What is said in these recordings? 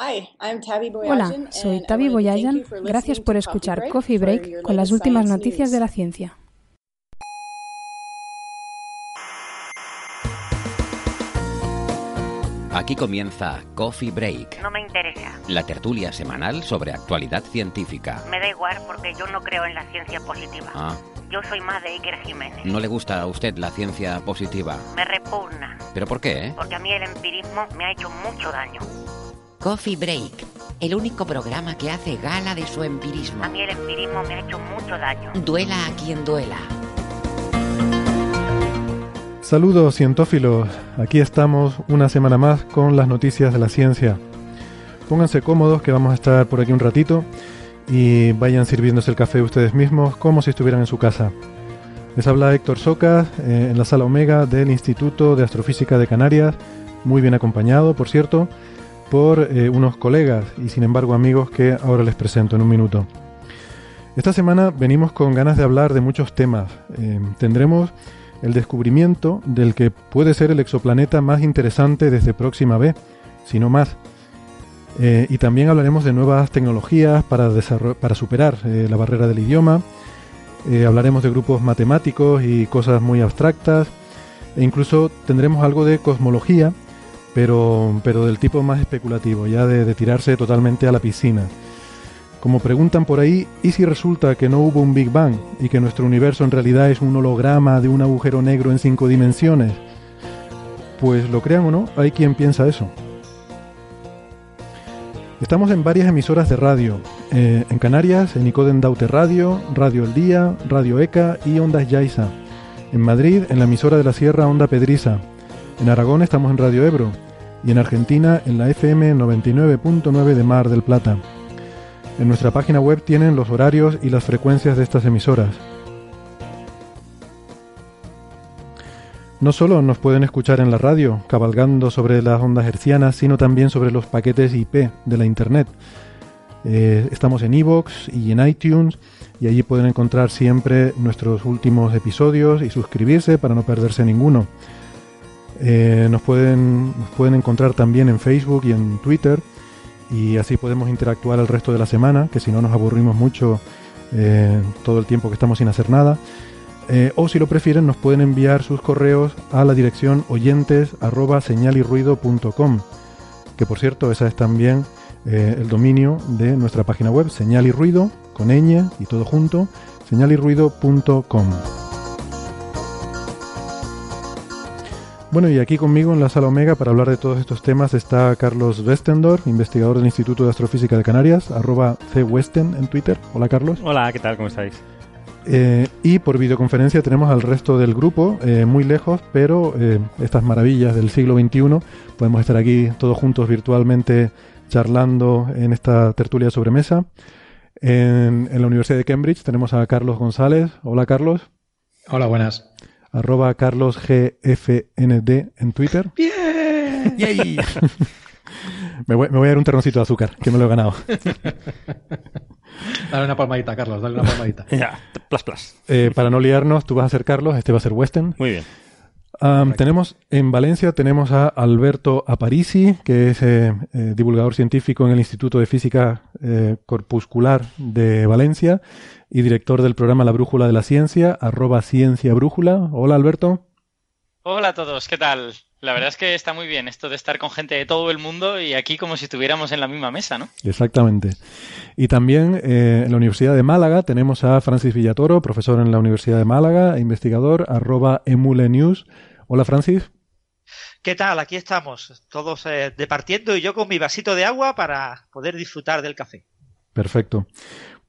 Hi, I'm Tabby Hola, soy Tavi Boyajan. Gracias por escuchar Coffee Break con las últimas noticias de la ciencia. Aquí comienza Coffee Break. No me interesa. La tertulia semanal sobre actualidad científica. Me da igual porque yo no creo en la ciencia positiva. Ah. Yo soy más de Iker Jiménez. ¿No le gusta a usted la ciencia positiva? Me repugna. ¿Pero por qué? Porque a mí el empirismo me ha hecho mucho daño. Coffee Break, el único programa que hace gala de su empirismo. A mí el empirismo me ha hecho mucho daño. Duela a quien duela. Saludos cientófilos, aquí estamos una semana más con las noticias de la ciencia. Pónganse cómodos que vamos a estar por aquí un ratito y vayan sirviéndose el café ustedes mismos como si estuvieran en su casa. Les habla Héctor Socas eh, en la sala Omega del Instituto de Astrofísica de Canarias, muy bien acompañado, por cierto, por eh, unos colegas y sin embargo amigos que ahora les presento en un minuto. Esta semana venimos con ganas de hablar de muchos temas. Eh, tendremos el descubrimiento del que puede ser el exoplaneta más interesante desde Próxima B, si no más. Eh, y también hablaremos de nuevas tecnologías para, para superar la barrera del idioma. Hablaremos de grupos matemáticos y cosas muy abstractas. E incluso tendremos algo de cosmología, pero, pero del tipo más especulativo, ya de, de tirarse totalmente a la piscina. Como preguntan por ahí, ¿y si resulta que no hubo un Big Bang y que nuestro universo en realidad es un holograma de un agujero negro en cinco dimensiones? Pues lo crean o no, hay quien piensa eso. Estamos en varias emisoras de radio. Eh, en Canarias, en Icoden Daute Radio, Radio El Día, Radio ECA y Ondas Yaiza. En Madrid, en la emisora de la Sierra Onda Pedriza. En Aragón estamos en Radio Ebro. Y en Argentina, en la FM 99.9 de Mar del Plata. En nuestra página web tienen los horarios y las frecuencias de estas emisoras. No solo nos pueden escuchar en la radio, cabalgando sobre las ondas hercianas, sino también sobre los paquetes IP de la Internet. Eh, estamos en iVoox y en iTunes y allí pueden encontrar siempre nuestros últimos episodios y suscribirse para no perderse ninguno. Eh, nos, pueden, pueden encontrar también en Facebook y en Twitter y así podemos interactuar el resto de la semana, que si no nos aburrimos mucho eh, todo el tiempo que estamos sin hacer nada. Eh, o si lo prefieren, nos pueden enviar sus correos a la dirección oyentes señalirruido.com, que por cierto, esa es también el dominio de nuestra página web, señal y ruido, con ñ y todo junto, señalirruido.com. Bueno, y aquí conmigo en la sala Omega para hablar de todos estos temas está Carlos Westendorf, investigador del Instituto de Astrofísica de Canarias, arroba cwesten en Twitter. Hola Carlos. Hola, ¿qué tal? ¿Cómo estáis? Eh, y por videoconferencia tenemos al resto del grupo, eh, muy lejos, pero eh, estas maravillas del siglo XXI, podemos estar aquí todos juntos virtualmente charlando en esta tertulia sobre mesa. En, en la Universidad de Cambridge tenemos a Carlos González. Hola Carlos. Hola, buenas arroba carlosgfnd en Twitter. ¡Bien! me, voy, me, voy, a dar un terroncito de azúcar, que me lo he ganado. dale una palmadita, Carlos, dale una palmadita. ya, plus, plus. Eh, para no liarnos, tú vas a ser Carlos, este va a ser Western. Muy bien. Um, tenemos en Valencia tenemos a Alberto Aparici, que es eh, eh, divulgador científico en el Instituto de Física eh, Corpuscular de Valencia y director del programa La Brújula de la Ciencia, arroba Ciencia Brújula. Hola Alberto. Hola a todos, ¿qué tal? La verdad es que está muy bien esto de estar con gente de todo el mundo y aquí como si estuviéramos en la misma mesa, ¿no? Exactamente. Y también eh, en la Universidad de Málaga tenemos a Francis Villatoro, profesor en la Universidad de Málaga e investigador, arroba Emule News. Hola Francis. ¿Qué tal? Aquí estamos, todos eh, departiendo y yo con mi vasito de agua para poder disfrutar del café. Perfecto.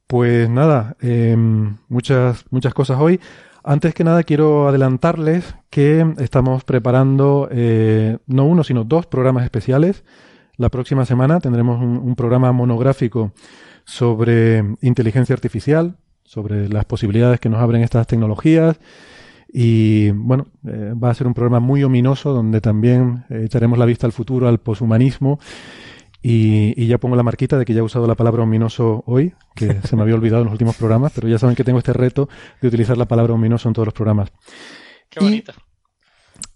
Pues nada, eh, muchas, muchas cosas hoy. Antes que nada quiero adelantarles que estamos preparando eh, no uno, sino dos programas especiales. La próxima semana tendremos un, programa monográfico sobre inteligencia artificial, sobre las posibilidades que nos abren estas tecnologías. Y bueno, eh, va a ser un programa muy ominoso donde también eh, echaremos la vista al futuro, al poshumanismo y, ya pongo la marquita de que ya he usado la palabra ominoso hoy, que se me había olvidado en los últimos programas, pero ya saben que tengo este reto de utilizar la palabra ominoso en todos los programas. Qué bonito.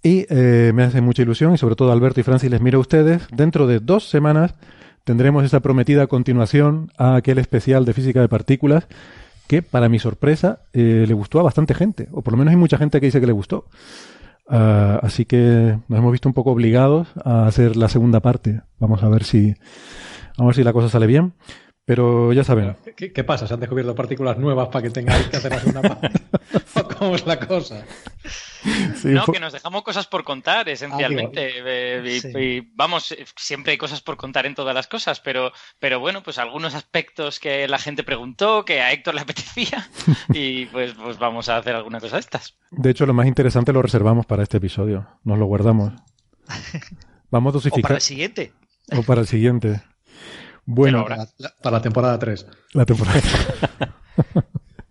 Y, eh, me hace mucha ilusión, y sobre todo Alberto y Francis les miro a ustedes, dentro de dos semanas tendremos esa prometida continuación a aquel especial de física de partículas que, para mi sorpresa, eh, le gustó a bastante gente, o por lo menos hay mucha gente que dice que le gustó. Ah, así que nos hemos visto un poco obligados a hacer la segunda parte. Vamos a ver si, vamos a ver si la cosa sale bien. Pero ya saben. ¿Qué, pasa? ¿Se han descubierto partículas nuevas para que tengáis que hacer la segunda parte? ¿Cómo es la cosa? no, que nos dejamos cosas por contar, esencialmente. Ah, eh, y, vamos, eh, siempre hay cosas por contar en todas las cosas, pero, pero bueno, pues algunos aspectos que la gente preguntó, que a Héctor le apetecía, y pues, pues vamos a hacer alguna cosa de estas. De hecho, lo más interesante lo reservamos para este episodio. Nos lo guardamos. Vamos a dosificar. O para el siguiente. O para el siguiente. Bueno, para la, temporada 3. La temporada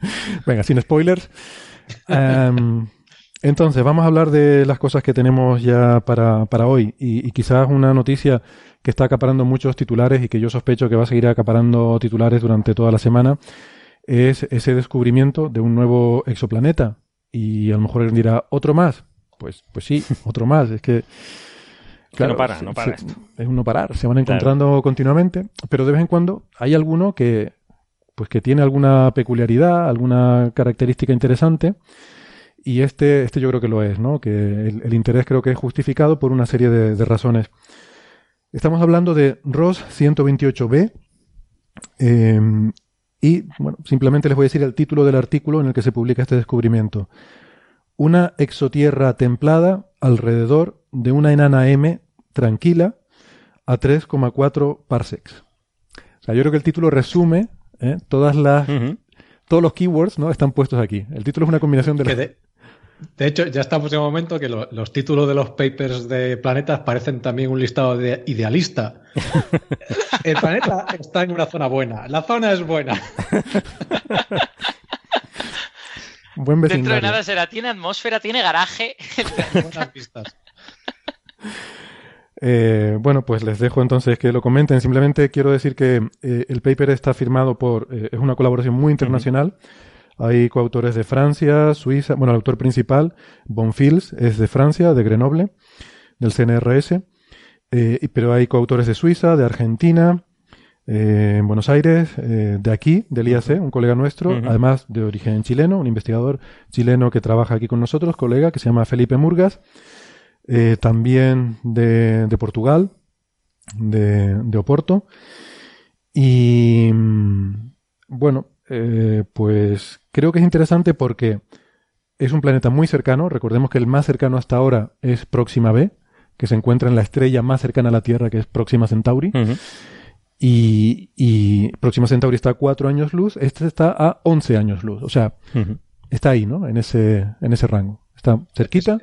Venga, sin spoilers. Em, entonces, vamos a hablar de las cosas que tenemos ya para, para hoy. Y, quizás una noticia que está acaparando muchos titulares y que yo sospecho que va a seguir acaparando titulares durante toda la semana es ese descubrimiento de un nuevo exoplaneta. Y a lo mejor dirá, ¿otro más? Pues, pues sí, otro más. Es que Claro, no para, no para Es un no parar, se van encontrando continuamente, pero de vez en cuando hay alguno que, pues que tiene alguna peculiaridad, alguna característica interesante, y este, este yo creo que lo es, ¿no? Que el, interés creo que es justificado por una serie de, razones. Estamos hablando de ROS 128b, em, y bueno, simplemente les voy a decir el título del artículo en el que se publica este descubrimiento. Una exotierra templada alrededor de una enana M tranquila a 3,4 parsecs. O sea, yo creo que el título resume ¿eh? todas las todos los keywords, ¿no? Están puestos aquí. El título es una combinación de, de, de hecho, ya estamos en un momento que los títulos de los papers de planetas parecen también un listado de idealista. el planeta está en una zona buena. La zona es buena. Buen Dentro de nada será, tiene atmósfera, tiene garaje. Buenas pistas. Eh, bueno, pues les dejo entonces que lo comenten. Simplemente quiero decir que eh, el paper está firmado por, eh, es una colaboración muy internacional. Hay coautores de Francia, Suiza, bueno, el autor principal, Bonfils, es de Francia, de Grenoble, del CNRS, pero hay coautores de Suiza, de Argentina, en Buenos Aires, de aquí, del IAC, un colega nuestro, además de origen chileno, un investigador chileno que trabaja aquí con nosotros, colega, que se llama Felipe Murgas, eh, también de, Portugal, de, Oporto. Y mm, bueno, eh, pues creo que es interesante porque es un planeta muy cercano. Recordemos que el más cercano hasta ahora es Próxima B, que se encuentra en la estrella más cercana a la Tierra, que es Próxima Centauri. y, y, Próxima Centauri está a 4 años luz, este está a 11 años luz. O sea, está ahí, ¿no? En ese, en ese rango. Está cerquita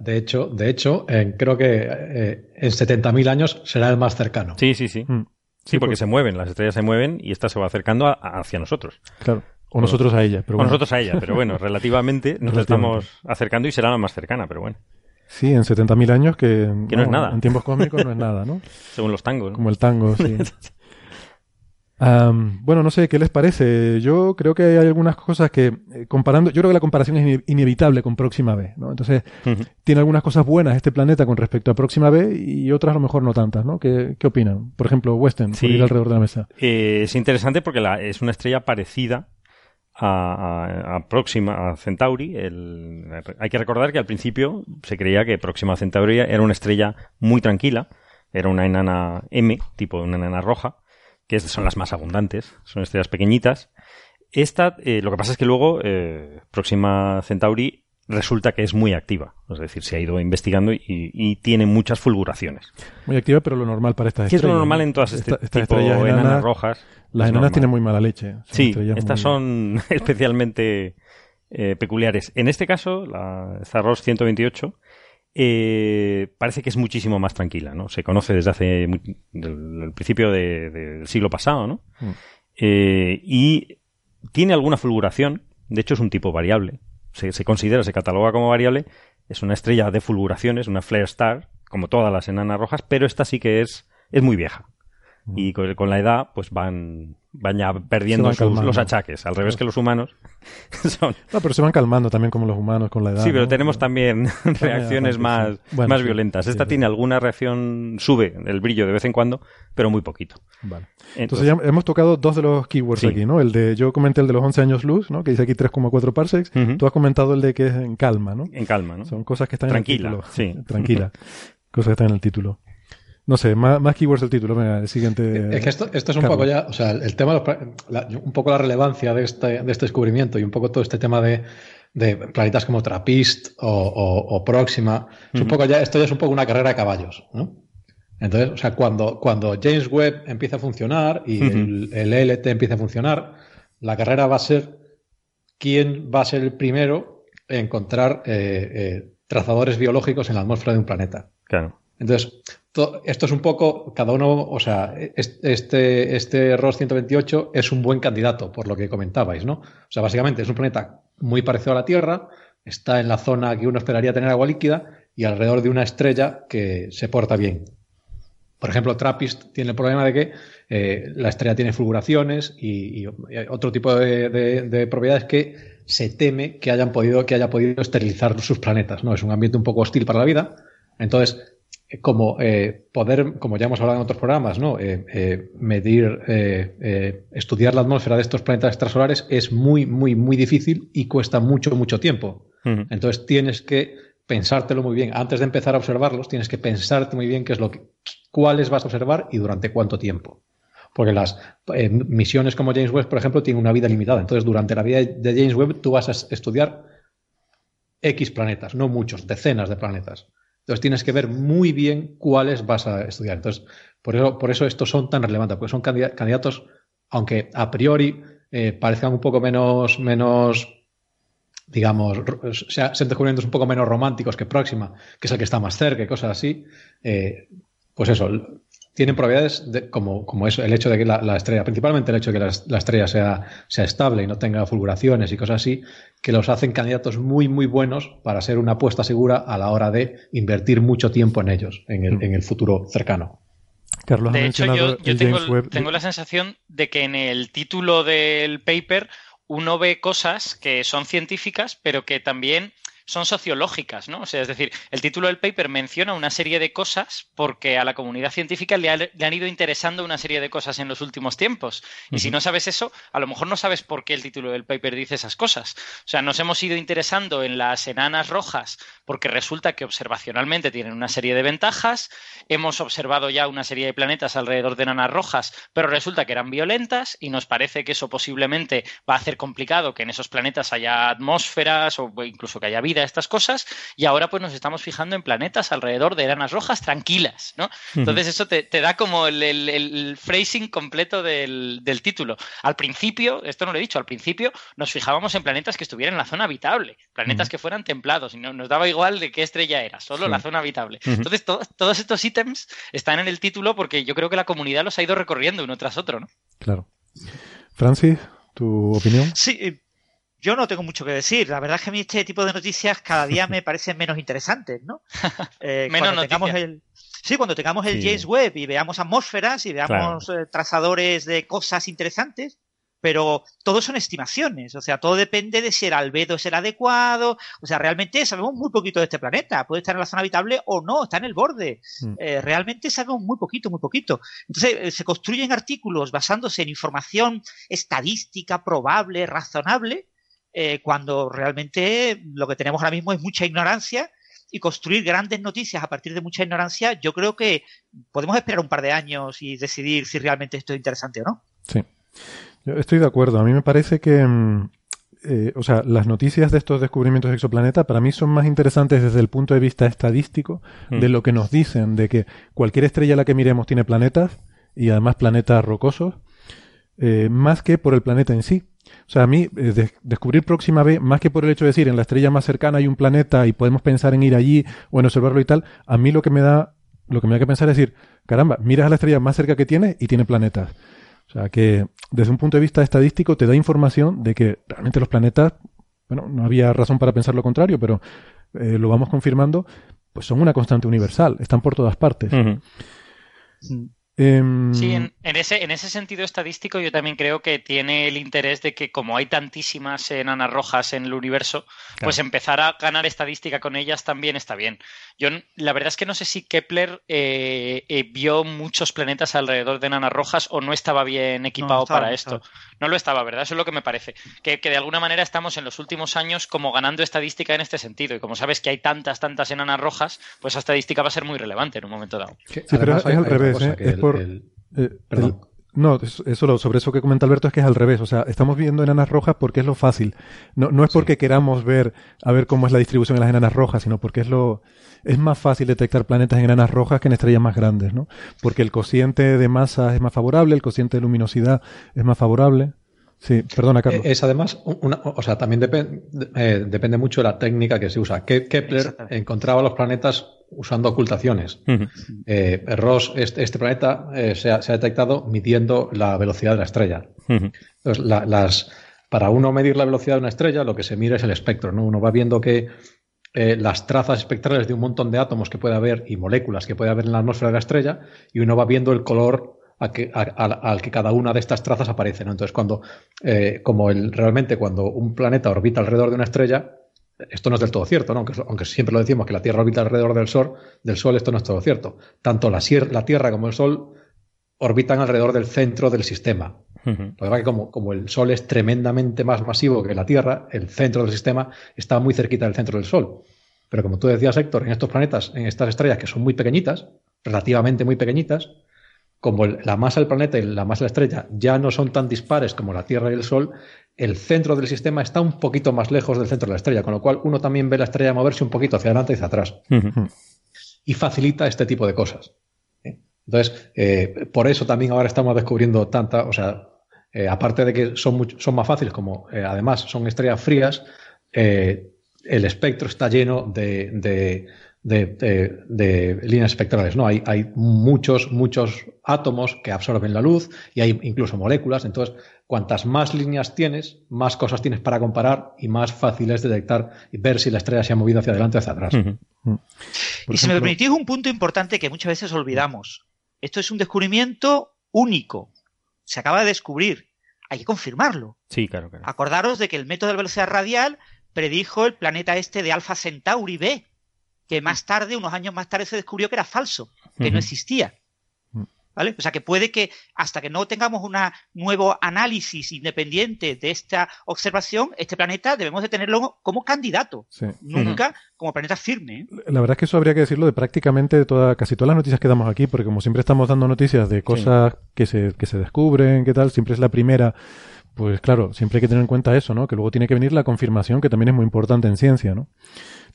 de hecho, de hecho creo que eh, en 70.000 años será el más cercano. Sí, sí, sí. Mm. Sí, porque pues- se mueven, las estrellas se mueven y esta se va acercando hacia nosotros. Claro. O nosotros a ella. Pero O nosotros a ella, pero bueno, relativamente nos estamos acercando y será la más cercana, pero bueno. Sí, en 70.000 años que... Que no, es nada. En tiempos cósmicos no es nada, ¿no? Según los tangos. Como el tango, sí. bueno, no sé, ¿qué les parece? Yo creo que hay algunas cosas que, eh, comparando, yo creo que la comparación es inevitable con Próxima B, ¿no? Entonces, tiene algunas cosas buenas este planeta con respecto a Próxima B y otras a lo mejor no tantas, ¿no? ¿Qué, qué opinan? Por ejemplo, Western, por ir alrededor de la mesa. Eh, es interesante porque la, es una estrella parecida a, a, Próxima a Centauri. hay que recordar que al principio se creía que Próxima Centauri era una estrella muy tranquila, era una enana M, tipo una enana roja, que son las más abundantes, son estrellas pequeñitas. Esta, eh, lo que pasa es que luego, eh, Próxima Centauri resulta que es muy activa. Es decir, se ha ido investigando y, tiene muchas fulguraciones. Muy activa, pero lo normal para estas estrellas. es lo normal en todas estas estrellas enanas rojas. Las enanas tienen muy mala leche. sí, estas son especialmente eh, peculiares. En este caso, la, esta ROS 128 eh, parece que es muchísimo más tranquila, ¿no? Se conoce desde hace el principio del siglo pasado, ¿no? Mm. Eh, y tiene alguna fulguración, de hecho es un tipo variable, se, se, considera, se cataloga como variable, es una estrella de fulguraciones, una flare star, como todas las enanas rojas, pero esta sí que es, es muy vieja. Y con, la edad, pues van, van ya perdiendo los achaques, al revés que los humanos. No, pero se van calmando también como los humanos con la edad. Sí, pero tenemos también reacciones más, más violentas. Esta tiene alguna reacción, sube el brillo de vez en cuando, pero muy poquito. Vale. Entonces, ya hemos tocado dos de los keywords aquí, ¿no? El de, yo comenté el de los 11 años luz, ¿no? Que dice aquí 3,4 parsecs. Tú has comentado el de que es en calma, ¿no? En calma, ¿no? Son cosas que están en el título. Sí. Tranquila. cosas que están en el título. No sé, más, más keywords del título. Venga, el siguiente. Es que esto, esto es un poco ya, o sea, el tema, un poco la relevancia de este, de este descubrimiento y un poco todo este tema de, de planetas como Trappist o, o, Próxima. Es un poco ya, esto ya es un poco una carrera de caballos, ¿no? Entonces, o sea, cuando, cuando James Webb empieza a funcionar y el, el ELT empieza a funcionar, la carrera va a ser quién va a ser el primero en encontrar eh, eh, trazadores biológicos en la atmósfera de un planeta. Claro. Entonces, esto es un poco, cada uno, o sea, este, este ROS 128 es un buen candidato, por lo que comentabais, ¿no? O sea, básicamente es un planeta muy parecido a la Tierra, está en la zona que uno esperaría tener agua líquida y alrededor de una estrella que se porta bien. Por ejemplo, TRAPPIST tiene el problema de que eh, la estrella tiene fulguraciones y, otro tipo de, propiedades que se teme que hayan podido, que haya podido esterilizar sus planetas. ¿no? Es un ambiente un poco hostil para la vida. Entonces, como eh, poder, como ya hemos hablado en otros programas, ¿no? Eh, eh, medir, estudiar la atmósfera de estos planetas extrasolares es muy, muy, muy difícil y cuesta mucho, mucho tiempo. Entonces tienes que pensártelo muy bien. Antes de empezar a observarlos, tienes que pensarte muy bien qué es lo que, cuáles vas a observar y durante cuánto tiempo. Porque las misiones como James Webb, por ejemplo, tienen una vida limitada. Entonces, durante la vida de James Webb, tú vas a estudiar X planetas, no muchos, decenas de planetas. Entonces tienes que ver muy bien cuáles vas a estudiar. Entonces, por eso, por eso estos son tan relevantes, porque son candidatos, aunque a priori eh, parezcan un poco menos, menos digamos, sean descubrimientos un poco menos románticos que Próxima, que es el que está más cerca y cosas así, eh, pues eso, tienen propiedades como, como eso, el hecho de que la, estrella, principalmente el hecho de que la, estrella sea, sea, estable y no tenga fulguraciones y cosas así, que los hacen candidatos muy, muy buenos para ser una apuesta segura a la hora de invertir mucho tiempo en ellos, en el, mm. en el futuro cercano. Carlos, de hecho, yo, tengo, tengo la sensación de que en el título del paper uno ve cosas que son científicas, pero que también son sociológicas, ¿no? O sea, es decir, el título del paper menciona una serie de cosas porque a la comunidad científica le, han ido interesando una serie de cosas en los últimos tiempos. Y si no sabes eso, a lo mejor no sabes por qué el título del paper dice esas cosas. O sea, nos hemos ido interesando en las enanas rojas porque resulta que observacionalmente tienen una serie de ventajas. Hemos observado ya una serie de planetas alrededor de enanas rojas, pero resulta que eran violentas y nos parece que eso posiblemente va a hacer complicado que en esos planetas haya atmósferas o incluso que haya vida estas cosas, y ahora pues nos estamos fijando en planetas alrededor de enanas rojas tranquilas, ¿no? Entonces eso te, da como el, phrasing completo del, título. Al principio, esto no lo he dicho, al principio nos fijábamos en planetas que estuvieran en la zona habitable, planetas que fueran templados, y no, nos daba igual de qué estrella era, solo la zona habitable. Entonces todos estos ítems están en el título porque yo creo que la comunidad los ha ido recorriendo uno tras otro, ¿no? Claro. Francis, ¿tu opinión? Sí, yo no tengo mucho que decir. La verdad es que a mí este tipo de noticias cada día me parecen menos interesantes, ¿no? Eh, menos el Sí, cuando tengamos el James Webb y veamos atmósferas y veamos eh, trazadores de cosas interesantes, pero todo son estimaciones, o sea, todo depende de si el albedo es el adecuado, o sea, realmente sabemos muy poquito de este planeta, puede estar en la zona habitable o no, está en el borde, mm. eh, realmente sabemos muy poquito, muy poquito. Entonces, eh, se construyen artículos basándose en información estadística, probable, razonable, eh, cuando realmente lo que tenemos ahora mismo es mucha ignorancia y construir grandes noticias a partir de mucha ignorancia, yo creo que podemos esperar un par de años y decidir si realmente esto es interesante o no. Sí, yo estoy de acuerdo. A mí me parece que, mm, eh, o sea, las noticias de estos descubrimientos de exoplaneta para mí son más interesantes desde el punto de vista estadístico de mm. lo que nos dicen, de que cualquier estrella a la que miremos tiene planetas y además planetas rocosos, eh, más que por el planeta en sí O sea, a mí eh, descubrir Próxima B, más que por el hecho de decir en la estrella más cercana hay un planeta y podemos pensar en ir allí o en observarlo y tal, a mí lo que me da, lo que me da que pensar es decir, caramba, miras a la estrella más cerca que tiene y tiene planetas. O sea, que desde un punto de vista estadístico te da información de que realmente los planetas, bueno, no había razón para pensar lo contrario, pero eh, lo vamos confirmando, pues son una constante universal, están por todas partes. Em, sí, en, ese, en ese sentido estadístico yo también creo que tiene el interés de que como hay tantísimas enanas rojas en el universo, pues empezar a ganar estadística con ellas también está bien. Yo la verdad es que no sé si Kepler eh, eh, vio muchos planetas alrededor de enanas rojas o no estaba bien equipado para esto. No lo estaba, ¿verdad? Eso es lo que me parece. Que, de alguna manera estamos en los últimos años como ganando estadística en este sentido. Y como sabes que hay tantas, tantas enanas rojas, pues esa estadística va a ser muy relevante en un momento dado. Sí, pero es al revés, ¿eh? Eh, no, eso, sobre eso que comenta Alberto es que es al revés. O sea, estamos viendo enanas rojas porque es lo fácil. No, no es porque queramos ver a ver cómo es la distribución de las enanas rojas, sino porque es lo es más fácil detectar planetas en enanas rojas que en estrellas más grandes, ¿no? Porque el cociente de masa es más favorable, el cociente de luminosidad es más favorable. Sí, perdona, Carlos. Es además, una, o sea, también eh, depende mucho de la técnica que se usa. Kepler encontraba los planetas usando ocultaciones. Eh, Ross, este, este planeta eh, se, ha, detectado midiendo la velocidad de la estrella. Entonces, las, para uno medir la velocidad de una estrella, lo que se mira es el espectro. ¿no? Uno va viendo que las trazas espectrales de un montón de átomos que puede haber y moléculas que puede haber en la atmósfera de la estrella, y uno va viendo el color al que cada una de estas trazas aparece. ¿no? Entonces, cuando, eh, como el, realmente cuando un planeta orbita alrededor de una estrella, esto no es del todo cierto, ¿no? aunque, siempre lo decimos que la Tierra orbita alrededor del Sol, del Sol esto no es todo cierto. Tanto la, la Tierra como el Sol orbitan alrededor del centro del sistema. Lo que pasa es que como, como, el Sol es tremendamente más masivo que la Tierra, el centro del sistema está muy cerquita del centro del Sol. Pero como tú decías, Héctor, en estos planetas, en estas estrellas que son muy pequeñitas, relativamente muy pequeñitas, como la masa del planeta y la masa de la estrella ya no son tan dispares como la Tierra y el Sol, el centro del sistema está un poquito más lejos del centro de la estrella, con lo cual uno también ve la estrella moverse un poquito hacia adelante y hacia atrás. Y facilita este tipo de cosas. ¿eh? Entonces, eh, por eso también ahora estamos descubriendo tanta, o sea, eh, aparte de que son, son más fáciles, como además son estrellas frías, el espectro está lleno de de, líneas espectrales. ¿no? Hay, hay muchos, muchos átomos que absorben la luz y hay incluso moléculas. Entonces, cuantas más líneas tienes, más cosas tienes para comparar y más fácil es detectar y ver si la estrella se ha movido hacia adelante o hacia atrás. Y si me permitís un punto importante que muchas veces olvidamos. Esto es un descubrimiento único. Se acaba de descubrir. Hay que confirmarlo. Sí, claro, Acordaros de que el método de velocidad radial predijo el planeta este de Alpha Centauri B, que más tarde, unos años más tarde, se descubrió que era falso, que no existía. ¿Vale? O sea que puede que hasta que no tengamos un nuevo análisis independiente de esta observación, este planeta debemos de tenerlo como candidato, nunca como planeta firme. ¿eh? La verdad es que eso habría que decirlo de prácticamente toda, casi todas las noticias que damos aquí, porque como siempre estamos dando noticias de cosas que, se, que se descubren, qué tal, siempre es la primera pues claro, siempre hay que tener en cuenta eso, ¿no? Que luego tiene que venir la confirmación, que también es muy importante en ciencia, ¿no?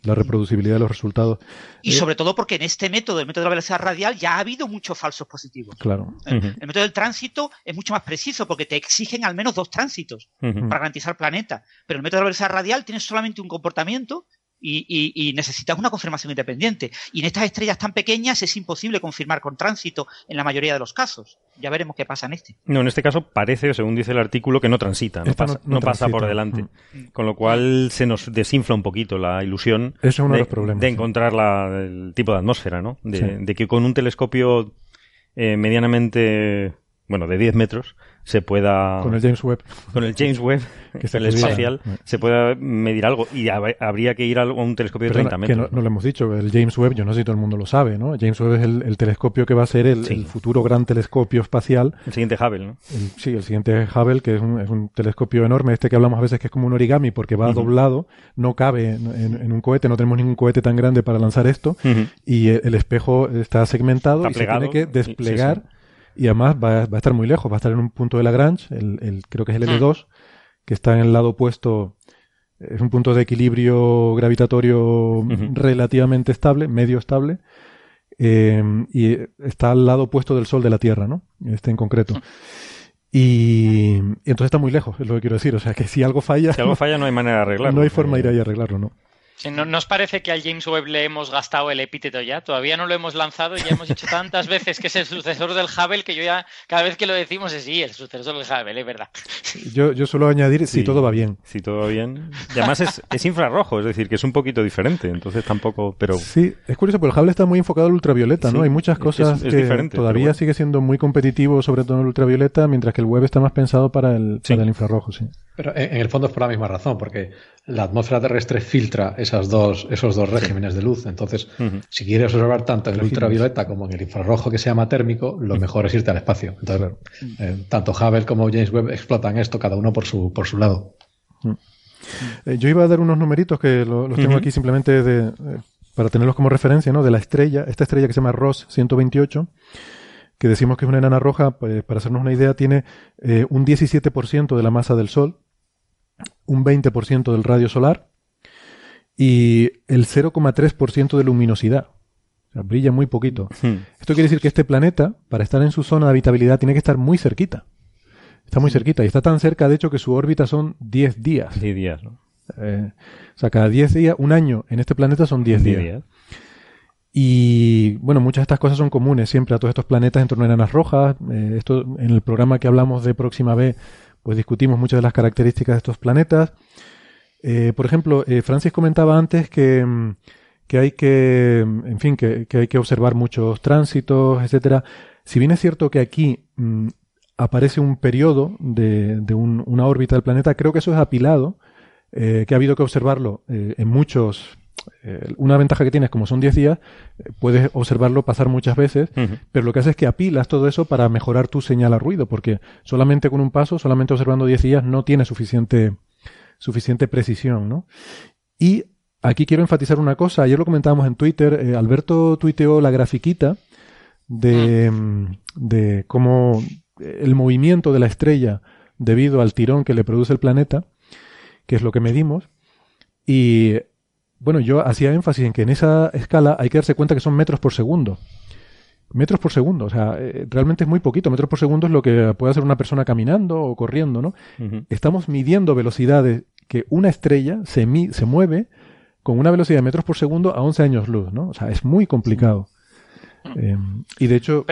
la reproducibilidad de los resultados. Y eh, sobre todo porque en este método, el método de la velocidad radial, ya ha habido muchos falsos positivos. Claro. El, método del tránsito es mucho más preciso porque te exigen al menos dos tránsitos para garantizar planeta. Pero el método de la velocidad radial tiene solamente un comportamiento y, necesitas una confirmación independiente. Y en estas estrellas tan pequeñas es imposible confirmar con tránsito en la mayoría de los casos. Ya veremos qué pasa en este. No, en este caso parece, según dice el artículo, que no transita, no, pasa, no, pasa, por delante. Mm. Con lo cual se nos desinfla un poquito la ilusión de, encontrar el tipo de atmósfera, ¿no? De, que con un telescopio eh, medianamente, bueno, de 10 metros, se pueda... Con el James Webb. Con el James Webb, que es el espacial, se pueda medir algo. Y habría que ir a un telescopio de 30 metros. Que no, lo hemos dicho, el James Webb, yo no sé si todo el mundo lo sabe, ¿no? James Webb es el, telescopio que va a ser el, futuro gran telescopio espacial. El siguiente Hubble, ¿no? sí, el siguiente Hubble, que es un, telescopio enorme, este que hablamos a veces que es como un origami porque va doblado, no cabe en, un cohete, no tenemos ningún cohete tan grande para lanzar esto, y el, espejo está segmentado y se tiene que desplegar y además va, a estar muy lejos, va a estar en un punto de Lagrange, el, el creo que es el L2, que está en el lado opuesto, es un punto de equilibrio gravitatorio relativamente estable, medio estable, eh, y está al lado opuesto del Sol de la Tierra, ¿no? Este en concreto. Y, entonces está muy lejos, es lo que quiero decir. O sea, que si algo falla... Si algo falla no hay manera de arreglarlo. No hay forma de ir ahí a arreglarlo, ¿no? ¿No, ¿Nos parece que al James Webb le hemos gastado el epíteto ya? Todavía no lo hemos lanzado y ya hemos dicho tantas veces que es el sucesor del Hubble que yo ya, cada vez que lo decimos es sí, el sucesor del Hubble, es verdad. Yo, yo suelo añadir si todo va bien. Si todo va bien. Y además es, es, infrarrojo, es decir, que es un poquito diferente, entonces tampoco, pero... Sí, es curioso, pero el Hubble está muy enfocado al ultravioleta, ¿no? Hay muchas cosas que todavía sigue siendo muy competitivo, sobre todo en el ultravioleta, mientras que el Webb está más pensado para el, para el infrarrojo, sí. Pero en el fondo es por la misma razón, porque la atmósfera terrestre filtra esas dos, esos dos regímenes de luz. Entonces, si quieres observar tanto en el ultravioleta como en el infrarrojo que se llama térmico, lo mejor es irte al espacio. Entonces, eh, tanto Hubble como James Webb explotan esto, cada uno por su, por su lado. Eh, yo iba a dar unos numeritos que los tengo aquí simplemente de, eh, para tenerlos como referencia, ¿no? De la estrella, esta estrella que se llama Ross 128 que decimos que es una enana roja, pues, para hacernos una idea, tiene un 17% de la masa del Sol, un 20% del radio solar y el 0,3% de luminosidad. O sea, brilla muy poquito. Hmm. Esto quiere decir que este planeta, para estar en su zona de habitabilidad, tiene que estar muy cerquita. Está muy cerquita y está tan cerca, de hecho, que su órbita son 10 días. 10 días, ¿no? Eh, o sea, cada 10 días, un año en este planeta son 10 días. Y bueno, muchas de estas cosas son comunes siempre a todos estos planetas en torno a enanas rojas. Eh, esto en el programa que hablamos de Próxima B pues discutimos muchas de las características de estos planetas. Eh, por ejemplo, eh, Francis comentaba antes que, mm, que hay que, mm, en fin, que, hay que observar muchos tránsitos, etcétera. Si bien es cierto que aquí mm, aparece un periodo de, una órbita del planeta, creo que eso es apilado, eh, que ha habido que observarlo en muchos eh, una ventaja que tienes, como son 10 días, eh, puedes observarlo pasar muchas veces, pero lo que hace es que apilas todo eso para mejorar tu señal a ruido, porque solamente con un paso, solamente observando 10 días, no tiene suficiente, suficiente precisión, ¿no? Y aquí quiero enfatizar una cosa, ayer lo comentábamos en Twitter, eh, Alberto tuiteó la grafiquita de, mm, de cómo el movimiento de la estrella debido al tirón que le produce el planeta, que es lo que medimos, y bueno, yo hacía énfasis en que en esa escala hay que darse cuenta que son metros por segundo. Metros por segundo, o sea, eh, realmente es muy poquito. Metros por segundo es lo que puede hacer una persona caminando o corriendo, ¿no? Estamos midiendo velocidades que una estrella se, se mueve con una velocidad de metros por segundo a 11 años luz, ¿no? O sea, es muy complicado. Eh, y de hecho...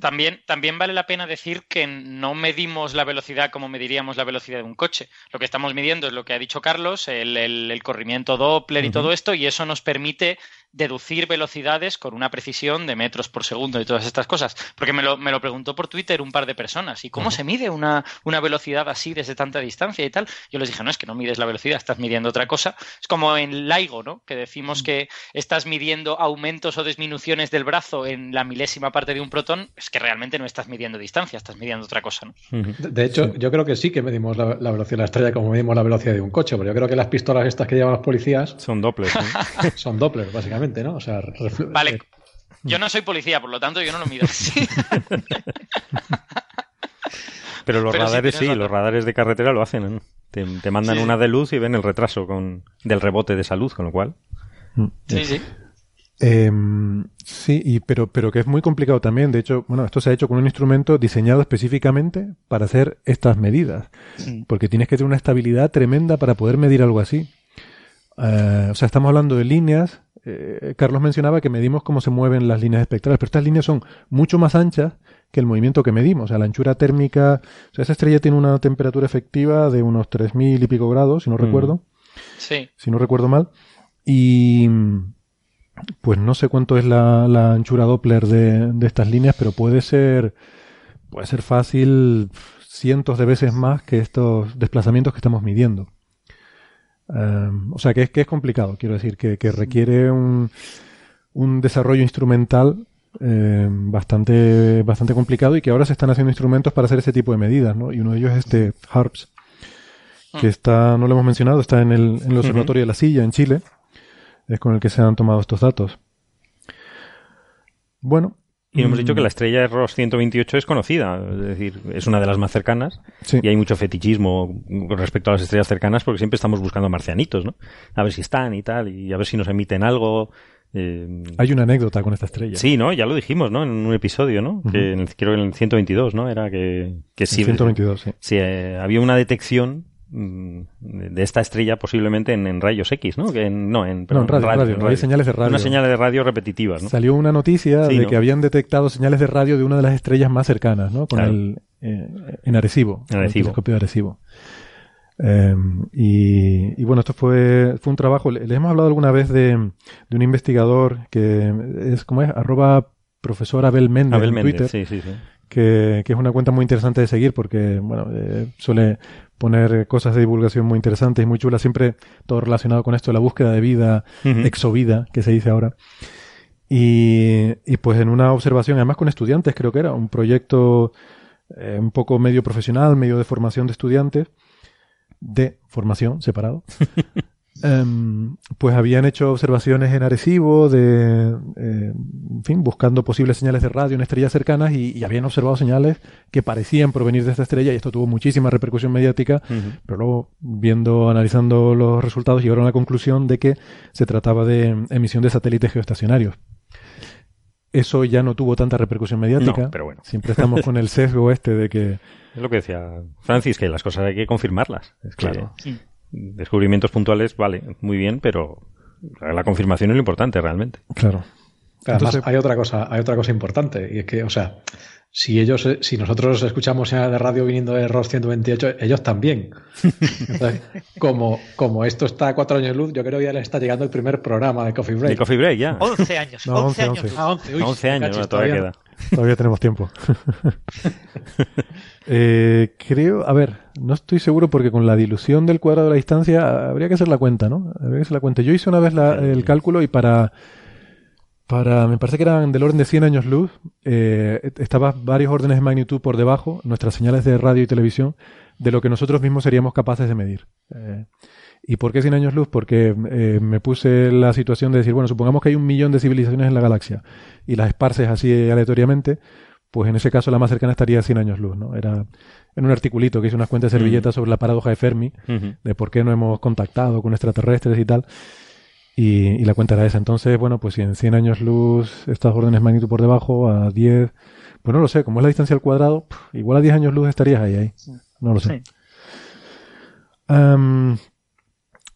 También, también vale la pena decir que no medimos la velocidad como mediríamos la velocidad de un coche. Lo que estamos midiendo es lo que ha dicho Carlos, el, corrimiento Doppler y todo esto, y eso nos permite deducir velocidades con una precisión de metros por segundo y todas estas cosas. Porque me lo, me lo preguntó por Twitter un par de personas. ¿Y cómo se mide una, una, velocidad así desde tanta distancia y tal? Yo les dije, no, es que no mides la velocidad, estás midiendo otra cosa. Es como en LIGO, ¿no? Que decimos que estás midiendo aumentos o disminuciones del brazo en la milésima parte de un protón. Es que realmente no estás midiendo distancia, estás midiendo otra cosa, ¿no? De, hecho, yo creo que sí que medimos la, velocidad de la estrella como medimos la velocidad de un coche. Pero yo creo que las pistolas estas que llevan los policías... Son Doppler. son Doppler, básicamente. ¿No? O sea, vale. Eh, yo no soy policía, por lo tanto yo no lo mido así. Pero los radares sí, los radares de carretera lo hacen. Te, mandan una de luz y ven el retraso con, del rebote de esa luz, con lo cual. Mm. Sí, sí. Em, sí, y, pero, pero que es muy complicado también. De hecho, bueno, esto se ha hecho con un instrumento diseñado específicamente para hacer estas medidas. Porque tienes que tener una estabilidad tremenda para poder medir algo así. Eh, o sea, estamos hablando de líneas eh, Carlos mencionaba que medimos cómo se mueven las líneas espectrales, pero estas líneas son mucho más anchas que el movimiento que medimos. O sea, la anchura térmica, o sea, esa estrella tiene una temperatura efectiva de unos 3.000 y pico grados, si no mm. recuerdo. Sí. Si no recuerdo mal. Y pues no sé cuánto es la, anchura Doppler de, de, estas líneas, pero puede ser, puede ser fácil cientos de veces más que estos desplazamientos que estamos midiendo. Em, o sea, que es, que es complicado, quiero decir, que, requiere un, un, desarrollo instrumental em, bastante, bastante complicado y que ahora se están haciendo instrumentos para hacer ese tipo de medidas, ¿no? Y uno de ellos es este HARPS, que está, no lo hemos mencionado, está en el, en el Observatorio de la Silla, en Chile, es con el que se han tomado estos datos. Bueno, y hemos dicho que la mm. estrella de Ross 128 es conocida, es decir, es una de las más cercanas. Y hay mucho fetichismo con respecto a las estrellas cercanas porque siempre estamos buscando marcianitos, ¿no? A ver si están y tal, y a ver si nos emiten algo. Eh, Hay una anécdota con esta estrella. Sí, ¿no? Ya lo dijimos, ¿no? En un episodio, ¿no? que en creo que en el 122, ¿no? Era que, que sí. 122, sí. Sí, eh, había una detección de esta estrella posiblemente en, rayos X, ¿no? Que en, no, en, radio, radio, Hay señales de radio. Unas señales de radio repetitivas, ¿no? Salió una noticia de que habían detectado señales de radio de una de las estrellas más cercanas, ¿no? Con el, eh, en Arecibo. En Arecibo. El telescopio de Arecibo. Em, y, bueno, esto fue, fue un trabajo. Les hemos hablado alguna vez de, un investigador que es, como es? Arroba profesor Abel Méndez en Twitter. Sí, sí, sí. Que, es una cuenta muy interesante de seguir porque, bueno, eh, suele poner cosas de divulgación muy interesantes y muy chulas, siempre todo relacionado con esto de la búsqueda de vida, exovida, que se dice ahora. Y, y pues en una observación, además con estudiantes, creo que era un proyecto eh, un poco medio profesional, medio de formación de estudiantes, de formación separado, em, pues habían hecho observaciones en Arecibo, de, eh, en fin, buscando posibles señales de radio en estrellas cercanas y, habían observado señales que parecían provenir de esta estrella y esto tuvo muchísima repercusión mediática, pero luego viendo, analizando los resultados llegaron a la conclusión de que se trataba de emisión de satélites geoestacionarios. Eso ya no tuvo tanta repercusión mediática. pero bueno. Siempre estamos con el sesgo este de que es lo que decía Francis, que las cosas hay que confirmarlas. Es claro. Descubrimientos puntuales, vale, muy bien, pero la confirmación es lo importante realmente. Claro. Además, hay otra cosa, hay otra cosa importante, y es que, o sea, si ellos, si nosotros escuchamos de radio viniendo de ROS 128, ellos también. como, como esto está a cuatro años luz, yo creo que ya les está llegando el primer programa de Coffee Break. De Coffee Break, ya. 11 años. 11, años. 11, ah, años, todavía queda. Todavía tenemos tiempo. Eh, creo, a ver, no estoy seguro porque con la dilución del cuadrado de la distancia habría que hacer la cuenta, ¿no? Habría que hacer la cuenta. Yo hice una vez el cálculo y para, para, me parece que eran del orden de 100 años luz, eh, estaba varios órdenes de magnitud por debajo, nuestras señales de radio y televisión, de lo que nosotros mismos seríamos capaces de medir. Eh, ¿Y por qué 100 años luz? Porque eh, me puse la situación de decir, bueno, supongamos que hay un millón de civilizaciones en la galaxia y las esparces así aleatoriamente, pues en ese caso la más cercana estaría a 100 años luz, ¿no? Era en un articulito que hice unas cuentas de servilletas sobre la paradoja de Fermi, de por qué no hemos contactado con extraterrestres y tal. Y, la cuenta era esa. Entonces, bueno, pues si en 100 años luz estas órdenes magnitud por debajo, a 10, pues no lo sé, como es la distancia al cuadrado, igual a 10 años luz estarías ahí, ahí. No lo sé.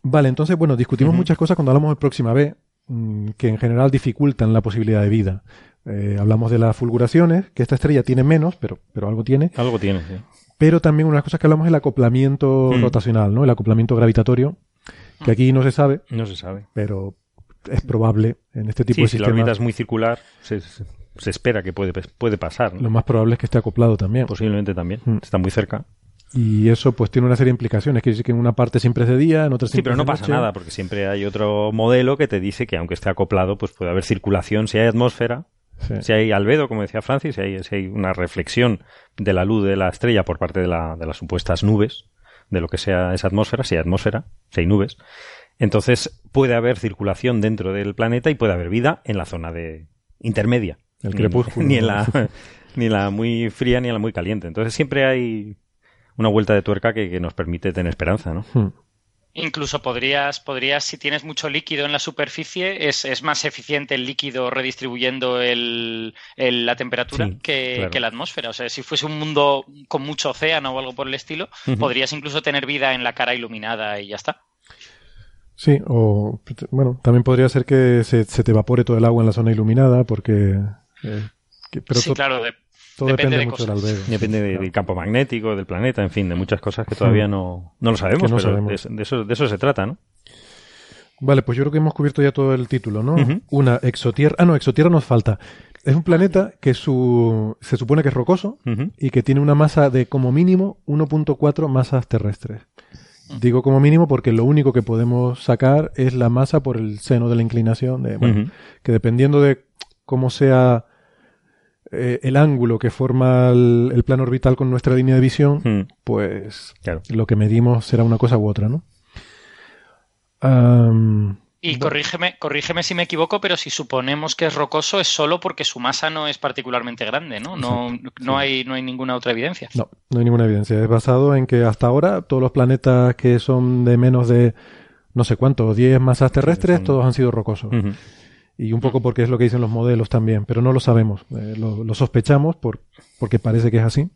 Vale, entonces, bueno, discutimos muchas cosas cuando hablamos de próxima B, mm, que en general dificultan la posibilidad de vida. Eh, hablamos de las fulguraciones, que esta estrella tiene menos, pero, pero algo tiene. Algo tiene, sí. Pero también una de las cosas que hablamos es el acoplamiento mm. rotacional, ¿no? El acoplamiento gravitatorio, que aquí no se sabe. No se sabe. Pero es probable en este tipo de sistemas. Si la órbita es muy circular, se, espera que puede, puede pasar. Lo más probable es que esté acoplado también. Posiblemente también. Mm. Está muy cerca. Y eso pues tiene una serie de implicaciones. Quiere decir que en una parte siempre es de día, en otra Sí, pero no pasa nada, porque siempre hay otro modelo que te dice que aunque esté acoplado, pues puede haber circulación. Si hay atmósfera, si hay albedo, como decía Francis, si hay, si hay, una reflexión de la luz de la estrella por parte de, la, de las supuestas nubes, de lo que sea esa atmósfera, si hay atmósfera, si hay nubes, entonces puede haber circulación dentro del planeta y puede haber vida en la zona de intermedia. El crepúsculo. Ni en la, ni la muy fría ni en la muy caliente. Entonces siempre hay una vuelta de tuerca que, nos permite tener esperanza, ¿no? Hmm. Incluso podrías, podrías, si tienes mucho líquido en la superficie, es, es más eficiente el líquido redistribuyendo el, la temperatura que, la atmósfera. O sea, si fuese un mundo con mucho océano o algo por el estilo, podrías incluso tener vida en la cara iluminada y ya está. Sí, o bueno, también podría ser que se, te evapore todo el agua en la zona iluminada porque... Eh, sí, claro, todo depende, mucho del albedo. Depende del campo magnético, del planeta, en fin, de muchas cosas que todavía no, no lo sabemos, pero De, eso, de eso se trata, ¿no? Vale, pues yo creo que hemos cubierto ya todo el título, ¿no? Una exotierra. Ah, no, exotierra nos falta. Es un planeta que su, se supone que es rocoso y que tiene una masa de como mínimo 1.4 masas terrestres. Digo como mínimo porque lo único que podemos sacar es la masa por el seno de la inclinación, de, bueno, que dependiendo de cómo sea eh, el ángulo que forma el, plano orbital con nuestra línea de visión, hmm. pues lo que medimos será una cosa u otra, ¿no? y corrígeme, corrígeme si me equivoco, pero si suponemos que es rocoso es solo porque su masa no es particularmente grande, ¿no? No, no, hay, no hay ninguna otra evidencia. No, no hay ninguna evidencia. Es basado en que hasta ahora todos los planetas que son de menos de no sé cuánto, 10 masas terrestres, todos han sido rocosos. Y un poco porque es lo que dicen los modelos también, pero no lo sabemos. Eh, lo, sospechamos por, porque parece que es así.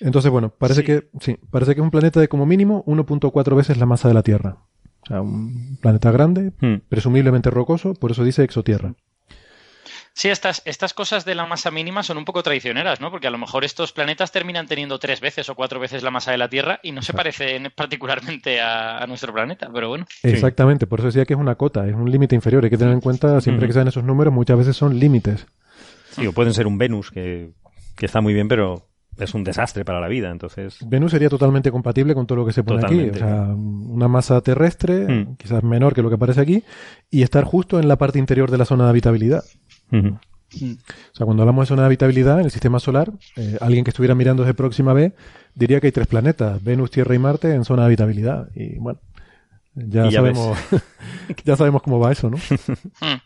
Entonces, bueno, parece que sí, parece que es un planeta de como mínimo 1.4 veces la masa de la Tierra. O sea, un planeta grande, hmm. presumiblemente rocoso, por eso dice exotierra. Sí, estas, estas cosas de la masa mínima son un poco traicioneras, ¿no? Porque a lo mejor estos planetas terminan teniendo tres veces o cuatro veces la masa de la Tierra y no se parecen particularmente a, nuestro planeta, pero bueno. Exactamente, por eso decía que es una cota, es un límite inferior. Hay que tener en cuenta, siempre que sean esos números, muchas veces son límites. Sí, o pueden ser un Venus, que, que está muy bien, pero es un desastre para la vida, entonces. Venus sería totalmente compatible con todo lo que se pone aquí, o sea, una masa terrestre, mm. quizás menor que lo que aparece aquí, y estar justo en la parte interior de la zona de habitabilidad. O sea, cuando hablamos de zona de habitabilidad en el sistema solar, eh, alguien que estuviera mirando desde próxima B diría que hay tres planetas, Venus, Tierra y Marte, en zona de habitabilidad. Y bueno, ya, sabemos, ya sabemos cómo va eso, ¿no? Hmm.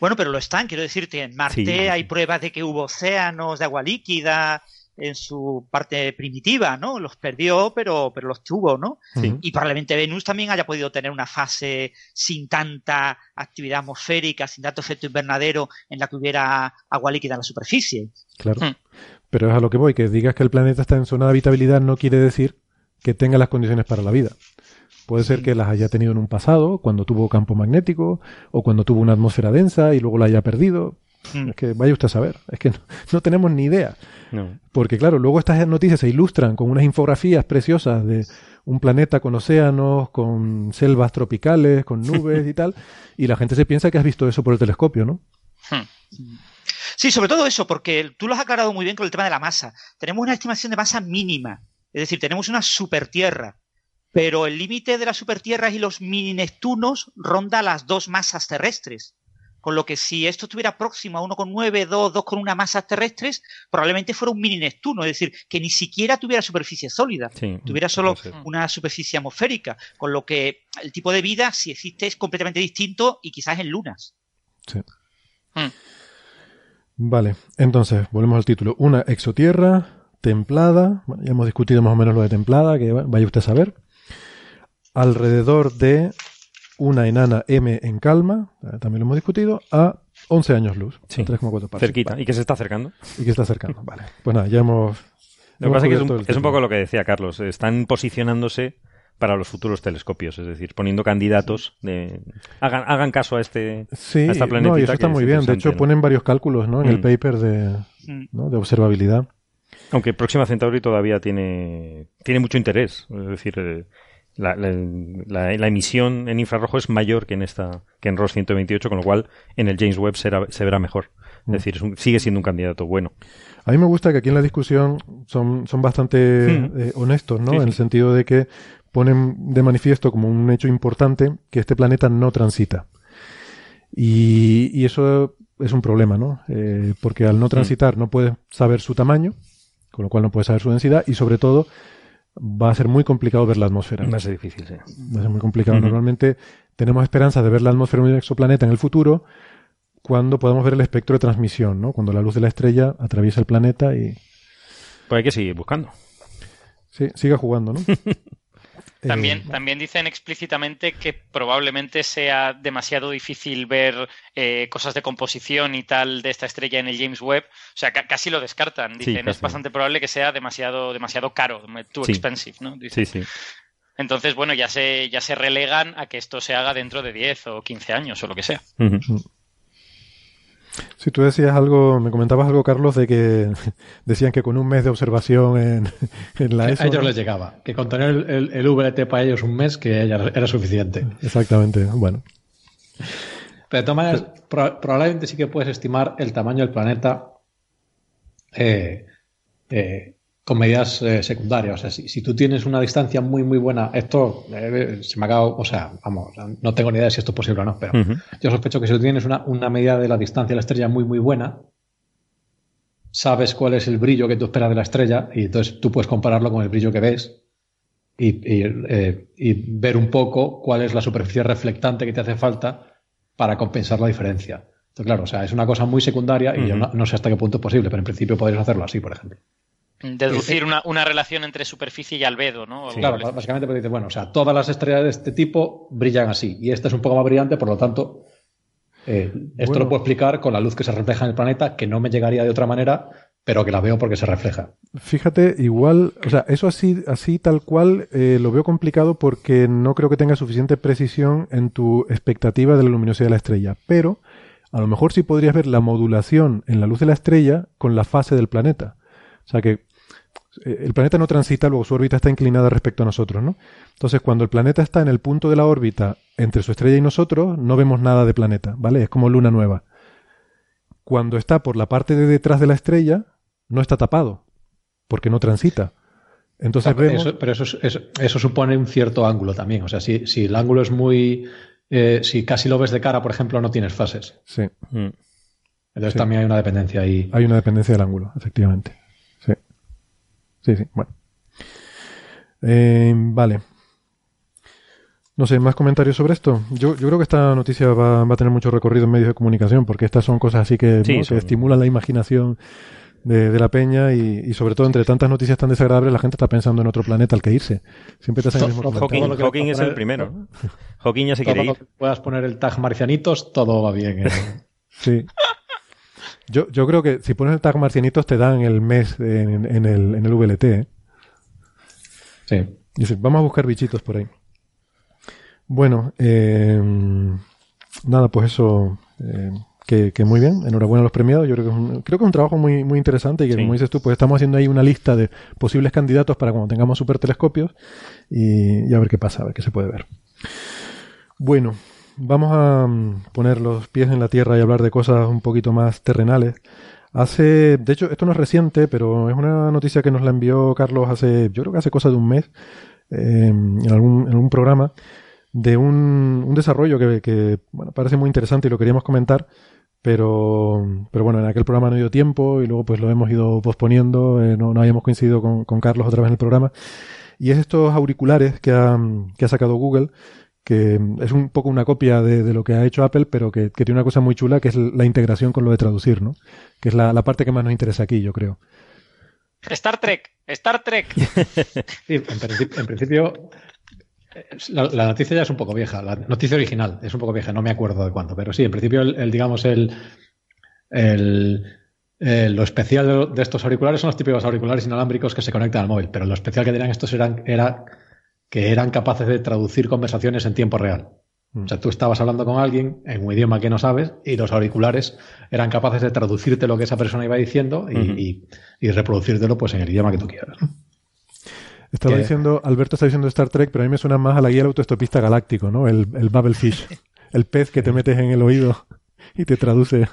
Bueno, pero lo están, quiero decirte, en Marte hay pruebas de que hubo océanos de agua líquida, en su parte primitiva, ¿no? Los perdió, pero, pero los tuvo, ¿no? Y probablemente Venus también haya podido tener una fase sin tanta actividad atmosférica, sin tanto efecto invernadero, en la que hubiera agua líquida en la superficie. Claro. Pero es a lo que voy, que digas que el planeta está en zona de habitabilidad no quiere decir que tenga las condiciones para la vida. Puede ser que las haya tenido en un pasado, cuando tuvo campo magnético, o cuando tuvo una atmósfera densa y luego la haya perdido. Hmm. Es que vaya usted a saber, es que no tenemos ni idea. Porque claro, luego estas noticias se ilustran con unas infografías preciosas de un planeta con océanos, con selvas tropicales, con nubes y tal, y la gente se piensa que has visto eso por el telescopio, ¿no? Hmm. Sí, sobre todo eso, porque tú lo has aclarado muy bien con el tema de la masa. Tenemos una estimación de masa mínima, es decir, tenemos una supertierra, pero el límite de las supertierras y los mini Neptunos ronda las dos masas terrestres. Con lo que si esto estuviera próximo a 1,9, 2, 2 con una masa terrestres, probablemente fuera un mini Neptuno, es decir, que ni siquiera tuviera superficie sólida, tuviera solo una superficie atmosférica, con lo que el tipo de vida, si existe, es completamente distinto y quizás en lunas. Sí. Hmm. Vale, entonces, volvemos al título. Una exotierra templada, ya hemos discutido más o menos lo de templada, que vaya usted a saber, alrededor de una enana M en calma, eh, también lo hemos discutido, a 11 años luz. Sí, 3,4 Cerquita. Y que se está acercando. Y que se está acercando, vale. Pues nada, ya hemos... Lo que pasa es que es un, poco lo que decía Carlos. Están posicionándose para los futuros telescopios, es decir, poniendo candidatos de hagan, hagan caso a este sí, esta No, y eso está muy bien. De hecho, ponen varios cálculos ¿no? en el mm. paper de, mm. de observabilidad. Aunque Próxima Centauri todavía tiene, tiene mucho interés. Es decir, eh, la, la, emisión en infrarrojo es mayor que en esta que en ROS 128, con lo cual en el James Webb se verá mejor. Es mm. decir, sigue siendo un candidato bueno. A mí me gusta que aquí en la discusión son, son bastante hmm. eh, honestos, ¿no? En el sentido de que ponen de manifiesto como un hecho importante que este planeta no transita. Y, y eso es un problema, ¿no? Eh, porque al no hmm. transitar no puedes saber su tamaño, con lo cual no puedes saber su densidad y sobre todo va a ser muy complicado ver la atmósfera. Va a ser difícil, sí. Va a ser muy complicado. Normalmente tenemos esperanza de ver la atmósfera de un exoplaneta en el futuro cuando podamos ver el espectro de transmisión, ¿no? Cuando la luz de la estrella atraviesa el planeta y... Pues hay que seguir buscando. Sí, siga jugando, ¿no? También, eh, también dicen explícitamente que probablemente sea demasiado difícil ver eh, cosas de composición y tal de esta estrella en el James Webb. O sea, casi lo descartan. Dicen, es bastante probable que sea demasiado, demasiado caro, too expensive, ¿no? Sí, sí. Entonces, bueno, ya se, ya se relegan a que esto se haga dentro de 10 o 15 años o lo que sea. Si tú decías algo, me comentabas algo, Carlos, de que decían que con un mes de observación en, en la ESO... A ellos les llegaba, que con tener el, el, VLT para ellos un mes, que era suficiente. Exactamente, bueno. Pero de todas maneras, probablemente sí que puedes estimar el tamaño del planeta eh, eh, con medidas eh, secundarias. O sea, si, tú tienes una distancia muy, muy buena, esto eh, se me ha acabado, o sea, vamos, no tengo ni idea de si esto es posible o no, pero yo sospecho que si tú tienes una, medida de la distancia de la estrella muy, muy buena, sabes cuál es el brillo que tú esperas de la estrella y entonces tú puedes compararlo con el brillo que ves y, eh, ver un poco cuál es la superficie reflectante que te hace falta para compensar la diferencia. Entonces, claro, o sea, es una cosa muy secundaria y yo no, no, sé hasta qué punto es posible, pero en principio podrías hacerlo así, por ejemplo. Deducir una, una, relación entre superficie y albedo, ¿no? claro, básicamente porque dice, bueno, o sea, todas las estrellas de este tipo brillan así, y esta es un poco más brillante, por lo tanto, Eh, esto lo puedo explicar con la luz que se refleja en el planeta, que no me llegaría de otra manera, pero que la veo porque se refleja. Fíjate, igual, o sea, eso así, así tal cual eh, lo veo complicado porque no creo que tenga suficiente precisión en tu expectativa de la luminosidad de la estrella, pero a lo mejor sí podrías ver la modulación en la luz de la estrella con la fase del planeta. O sea que el planeta no transita, luego su órbita está inclinada respecto a nosotros, ¿no? Entonces, cuando el planeta está en el punto de la órbita entre su estrella y nosotros, no vemos nada de planeta, ¿vale? Es como luna nueva. Cuando está por la parte de detrás de la estrella, no está tapado, porque no transita. Entonces vemos... pero eso, eso, supone un cierto ángulo también. O sea, si, si el ángulo es muy... Eh, si casi lo ves de cara, por ejemplo, no tienes fases. Sí. Mm. Entonces también hay una dependencia ahí. Hay una dependencia del ángulo, efectivamente. Sí, sí, bueno. Eh, vale. No sé, ¿más comentarios sobre esto? Yo, yo creo que esta noticia va, a tener mucho recorrido en medios de comunicación, porque estas son cosas así que, estimulan la imaginación de, la peña y, sobre todo entre tantas noticias tan desagradables la gente está pensando en otro planeta al que irse. Siempre te el mismo Hawking, Hawking es el primero. Hawking ya se quiere ir. puedas poner el tag marcianitos, todo va bien. ¿eh? sí. Yo, yo creo que si pones el tag marcianitos te dan el mes en, el, en el VLT. ¿eh? Sí. Vamos a buscar bichitos por ahí. Bueno, eh, nada, pues eso, eh, que, muy bien, enhorabuena a los premiados. Yo creo que es un, creo que es un trabajo muy, muy interesante y que, como dices tú, pues estamos haciendo ahí una lista de posibles candidatos para cuando tengamos super telescopios y, y a ver qué pasa, a ver qué se puede ver. Bueno, vamos a mm, poner los pies en la tierra y hablar de cosas un poquito más terrenales. Hace, de hecho, esto no es reciente, pero es una noticia que nos la envió Carlos hace, yo creo que hace cosa de un mes, eh, en, algún, en algún programa, de un, un desarrollo que, bueno, parece muy interesante y lo queríamos comentar, pero, pero bueno, en aquel programa no dio tiempo y luego pues lo hemos ido posponiendo, eh, no, no habíamos coincidido con, con, Carlos otra vez en el programa. Y es estos auriculares que ha, que ha sacado Google, que es un poco una copia de, lo que ha hecho Apple, pero que, tiene una cosa muy chula, que es la integración con lo de traducir, ¿no? Que es la, parte que más nos interesa aquí, yo creo. Star Trek, Star Trek. Sí, en, principio, la, noticia ya es un poco vieja, la noticia original es un poco vieja, no me acuerdo de cuánto, pero sí, en principio, el, digamos, el, lo especial de, estos auriculares son los típicos auriculares inalámbricos que se conectan al móvil, pero lo especial que tenían estos eran, era que eran capaces de traducir conversaciones en tiempo real. Mm. O sea, tú estabas hablando con alguien en un idioma que no sabes y los auriculares eran capaces de traducirte lo que esa persona iba diciendo y, reproducírtelo pues en el idioma que tú quieras. Estaba diciendo, Alberto está diciendo Star Trek, pero a mí me suena más a la guía del autoestopista galáctico, ¿no? El, el Bubblefish, el pez que te metes en el oído y te traduce.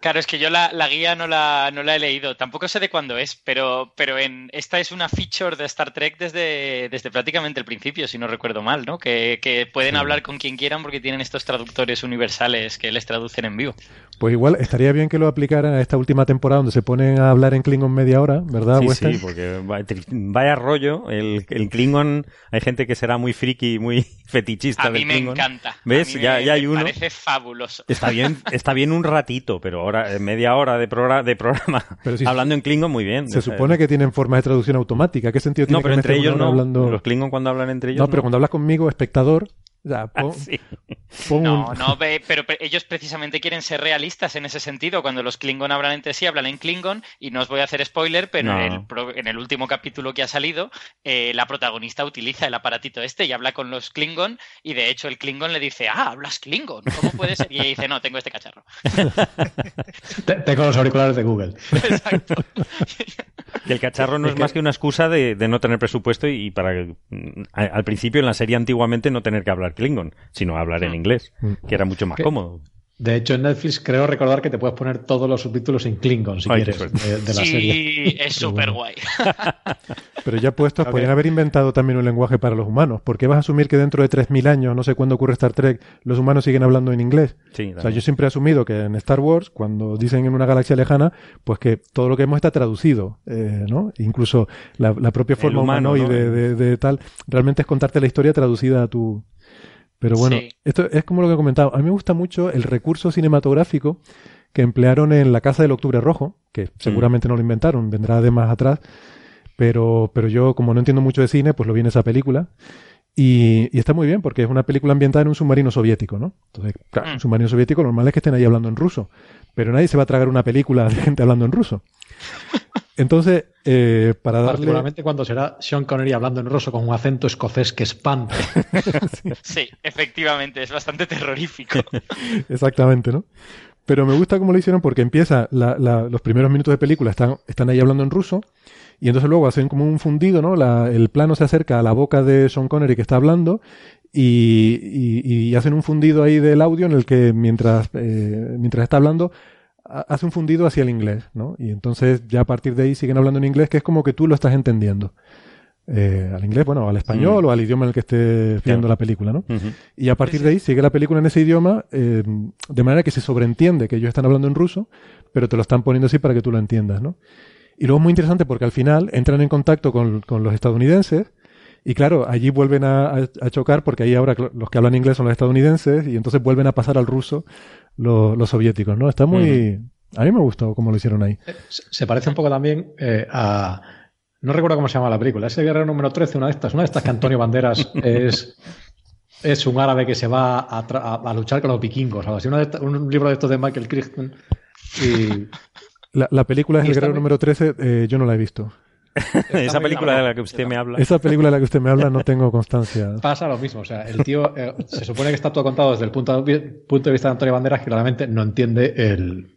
Claro, es que yo la, guía no la, no la, he leído. Tampoco sé de cuándo es, pero, pero en, esta es una feature de Star Trek desde, desde prácticamente el principio, si no recuerdo mal, ¿no? Que, pueden hablar con quien quieran porque tienen estos traductores universales que les traducen en vivo. Pues igual estaría bien que lo aplicaran a esta última temporada donde se ponen a hablar en Klingon media hora, ¿verdad? Sí, sí, porque vaya rollo. El, Klingon, hay gente que será muy friki, muy fetichista. A mí me encanta. ¿Ves? ya, hay uno. Me parece fabuloso. Está bien, está bien un ratito, pero ahora eh, media hora de, programa, de programa hablando en Klingon muy bien. Se supone que tienen forma de traducción automática. ¿Qué sentido tiene no, pero entre ellos no. Los Klingon cuando hablan entre ellos. No, pero cuando hablas conmigo, espectador, Ah, no, no, pero, ellos precisamente quieren ser realistas en ese sentido. Cuando los Klingon hablan entre sí, hablan en Klingon, y no os voy a hacer spoiler, pero en, el, último capítulo que ha salido, eh, la protagonista utiliza el aparatito este y habla con los Klingon, y de hecho el Klingon le dice, ah, hablas Klingon, ¿cómo puede ser? Y ella dice, no, tengo este cacharro. tengo los auriculares de Google. Exacto. Y el cacharro no es, más que una excusa de, no tener presupuesto y, para mm, al principio en la serie antiguamente no tener que hablar Klingon, sino hablar en mm. inglés, mm. que era mucho más cómodo. De hecho, en Netflix creo recordar que te puedes poner todos los subtítulos en Klingon si quieres de, la serie. Sí, es súper guay. Pero ya puestos, podrían haber inventado también un lenguaje para los humanos. ¿Por qué vas a asumir que dentro de 3.000 años, no sé cuándo ocurre Star Trek, los humanos siguen hablando en inglés? o sea, yo siempre he asumido que en Star Wars, cuando dicen en una galaxia lejana, pues que todo lo que hemos está traducido, eh, ¿no? Incluso la, propia forma humano, y de, de tal, realmente es contarte la historia traducida a tu, pero bueno, esto es como lo que he comentado. A mí me gusta mucho el recurso cinematográfico que emplearon en La Casa del Octubre Rojo, que mm. seguramente no lo inventaron, vendrá de más atrás, pero, pero yo como no entiendo mucho de cine, pues lo vi en esa película. Y, está muy bien porque es una película ambientada en un submarino soviético, ¿no? Entonces, claro, un mm. submarino soviético normal es que estén ahí hablando en ruso, pero nadie se va a tragar una película de gente hablando en ruso. Entonces, eh, para darle... Particularmente cuando será Sean Connery hablando en ruso con un acento escocés que espanta. sí, efectivamente, es bastante terrorífico. Exactamente, ¿no? Pero me gusta cómo lo hicieron porque empieza los primeros minutos de película, están, están ahí hablando en ruso, y entonces luego hacen como un fundido, ¿no? el plano se acerca a la boca de Sean Connery que está hablando, y, hacen un fundido ahí del audio en el que mientras, eh, mientras está hablando hace un fundido hacia el inglés, ¿no? Y entonces ya a partir de ahí siguen hablando en inglés, que es como que tú lo estás entendiendo. Eh, al inglés, bueno, al español mm. o al idioma en el que estés viendo la película, ¿no? Y a partir de ahí sigue la película en ese idioma, eh, de manera que se sobreentiende que ellos están hablando en ruso, pero te lo están poniendo así para que tú lo entiendas, ¿no? Y luego es muy interesante porque al final entran en contacto con, con los estadounidenses y claro, allí vuelven a, chocar porque ahí ahora los que hablan inglés son los estadounidenses y entonces vuelven a pasar al ruso los, soviéticos, ¿no? Está muy... A mí me gustó cómo lo hicieron ahí. Eh, se parece un poco también eh, a... No recuerdo cómo se llama la película. Ese guerrero número 13, una de estas, una de estas que Antonio Banderas es, es un árabe que se va a, luchar con los vikingos. Algo así. un libro de estos de Michael Crichton. Y, la, película es El Guerrero número 13, eh, yo no la he visto. Esa película de la que usted me habla. Esa película de la que usted me habla no tengo constancia. Pasa lo mismo. O sea, el tío eh, se supone que está todo contado desde el punto de, punto de vista de Antonio Banderas, que claramente no entiende el,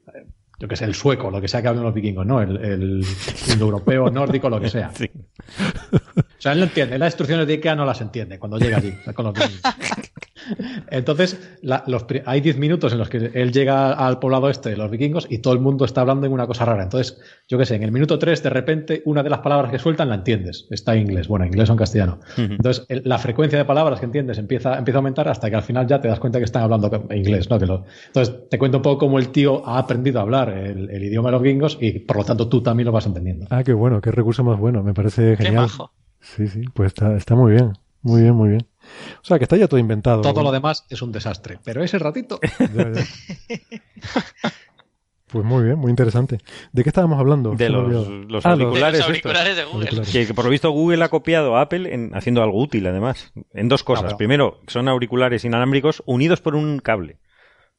yo que sé, el sueco, lo que sea que hablen los vikingos, ¿no? El, el indoeuropeo, nórdico, lo que sea. O sea, él no entiende. Las instrucciones de IKEA no las entiende cuando llega allí con los vikingos. Entonces, los, hay 10 minutos en los que él llega al poblado este de los vikingos y todo el mundo está hablando en una cosa rara. Entonces, yo qué sé, en el minuto 3, de repente, una de las palabras que sueltan la entiendes. Está en inglés, bueno, en inglés o en castellano. Entonces, la frecuencia de palabras que entiendes empieza, empieza a aumentar hasta que al final ya te das cuenta que están hablando en inglés. ¿no? Que entonces, te cuento un poco cómo el tío ha aprendido a hablar el, idioma de los vikingos y por lo tanto tú también lo vas entendiendo. Ah, qué bueno, qué recurso más bueno. Me parece genial. Sí, sí, pues está, está muy bien. Muy bien, muy bien. O sea, que está ya todo inventado. Todo lo demás es un desastre, pero ese ratito. Pues muy bien, muy interesante. ¿De qué estábamos hablando? De los, ah, auriculares, de Google. Que, por lo visto Google ha copiado a Apple en, haciendo algo útil, además. En dos cosas. Primero, son auriculares inalámbricos unidos por un cable.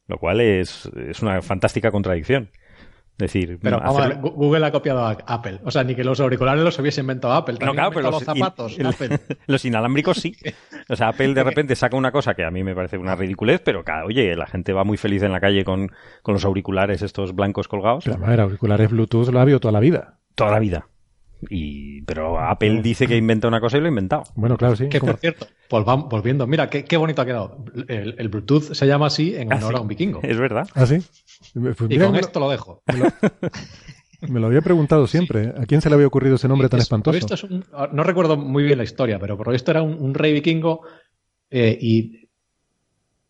Lo cual es, es una fantástica contradicción decir, pero Google ha copiado a Apple. O sea, ni que los auriculares los hubiese inventado Apple. no, claro, pero los zapatos. los inalámbricos sí. O sea, Apple de repente saca una cosa que a mí me parece una ridiculez, pero claro, oye, la gente va muy feliz en la calle con, con los auriculares estos blancos colgados. Pero, a ver, auriculares Bluetooth lo ha habido toda la vida. Toda la vida. Y, pero Apple dice que inventa una cosa y lo ha inventado. Bueno, claro, sí. Que por cierto, volviendo, mira, qué, qué bonito ha quedado. El, Bluetooth se llama así en honor a un vikingo. Es verdad. ¿Ah, sí? Pues y con esto lo dejo. Me lo, había preguntado siempre. ¿eh? ¿A quién se le había ocurrido ese nombre tan espantoso? no recuerdo muy bien la historia, pero por esto era un, rey vikingo eh, y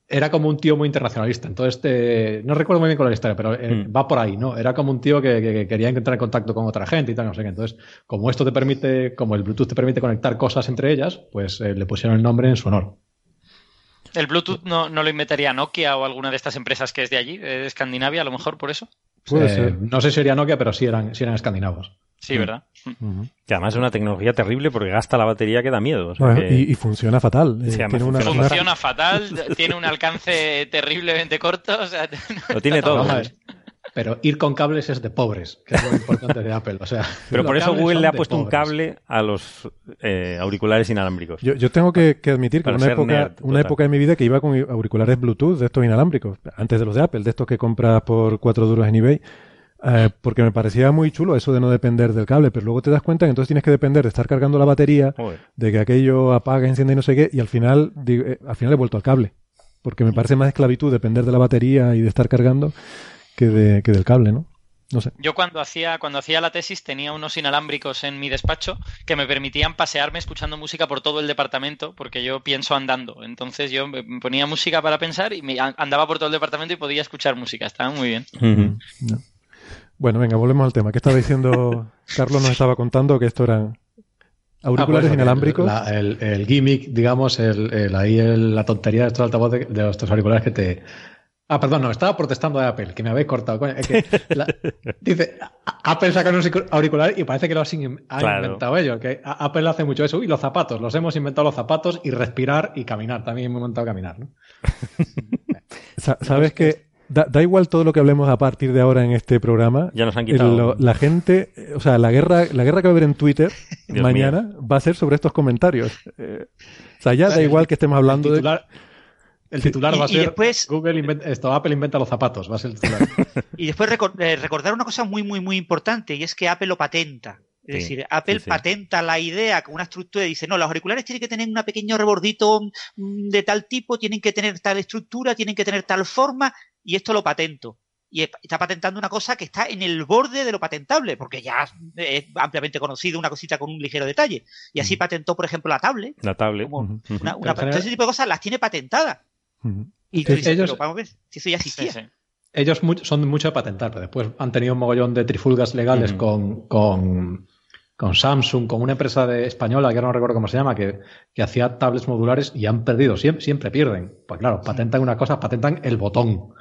era como un tío muy internacionalista. Entonces, no recuerdo muy bien con la historia, pero eh, mm. va por ahí, ¿no? Era como un tío que, quería entrar en contacto con otra gente y tal, no sé qué. Entonces, como esto te permite, como el Bluetooth te permite conectar cosas entre ellas, pues eh, le pusieron el nombre en su honor. ¿El Bluetooth no, lo inventaría Nokia o alguna de estas empresas que es de allí, de Escandinavia, a lo mejor por eso? Puede eh, ser. No sé si sería Nokia, pero sí eran, sí eran escandinavos. Sí, ¿verdad? Que además es una tecnología terrible porque gasta la batería que da miedo. y, funciona fatal. Eh, funciona fatal, tiene un alcance terriblemente corto. lo tiene todo. Pero ir con cables es de pobres, que es lo importante de Apple. O sea, pero por eso Google le ha puesto un cable a los eh, auriculares inalámbricos. Yo, tengo que, admitir que una época, una época de mi vida que iba con auriculares Bluetooth de estos inalámbricos, antes de los de Apple, de estos que compras por cuatro duros en eBay. Eh, porque me parecía muy chulo eso de no depender del cable, pero luego te das cuenta que entonces tienes que depender de estar cargando la batería, de que aquello apaga, enciende y no sé qué, y al final, eh, al final he vuelto al cable. Porque me parece más esclavitud depender de la batería y de estar cargando que, de, que del cable, ¿no? No sé. Yo cuando hacía, cuando hacía la tesis tenía unos inalámbricos en mi despacho que me permitían pasearme escuchando música por todo el departamento, porque yo pienso andando. Entonces yo me ponía música para pensar y me andaba por todo el departamento y podía escuchar música. Estaba muy bien. Bueno, venga, volvemos al tema. ¿Qué estaba diciendo? Carlos nos estaba contando que esto eran auriculares ah, pues, inalámbricos. el, gimmick, digamos, el, ahí la tontería de estos altavoces, de estos auriculares que te, Ah, perdón, no, estaba protestando de Apple, que me habéis cortado. dice, Apple saca unos auriculares y parece que lo han inventado ellos. Que Apple hace mucho eso. Y los zapatos, los hemos inventado los zapatos y respirar y caminar. También hemos inventado caminar, ¿no? ¿Sabes que Da, igual todo lo que hablemos a partir de ahora en este programa. Ya nos han quitado. la gente, o sea, la guerra, la guerra que va a haber en Twitter mañana va a ser sobre estos comentarios. Eh, o sea, ya da igual que estemos hablando de. El titular va a ser Google inventa, esto, Apple inventa los zapatos, va a ser el titular. y después eh, recordar una cosa muy, muy, muy importante, y es que Apple lo patenta. Es decir, Apple patenta la idea con una estructura y dice, no, los auriculares tienen que tener un pequeño rebordito mm, de tal tipo, tienen que tener tal estructura, tienen que tener tal forma, y esto lo patento. Y está patentando una cosa que está en el borde de lo patentable, porque ya es ampliamente conocido una cosita con un ligero detalle. Y así patentó, por ejemplo, la tablet. La tablet. ese tipo de cosas las tiene patentadas. Y ellos, vamos a ver, si eso ya existía. Ellos son mucho de patentar, pero después han tenido un mogollón de trifulgas legales con, con, con, Samsung, con una empresa de española, que no recuerdo cómo se llama, que, que hacía tablets modulares y han perdido, siempre, siempre pierden. Pues claro, patentan una cosa, patentan el botón.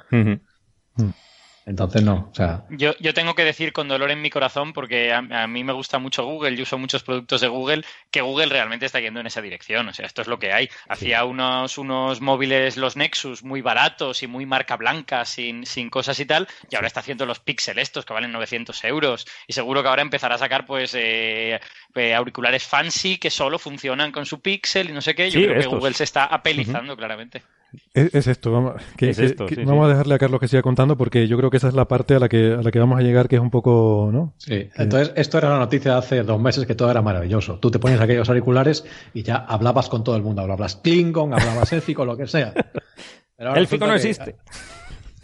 Entonces no, o sea... Yo, yo tengo que decir con dolor en mi corazón, porque a, mí me gusta mucho Google, yo uso muchos productos de Google, que Google realmente está yendo en esa dirección. O sea, esto es lo que hay. Hacía unos, unos móviles, los Nexus, muy baratos y muy marca blanca, sin, sin cosas y tal, y ahora está haciendo los Pixel estos, que valen 900 euros. Y seguro que ahora empezará a sacar, pues, eh, eh, auriculares fancy que solo funcionan con su Pixel y no sé qué. Yo creo que Google se está apelizando claramente. Es, esto, vamos, vamos a dejarle a Carlos que siga contando porque yo creo que esa es la parte a la que, a la que vamos a llegar que es un poco, ¿no? Sí, entonces esto era la noticia de hace dos meses que todo era maravilloso. Tú te pones aquellos auriculares y ya hablabas con todo el mundo, hablabas Klingon, hablabas élfico, lo que sea. Élfico no existe.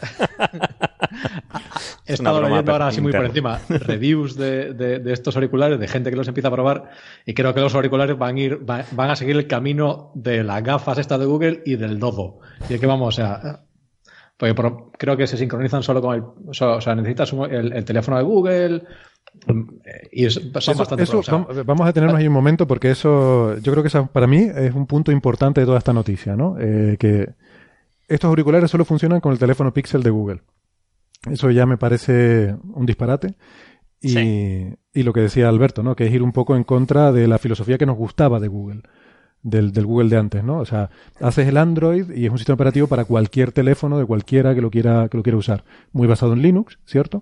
He estado leyendo ahora así muy por encima reviews de, estos auriculares, de gente que los empieza a probar, y creo que los auriculares van a ir, van, a seguir el camino de las gafas esta de Google y del Dodo. Y es que vamos, o sea, porque creo que se sincronizan solo con el, o sea, necesitas el, teléfono de Google, y son bastante Vamos a tenernos ahí un momento porque eso, yo creo que para mí es un punto importante de toda esta noticia, ¿no? Eh, que estos auriculares solo funcionan con el teléfono Pixel de Google. Eso ya me parece un disparate. Y, lo que decía Alberto, ¿no? Que es ir un poco en contra de la filosofía que nos gustaba de Google. Del, Google de antes, ¿no? O sea, haces el Android y es un sistema operativo para cualquier teléfono de cualquiera que lo quiera, que lo quiera usar. Muy basado en Linux, ¿cierto?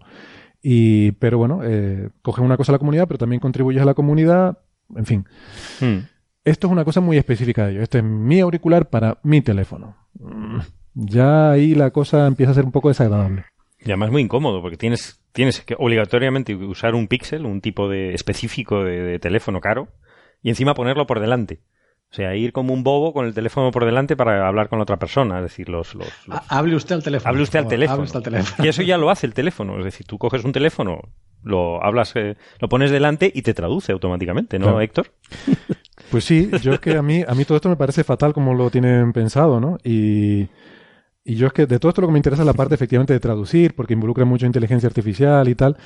Y, pero bueno, eh, coges una cosa a la comunidad, pero también contribuyes a la comunidad, en fin. Hmm. Esto es una cosa muy específica de ello. Este es mi auricular para mi teléfono. Ya ahí la cosa empieza a ser un poco desagradable. Y además muy incómodo, porque tienes, tienes que obligatoriamente usar un píxel, un tipo de específico de, teléfono caro, y encima ponerlo por delante. O sea, ir como un bobo con el teléfono por delante para hablar con otra persona. Es decir, los. los, Hable usted al teléfono. Hable usted al teléfono. Y eso ya lo hace el teléfono. Es decir, tú coges un teléfono, lo hablas, eh, lo pones delante y te traduce automáticamente, ¿no, Héctor? Pues sí, yo es que a mí, a mí todo esto me parece fatal como lo tienen pensado, ¿no? Y y yo es que de todo esto lo que me interesa es la parte efectivamente de traducir, porque involucra mucho inteligencia artificial y tal.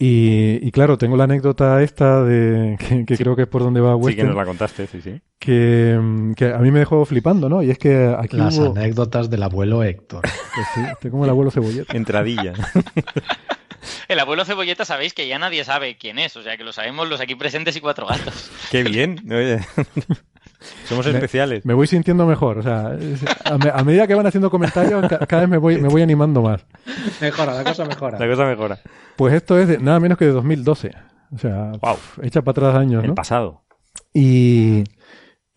Y, claro, tengo la anécdota esta de que, creo que es por donde va Western. Sí, que nos la contaste, sí, sí. Que, a mí me dejó flipando, ¿no? Y es que aquí Las anécdotas del abuelo Héctor. Pues sí, estoy como el abuelo Cebolleta. Entradilla. El abuelo Cebolleta sabéis que ya nadie sabe quién es, o sea que lo sabemos los aquí presentes y cuatro gatos. Qué bien. Somos especiales. Me voy sintiendo mejor. O sea, a, medida que van haciendo comentarios, cada vez me voy, me voy animando más. Mejora, la cosa mejora. La cosa mejora. Pues esto es de nada menos que de 2012. O sea, wow. echa para atrás años, ¿no? El pasado. Y,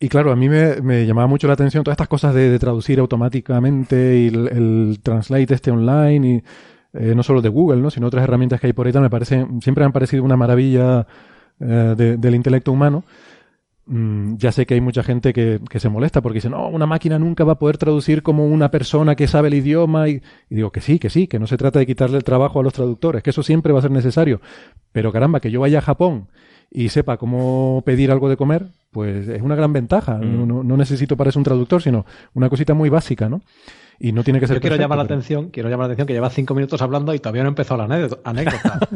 y claro, a mí me, llamaba mucho la atención todas estas cosas de, traducir automáticamente y el, translate este online y eh, no solo de Google, ¿no? sino otras herramientas que hay por ahí me parecen, siempre me han parecido una maravilla eh, del intelecto humano. Mm, ya sé que hay mucha gente que, se molesta porque dice, no, una máquina nunca va a poder traducir como una persona que sabe el idioma. Y, digo que sí, que sí, que no se trata de quitarle el trabajo a los traductores, que eso siempre va a ser necesario. Pero caramba, que yo vaya a Japón y sepa cómo pedir algo de comer, pues es una gran ventaja. Mm. No, necesito para eso un traductor, sino una cosita muy básica, ¿no? Y no tiene que ser. Yo quiero llamar la atención, quiero llamar la atención que lleva cinco minutos hablando y todavía no ha empezado la anécdota.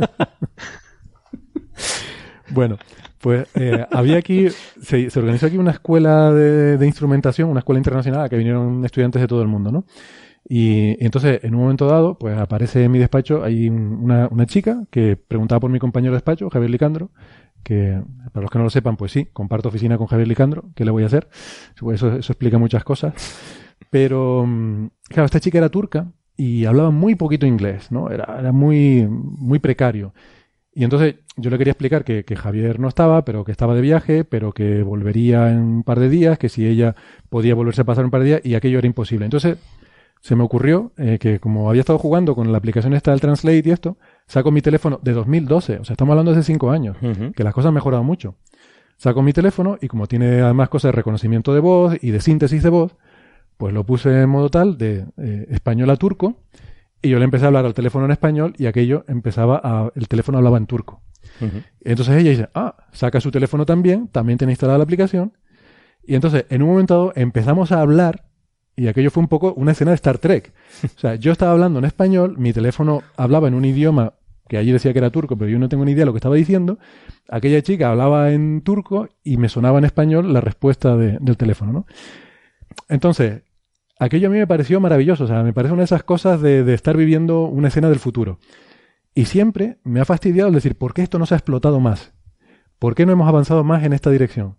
bueno, pues eh, había aquí, se, organizó aquí una escuela de, instrumentación, una escuela internacional a que vinieron estudiantes de todo el mundo, ¿no? Y, entonces, en un momento dado, pues aparece en mi despacho, hay una, una chica que preguntaba por mi compañero de despacho, Javier Licandro, que para los que no lo sepan, pues sí, comparto oficina con Javier Licandro, ¿qué le voy a hacer? Eso, eso explica muchas cosas. Pero, mm, claro, esta chica era turca y hablaba muy poquito inglés, ¿no? Era, era muy, muy precario. Y entonces yo le quería explicar que, que, Javier no estaba, pero que estaba de viaje, pero que volvería en un par de días, que si ella podía volverse a pasar un par de días, y aquello era imposible. Entonces se me ocurrió eh, que como había estado jugando con la aplicación esta del Translate y esto, saco mi teléfono de 2012, o sea, estamos hablando de hace cinco años, que las cosas han mejorado mucho. Saco mi teléfono y como tiene además cosas de reconocimiento de voz y de síntesis de voz, pues lo puse en modo tal de eh, español a turco y yo le empecé a hablar al teléfono en español y aquello empezaba a, el teléfono hablaba en turco. Entonces ella dice, ah, saca su teléfono también, también tiene instalada la aplicación. Y entonces, en un momento dado, empezamos a hablar y aquello fue un poco una escena de Star Trek. O sea, yo estaba hablando en español, mi teléfono hablaba en un idioma que allí decía que era turco, pero yo no tengo ni idea de lo que estaba diciendo. Aquella chica hablaba en turco y me sonaba en español la respuesta del teléfono, ¿no? Entonces, aquello a mí me pareció maravilloso, o sea, me parece una de esas cosas de, estar viviendo una escena del futuro. Y siempre me ha fastidiado el decir, ¿por qué esto no se ha explotado más? ¿Por qué no hemos avanzado más en esta dirección?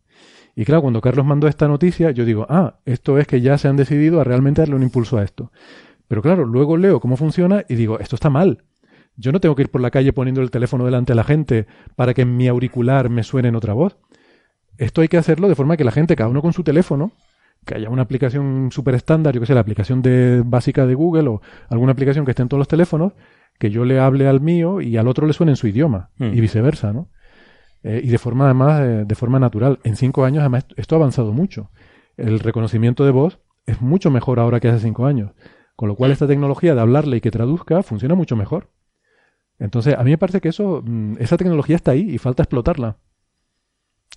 Y claro, cuando Carlos mandó esta noticia, yo digo, ah, esto es que ya se han decidido a realmente darle un impulso a esto. Pero claro, luego leo cómo funciona y digo, esto está mal. Yo no tengo que ir por la calle poniendo el teléfono delante de la gente para que en mi auricular me suene en otra voz. Esto hay que hacerlo de forma que la gente, cada uno con su teléfono, que haya una aplicación súper estándar, yo que sé, la aplicación de, básica de Google o alguna aplicación que esté en todos los teléfonos, que yo le hable al mío y al otro le suene en su idioma mm. y viceversa, ¿no? Eh, y de forma además, eh, de forma natural. En cinco años además esto ha avanzado mucho. El reconocimiento de voz es mucho mejor ahora que hace cinco años. Con lo cual esta tecnología de hablarle y que traduzca funciona mucho mejor. Entonces, a mí me parece que eso, mm, esa tecnología está ahí y falta explotarla.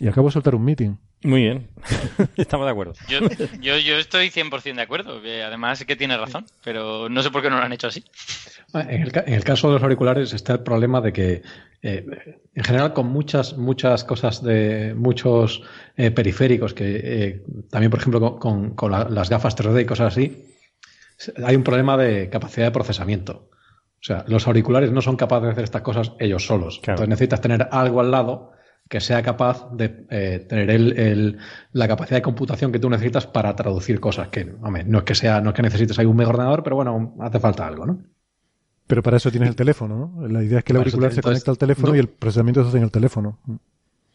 Y acabo de soltar un meeting. Muy bien, estamos de acuerdo. Yo, yo, yo estoy 100% de acuerdo, que además que tiene razón, pero no sé por qué no lo han hecho así. Ah, en el, en el caso de los auriculares está el problema de que, eh, en general, con muchas, muchas cosas de muchos eh, periféricos, que eh, también, por ejemplo, con, con, las gafas 3D y cosas así, hay un problema de capacidad de procesamiento. O sea, los auriculares no son capaces de hacer estas cosas ellos solos. Entonces necesitas tener algo al lado que sea capaz de eh, tener el, la capacidad de computación que tú necesitas para traducir cosas. Que, hombre, no es que sea, no es que necesites ahí un mega ordenador, pero bueno, hace falta algo, ¿no? Pero para eso tienes el teléfono, ¿no? La idea es que el auricular se conecta al teléfono y el procesamiento se hace en el teléfono.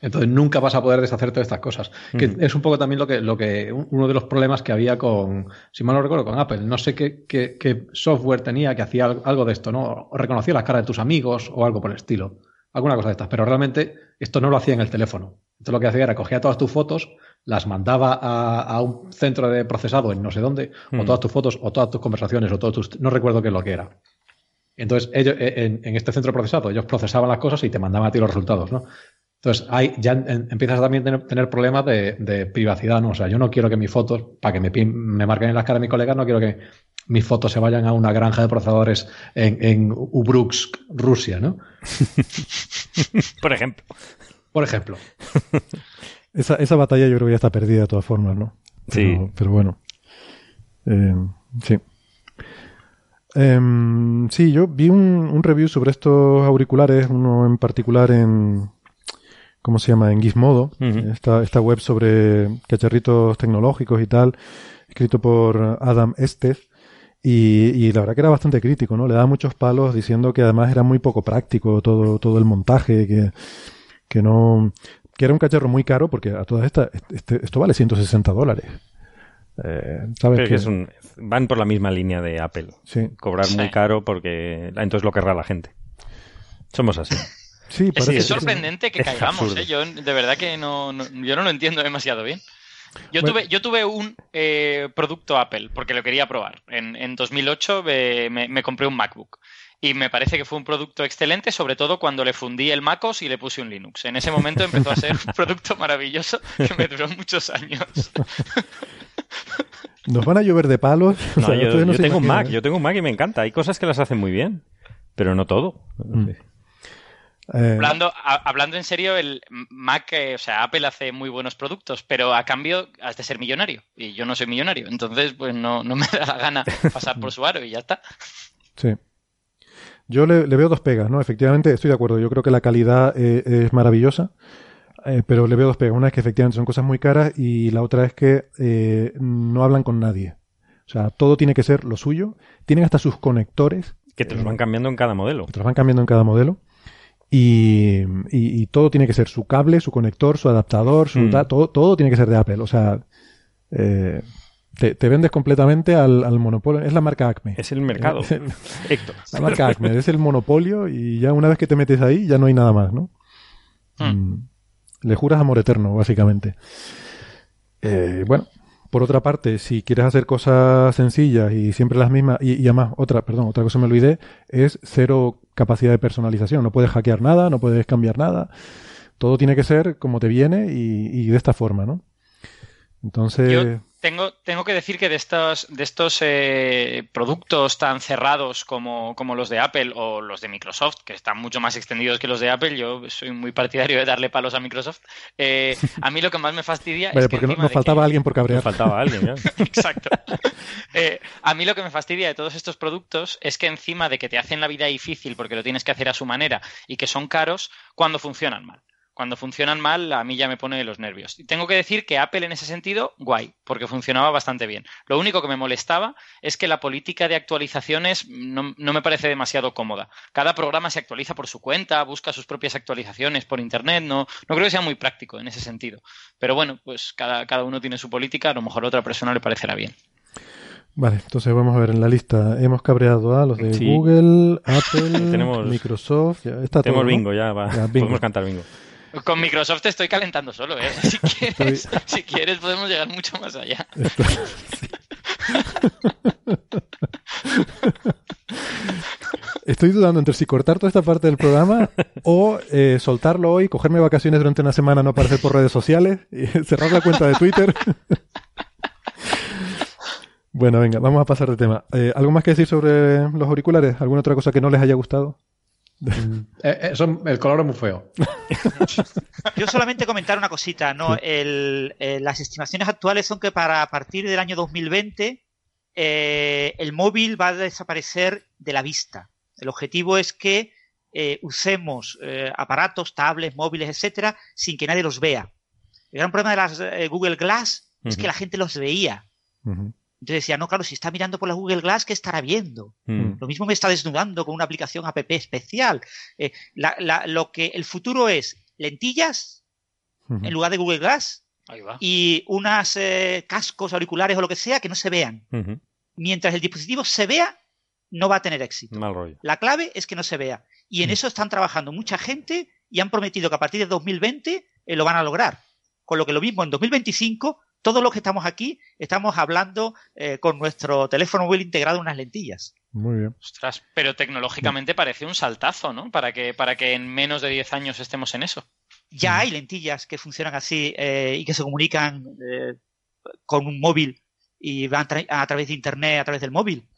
Entonces nunca vas a poder deshacer todas estas cosas. Que es un poco también lo que, lo que, uno de los problemas que había con, si mal no recuerdo, con Apple. No sé qué, qué, qué software tenía que hacía algo de esto, ¿no? O reconocía las caras de tus amigos o algo por el estilo alguna cosa de estas, pero realmente esto no lo hacía en el teléfono. Esto lo que hacía era cogía todas tus fotos, las mandaba a, un centro de procesado en no sé dónde, o hmm. todas tus fotos, o todas tus conversaciones, o todos tus. No recuerdo qué es lo que era. Entonces, ellos, eh, en, este centro de procesado, ellos procesaban las cosas y te mandaban a ti los resultados, ¿no? Entonces, hay, ya empiezas también a tener, problemas de, privacidad, ¿no? O sea, yo no quiero que mis fotos, para que me, me marquen en las caras de mis colegas, no quiero que mis fotos se vayan a una granja de procesadores en, en Ubruksk, Rusia, ¿no? Por ejemplo. Por ejemplo. esa, esa batalla yo creo que ya está perdida de todas formas, ¿no? sí. Pero bueno. Eh, sí. Em, sí, yo vi un, un, review sobre estos auriculares, uno en particular en. ¿Cómo se llama? En Gizmodo, esta, esta web sobre cacharritos tecnológicos y tal, escrito por Adam Estes. Y, la verdad que era bastante crítico, ¿no? Le daba muchos palos diciendo que además era muy poco práctico todo, todo el montaje, que, que no, que era un cacharro muy caro porque a todas estas, este, esto vale 160 dólares. Eh, ¿sabes que, van por la misma línea de Apple. Sí. Cobrar muy caro porque entonces lo querrá la gente. Somos así. Sí, es, sorprendente que, caigamos. ¿eh? Yo de verdad que no, yo no lo entiendo demasiado bien. Yo, tuve, yo tuve un eh, producto Apple porque lo quería probar. En, en 2008 me, compré un MacBook y me parece que fue un producto excelente, sobre todo cuando le fundí el MacOS y le puse un Linux. En ese momento empezó a ser un producto maravilloso que me duró muchos años. Nos van a llover de palos. yo, tengo un Mac, yo tengo un Mac y me encanta. Hay cosas que las hacen muy bien, pero no todo. Mm. Eh, hablando, hablando en serio, el Mac, o sea, Apple hace muy buenos productos, pero a cambio has de ser millonario. Y yo no soy millonario, entonces pues no, no me da la gana pasar por su aro y ya está. Sí. Yo le, veo dos pegas, ¿no? Efectivamente, estoy de acuerdo. Yo creo que la calidad eh, es maravillosa, eh, pero le veo dos pegas. Una es que efectivamente son cosas muy caras y la otra es que no hablan con nadie. O sea, todo tiene que ser lo suyo. Tienen hasta sus conectores. Que te los van cambiando en cada modelo. Que te los van cambiando en cada modelo. Y, todo tiene que ser su cable, su conector, su adaptador, su mm. todo, todo tiene que ser de Apple. O sea, eh, te, vendes completamente al, monopolio. Es la marca Acme. Es el mercado. la marca Acme. Es el monopolio y ya una vez que te metes ahí ya no hay nada más, ¿no? Hmm. Mm. Le juras amor eterno, básicamente. Eh, bueno, por otra parte, si quieres hacer cosas sencillas y siempre las mismas, y, además, otra, perdón, otra cosa me olvidé, es cero capacidad de personalización. No puedes hackear nada, no puedes cambiar nada. Todo tiene que ser como te viene y, de esta forma, ¿no? Entonces. Tengo, tengo que decir que de estos, de estos eh, productos tan cerrados como, los de Apple o los de Microsoft, que están mucho más extendidos que los de Apple, yo soy muy partidario de darle palos a Microsoft. Eh, a mí lo que más me fastidia es que. Porque nos faltaba alguien por cabrear. faltaba alguien, Exacto. Eh, a mí lo que me fastidia de todos estos productos es que encima de que te hacen la vida difícil porque lo tienes que hacer a su manera y que son caros, cuando funcionan mal cuando funcionan mal, a mí ya me pone los nervios. Y tengo que decir que Apple en ese sentido, guay, porque funcionaba bastante bien. Lo único que me molestaba es que la política de actualizaciones no, me parece demasiado cómoda. Cada programa se actualiza por su cuenta, busca sus propias actualizaciones por Internet, no, no creo que sea muy práctico en ese sentido. Pero bueno, pues cada, cada uno tiene su política, a lo mejor a otra persona le parecerá bien. Vale, entonces vamos a ver en la lista. Hemos cabreado a los de Google, Apple, Microsoft. está tenemos bingo, ya, va. podemos cantar bingo. Con Microsoft te estoy calentando solo, ¿eh? Si quieres, podemos llegar mucho más allá. Estoy dudando entre si cortar toda esta parte del programa o eh, soltarlo hoy, cogerme vacaciones durante una semana, no aparecer por redes sociales, y cerrar la cuenta de Twitter. bueno, venga, vamos a pasar de tema. Eh, ¿Algo más que decir sobre los auriculares? ¿Alguna otra cosa que no les haya gustado? Eh, eh, el color es muy feo. Yo solamente comentar una cosita, ¿no? Eh, las estimaciones actuales son que para a partir del año 2020 el móvil va a desaparecer de la vista. El objetivo es que usemos aparatos, tablets, móviles, etcétera, sin que nadie los vea. El gran problema de las Google Glass es que la gente los veía. Entonces decía, no, claro, si está mirando por la Google Glass, ¿qué estará viendo? Mm. Lo mismo me está desnudando con una aplicación app especial. Eh, lo que el futuro es lentillas en lugar de Google Glass y unas eh, cascos auriculares o lo que sea que no se vean. Mientras el dispositivo se vea, no va a tener éxito. La clave es que no se vea. Y en mm. eso están trabajando mucha gente y han prometido que a partir de 2020 eh, lo van a lograr. Con lo que lo mismo en 2025 todos los que estamos aquí estamos hablando eh, con nuestro teléfono móvil integrado en unas lentillas. Muy bien. Ostras, pero tecnológicamente parece un saltazo, ¿no? Para que, para que en menos de 10 años estemos en eso. Ya hay lentillas que funcionan así eh, y que se comunican eh, con un móvil y van a través de Internet, a través del móvil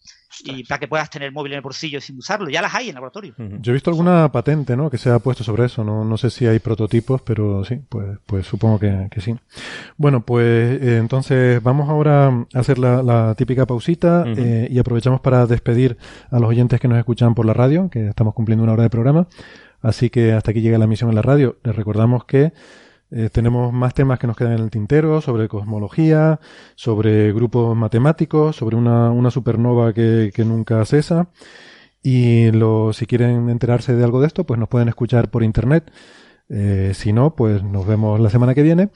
y para que puedas tener el móvil en el bolsillo sin usarlo. Ya las hay en laboratorio. Yo he visto alguna patente ¿no? que se ha puesto sobre eso. No, no sé si hay prototipos, pero sí, pues, pues supongo que, sí. Bueno, pues eh, entonces vamos ahora a hacer la, típica pausita eh, y aprovechamos para despedir a los oyentes que nos escuchan por la radio, que estamos cumpliendo una hora de programa. Así que hasta aquí llega la emisión en la radio. Les recordamos que eh, tenemos más temas que nos quedan en el tintero sobre cosmología, sobre grupos matemáticos, sobre una, una supernova que, que, nunca cesa. Y lo, si quieren enterarse de algo de esto, pues nos pueden escuchar por internet. Eh, si no, pues nos vemos la semana que viene.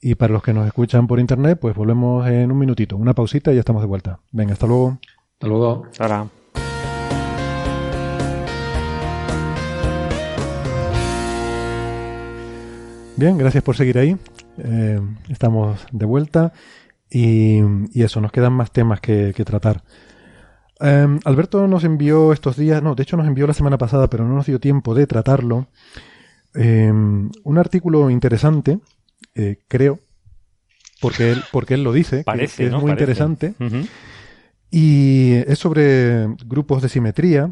Y para los que nos escuchan por internet, pues volvemos en un minutito, una pausita y ya estamos de vuelta. Venga, hasta luego. Hasta luego. Hasta Bien, gracias por seguir ahí. Eh, estamos de vuelta y, eso, nos quedan más temas que, tratar. Em, Alberto nos envió estos días, no, de hecho nos envió la semana pasada, pero no nos dio tiempo de tratarlo. Em, un artículo interesante, eh, creo, porque él, porque él lo dice, Parece, que, es muy interesante. Y es sobre grupos de simetría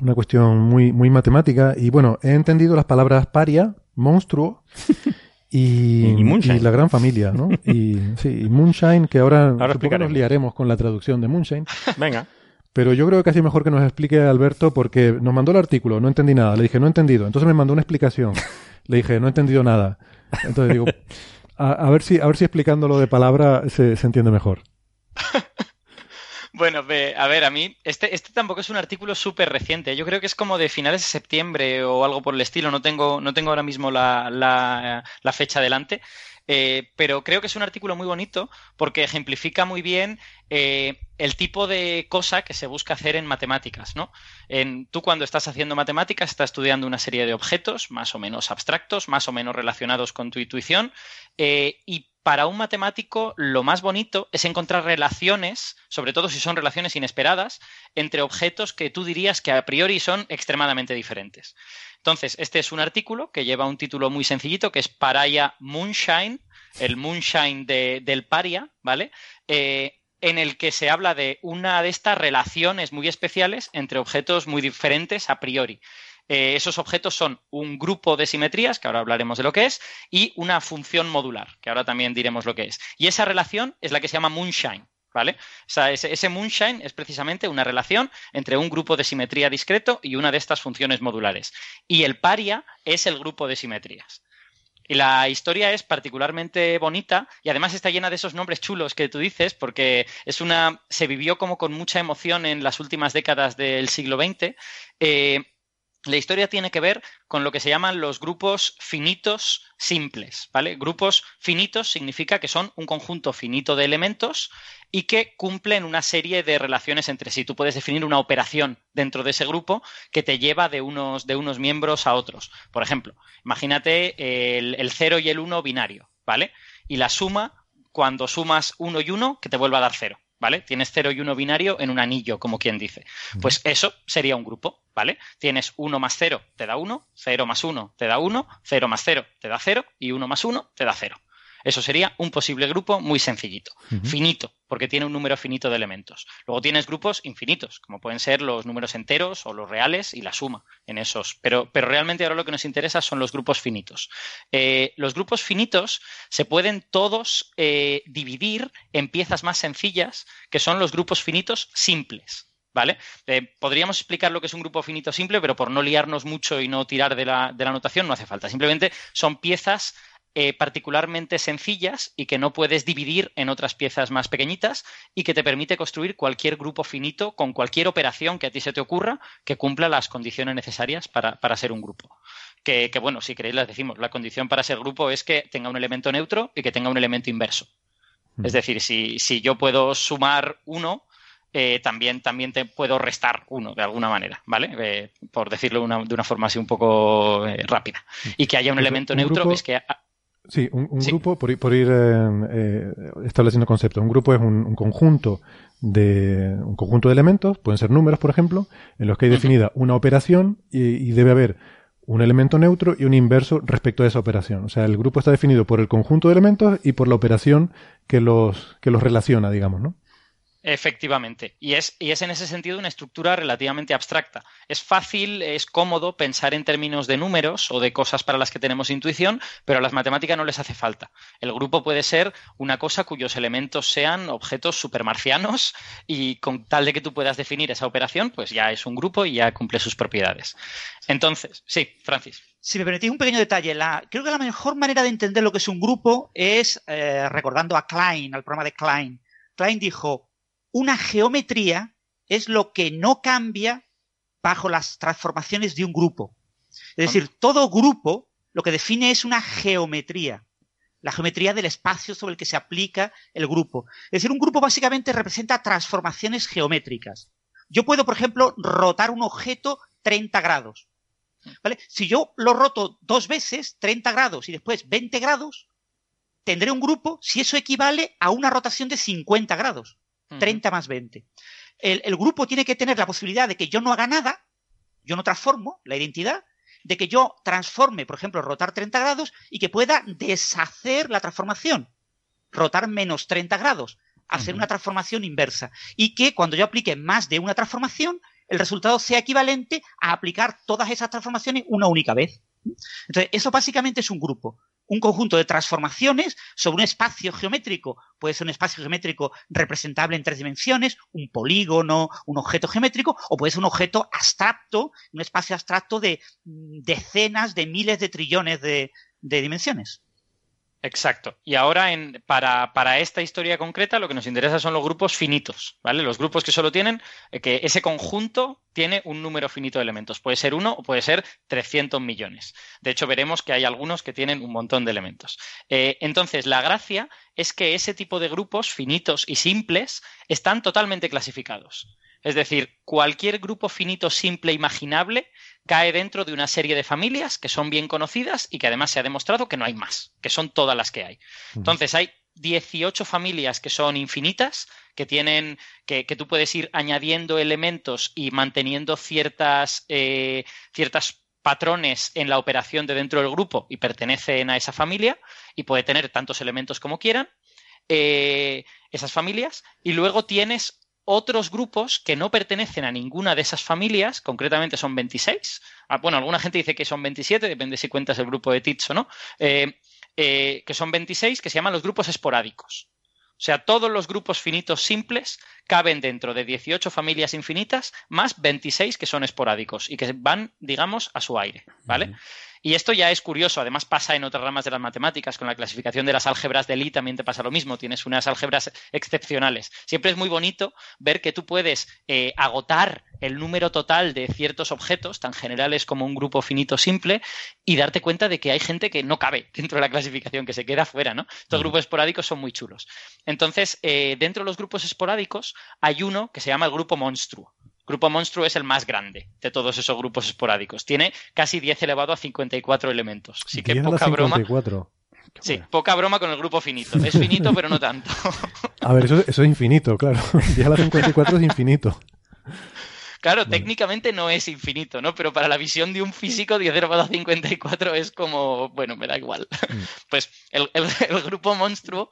una cuestión muy, muy matemática. Y bueno, he entendido las palabras paria, monstruo y, la gran familia, ¿no? Y, sí, y Moonshine, que ahora, ahora nos liaremos con la traducción de Moonshine. Venga. Pero yo creo que casi mejor que nos explique Alberto porque nos mandó el artículo, no entendí nada. Le dije, no he entendido. Entonces me mandó una explicación. Le dije, no he entendido nada. Entonces digo, a, ver, si, a ver si explicándolo de palabra se, se entiende mejor. Bueno, a ver, a mí, este, este tampoco es un artículo súper reciente. Yo creo que es como de finales de septiembre o algo por el estilo. No tengo, no tengo ahora mismo la, la, fecha delante. Eh, pero creo que es un artículo muy bonito porque ejemplifica muy bien eh, el tipo de cosa que se busca hacer en matemáticas, ¿no? En, tú cuando estás haciendo matemáticas estás estudiando una serie de objetos más o menos abstractos, más o menos relacionados con tu intuición eh, y para un matemático lo más bonito es encontrar relaciones, sobre todo si son relaciones inesperadas, entre objetos que tú dirías que a priori son extremadamente diferentes. Entonces, este es un artículo que lleva un título muy sencillito, que es Paraya Moonshine, el Moonshine del Paria, ¿vale? Eh, en el que se habla de una de estas relaciones muy especiales entre objetos muy diferentes a priori. Eh, esos objetos son un grupo de simetrías, que ahora hablaremos de lo que es, y una función modular, que ahora también diremos lo que es. Y esa relación es la que se llama moonshine. ¿Vale? O sea, ese, moonshine es precisamente una relación entre un grupo de simetría discreto y una de estas funciones modulares. Y el paria es el grupo de simetrías. Y la historia es particularmente bonita y además está llena de esos nombres chulos que tú dices, porque es una. se vivió como con mucha emoción en las últimas décadas del siglo XX. La historia tiene que ver con lo que se llaman los grupos finitos simples, ¿vale? Grupos finitos significa que son un conjunto finito de elementos y que cumplen una serie de relaciones entre sí. Tú puedes definir una operación dentro de ese grupo que te lleva de unos, de unos miembros a otros. Por ejemplo, imagínate el, el 0 y el 1 binario, ¿vale? Y la suma, cuando sumas 1 y 1, que te vuelva a dar 0. ¿Vale? Tienes 0 y 1 binario en un anillo, como quien dice. Pues eso sería un grupo, ¿vale? Tienes 1 más 0 te da 1, 0 más 1 te da 1, 0 más 0 te da 0 y 1 más 1 te da 0. Eso sería un posible grupo muy sencillito, finito, porque tiene un número finito de elementos. Luego tienes grupos infinitos, como pueden ser los números enteros o los reales y la suma en esos. Pero, pero realmente ahora lo que nos interesa son los grupos finitos. Eh, los grupos finitos se pueden todos eh, dividir en piezas más sencillas, que son los grupos finitos simples. ¿Vale? Eh, podríamos explicar lo que es un grupo finito simple, pero por no liarnos mucho y no tirar de la, de la notación no hace falta. Simplemente son piezas eh, particularmente sencillas y que no puedes dividir en otras piezas más pequeñitas y que te permite construir cualquier grupo finito con cualquier operación que a ti se te ocurra que cumpla las condiciones necesarias para, ser un grupo. Que, bueno, si queréis las decimos, la condición para ser grupo es que tenga un elemento neutro y que tenga un elemento inverso. Mm. Es decir, si, si yo puedo sumar uno, eh, también, también te puedo restar uno de alguna manera, ¿vale? Eh, por decirlo de una forma así un poco rápida. Mm. Y que haya un elemento neutro, que es que Sí, un, grupo, por, por ir eh, eh, estableciendo conceptos, un grupo es un, conjunto de un conjunto de elementos, pueden ser números, por ejemplo, en los que hay definida una operación y, debe haber un elemento neutro y un inverso respecto a esa operación. O sea, el grupo está definido por el conjunto de elementos y por la operación que los, que los relaciona, digamos, ¿no? Efectivamente. Y es, y es en ese sentido una estructura relativamente abstracta. Es fácil, es cómodo pensar en términos de números o de cosas para las que tenemos intuición, pero a las matemáticas no les hace falta. El grupo puede ser una cosa cuyos elementos sean objetos supermarcianos y con tal de que tú puedas definir esa operación, pues ya es un grupo y ya cumple sus propiedades. Entonces, sí, Francis. Si me permitís un pequeño detalle, la, creo que la mejor manera de entender lo que es un grupo es eh, recordando a Klein, al programa de Klein. Klein dijo, una geometría es lo que no cambia bajo las transformaciones de un grupo. Es decir, todo grupo lo que define es una geometría, la geometría del espacio sobre el que se aplica el grupo. Es decir, un grupo básicamente representa transformaciones geométricas. Yo puedo, por ejemplo, rotar un objeto 30 grados. Si yo lo roto dos veces, 30 grados y después 20 grados, tendré un grupo si eso equivale a una rotación de 50 grados. 30 más 20. El, grupo tiene que tener la posibilidad de que yo no haga nada, yo no transformo la identidad, de que yo transforme, por ejemplo, rotar 30 grados y que pueda deshacer la transformación, rotar menos 30 grados, hacer una transformación inversa. Y que cuando yo aplique más de una transformación, el resultado sea equivalente a aplicar todas esas transformaciones una única vez. Entonces, eso básicamente es un grupo un conjunto de transformaciones sobre un espacio geométrico. Puede ser un espacio geométrico representable en tres dimensiones, un polígono, un objeto geométrico, o puede ser un objeto abstracto, un espacio abstracto de mm, decenas de miles de trillones de, dimensiones. Exacto. Y ahora, en, para, para, esta historia concreta, lo que nos interesa son los grupos finitos, ¿vale? Los grupos que solo tienen, eh, que ese conjunto tiene un número finito de elementos. Puede ser uno o puede ser 300 millones. De hecho, veremos que hay algunos que tienen un montón de elementos. Eh, entonces, la gracia es que ese tipo de grupos finitos y simples están totalmente clasificados. Es decir, cualquier grupo finito simple imaginable cae dentro de una serie de familias que son bien conocidas y que además se ha demostrado que no hay más, que son todas las que hay. Entonces hay 18 familias que son infinitas, que tienen, que, tú puedes ir añadiendo elementos y manteniendo ciertas, eh, ciertas patrones en la operación de dentro del grupo y pertenecen a esa familia y puede tener tantos elementos como quieran. Eh, esas familias y luego tienes otros grupos que no pertenecen a ninguna de esas familias, concretamente son 26. Ah, bueno, alguna gente dice que son 27, depende si cuentas el grupo de TITS o no, eh, eh, que son 26, que se llaman los grupos esporádicos. O sea, todos los grupos finitos simples caben dentro de 18 familias infinitas más 26 que son esporádicos y que van, digamos, a su aire, ¿vale? Y esto ya es curioso, además pasa en otras ramas de las matemáticas, con la clasificación de las álgebras de Lie también te pasa lo mismo, tienes unas álgebras excepcionales. Siempre es muy bonito ver que tú puedes eh, agotar el número total de ciertos objetos, tan generales como un grupo finito simple, y darte cuenta de que hay gente que no cabe dentro de la clasificación, que se queda fuera, ¿no? Estos grupos esporádicos son muy chulos. Entonces, eh, dentro de los grupos esporádicos hay uno que se llama el grupo monstruo. Grupo Monstruo es el más grande de todos esos grupos esporádicos. Tiene casi 10 elevado a 54 elementos. Así que poca broma. Sí, poca broma con el grupo finito. Es finito, pero no tanto. A ver, eso, es infinito, claro. 10 a la 54 es infinito. Claro, técnicamente no es infinito, ¿no? Pero para la visión de un físico, 10 elevado a 54 es como, bueno, me da igual. Mm. Pues el, el grupo monstruo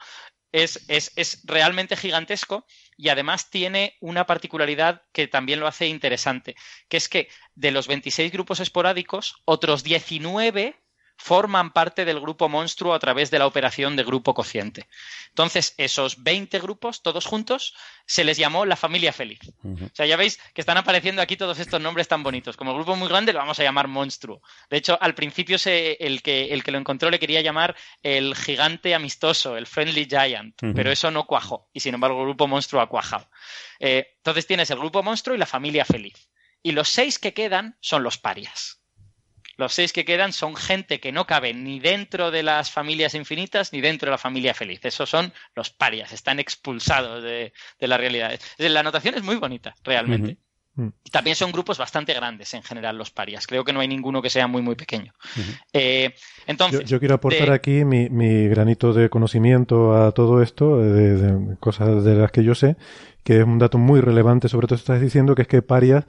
es, es, es, realmente gigantesco y además tiene una particularidad que también lo hace interesante, que es que de los 26 grupos esporádicos, otros 19 forman parte del grupo monstruo a través de la operación de grupo cociente. Entonces, esos 20 grupos, todos juntos, se les llamó la familia feliz. O sea, ya veis que están apareciendo aquí todos estos nombres tan bonitos. Como grupo muy grande lo vamos a llamar monstruo. De hecho, al principio el, que, el que lo encontró le quería llamar el gigante amistoso, el friendly giant, pero eso no cuajó. Y sin embargo, el grupo monstruo ha cuajado. Eh, entonces tienes el grupo monstruo y la familia feliz. Y los seis que quedan son los parias. Los seis que quedan son gente que no cabe ni dentro de las familias infinitas ni dentro de la familia feliz. Esos son los parias, están expulsados de, la realidad. La anotación es muy bonita, realmente. Mm. También son grupos bastante grandes en general los parias. Creo que no hay ninguno que sea muy, muy pequeño. Eh, entonces, yo, quiero aportar aquí mi, granito de conocimiento a todo esto, de, cosas de las que yo sé, que es un dato muy relevante, sobre todo estás diciendo, que es que parias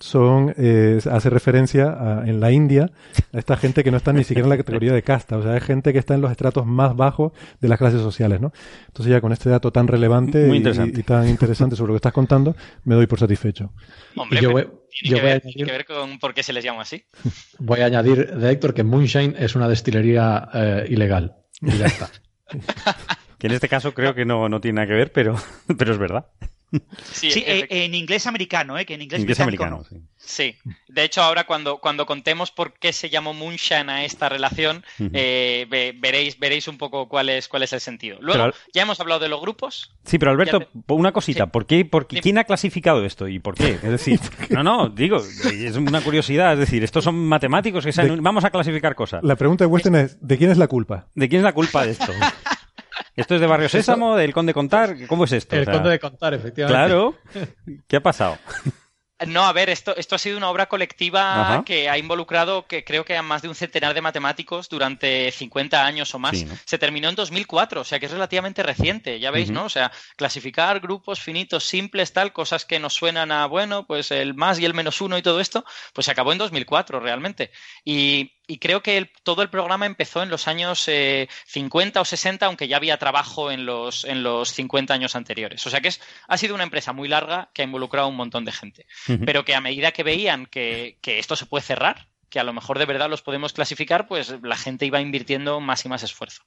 son, eh, hace referencia a, en la India a esta gente que no está ni siquiera en la categoría de casta, o sea, es gente que está en los estratos más bajos de las clases sociales, ¿no? Entonces ya con este dato tan relevante y, tan interesante sobre lo que estás contando, me doy por satisfecho. Hombre, yo voy, yo voy a añadir, que ver con por qué se les llama así. Voy a añadir de Héctor que Moonshine es una destilería eh, ilegal. Y ya está. que en este caso creo que no, no tiene nada que ver, pero, pero es verdad. Sí, eh, en inglés americano, ¿eh? Que en inglés, americano. Sí. De hecho, ahora cuando, cuando contemos por qué se llamó Moonshine a esta relación, eh, veréis, veréis un poco cuál es, cuál es el sentido. Luego, ya hemos hablado de los grupos. Sí, pero Alberto, una cosita. ¿Por qué, por ¿Quién ha clasificado esto y por qué? Es decir, no, no, digo, es una curiosidad. Es decir, estos son matemáticos que saben, vamos a clasificar cosas. La pregunta de Weston es, ¿de quién es la culpa? ¿De quién es la culpa de esto? ¿Esto es de Barrio Sésamo, del Conde Contar? ¿Cómo es esto? El Conde de Contar, efectivamente. Claro. ¿Qué ha pasado? No, a ver, esto, esto ha sido una obra colectiva que ha involucrado, que creo que a más de un centenar de matemáticos durante 50 años o más. Se terminó en 2004, o sea que es relativamente reciente, ya veis, ¿no? O sea, clasificar grupos finitos simples, tal, cosas que nos suenan a, bueno, pues el más y el menos uno y todo esto, pues se acabó en 2004 realmente. Y, y creo que todo el programa empezó en los años 50 eh, o 60, aunque ya había trabajo en los, en los 50 años anteriores. O sea que es, ha sido una empresa muy larga que ha involucrado a un montón de gente, pero que a medida que veían que, esto se puede cerrar, que a lo mejor de verdad los podemos clasificar, pues la gente iba invirtiendo más y más esfuerzo.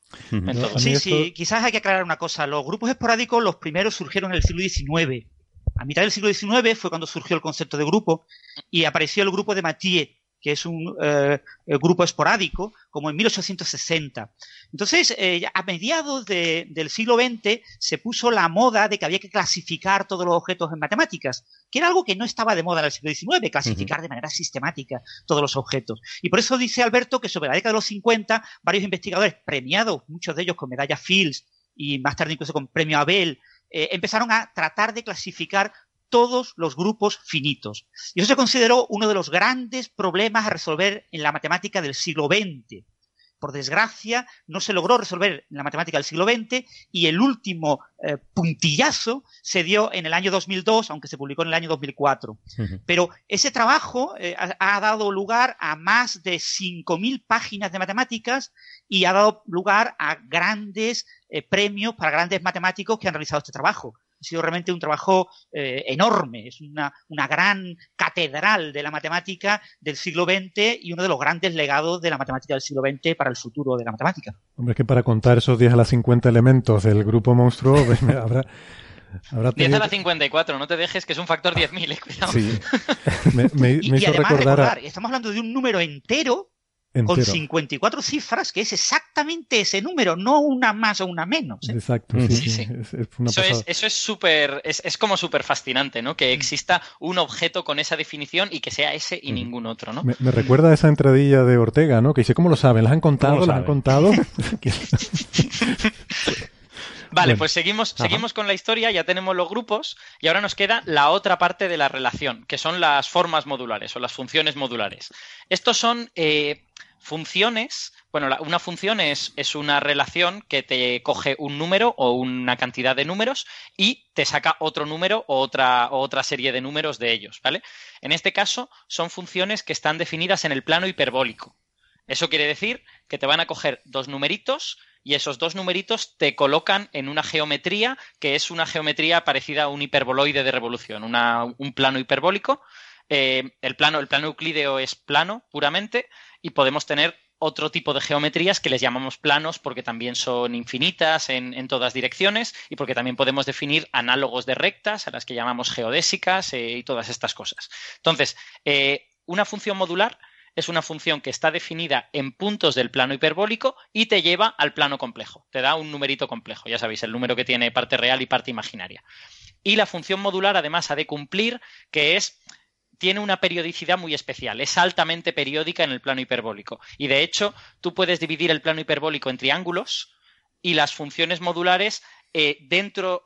Sí, sí, quizás hay que aclarar una cosa. Los grupos esporádicos, los primeros surgieron en el siglo XIX. A mitad del siglo XIX fue cuando surgió el concepto de grupo y apareció el grupo de Mathieu, que es un eh, grupo esporádico, como en 1860. Entonces, eh, a mediados del siglo XX se puso la moda de que había que clasificar todos los objetos en matemáticas, que era algo que no estaba de moda en el siglo XIX, clasificar de manera sistemática todos los objetos. Y por eso dice Alberto que sobre la década de los 50, varios investigadores premiados, muchos de ellos con medalla Fields y más tarde incluso con premio Abel, eh, empezaron a tratar de clasificar todos los grupos finitos. Y eso se consideró uno de los grandes problemas a resolver en la matemática del siglo XX. Por desgracia, no se logró resolver en la matemática del siglo XX y el último eh, puntillazo se dio en el año 2002, aunque se publicó en el año 2004. Pero ese trabajo eh, ha, dado lugar a más de 5.000 páginas de matemáticas y ha dado lugar a grandes eh, premios para grandes matemáticos que han realizado este trabajo ha sido realmente un trabajo eh, enorme, es una, una, gran catedral de la matemática del siglo XX y uno de los grandes legados de la matemática del siglo XX para el futuro de la matemática. Hombre, es que para contar esos 10 a las 50 elementos del grupo monstruo, pues, habrá... 10 a la 54, no te dejes que es un factor 10.000, eh, cuidado. Sí. me, me, me hizo recordar, Estamos hablando de un número entero con 54 cifras, que es exactamente ese número, no una más o una menos. ¿eh? Exacto, sí, sí, eso, es, súper, es, como súper fascinante, ¿no? Que exista un objeto con esa definición y que sea ese y ningún otro, ¿no? Me, recuerda a esa entradilla de Ortega, ¿no? Que dice, ¿cómo lo saben? ¿Las han contado? ¿Las han contado? Vale, pues seguimos, seguimos con la historia, ya tenemos los grupos y ahora nos queda la otra parte de la relación, que son las formas modulares o las funciones modulares. Estos son eh, funciones, bueno, una función es, es, una relación que te coge un número o una cantidad de números y te saca otro número o otra, o otra serie de números de ellos, ¿vale? En este caso son funciones que están definidas en el plano hiperbólico. Eso quiere decir que te van a coger dos numeritos y esos dos numeritos te colocan en una geometría que es una geometría parecida a un hiperboloide de revolución, un plano hiperbólico. Eh, el, plano, el euclídeo es plano puramente y podemos tener otro tipo de geometrías que les llamamos planos porque también son infinitas en, todas direcciones y porque también podemos definir análogos de rectas a las que llamamos geodésicas eh, y todas estas cosas. Entonces, eh, una función modular es una función que está definida en puntos del plano hiperbólico y te lleva al plano complejo. Te da un numerito complejo, ya sabéis, el número que tiene parte real y parte imaginaria. Y la función modular además ha de cumplir que es tiene una periodicidad muy especial, es altamente periódica en el plano hiperbólico. Y de hecho, tú puedes dividir el plano hiperbólico en triángulos y las funciones modulares eh, dentro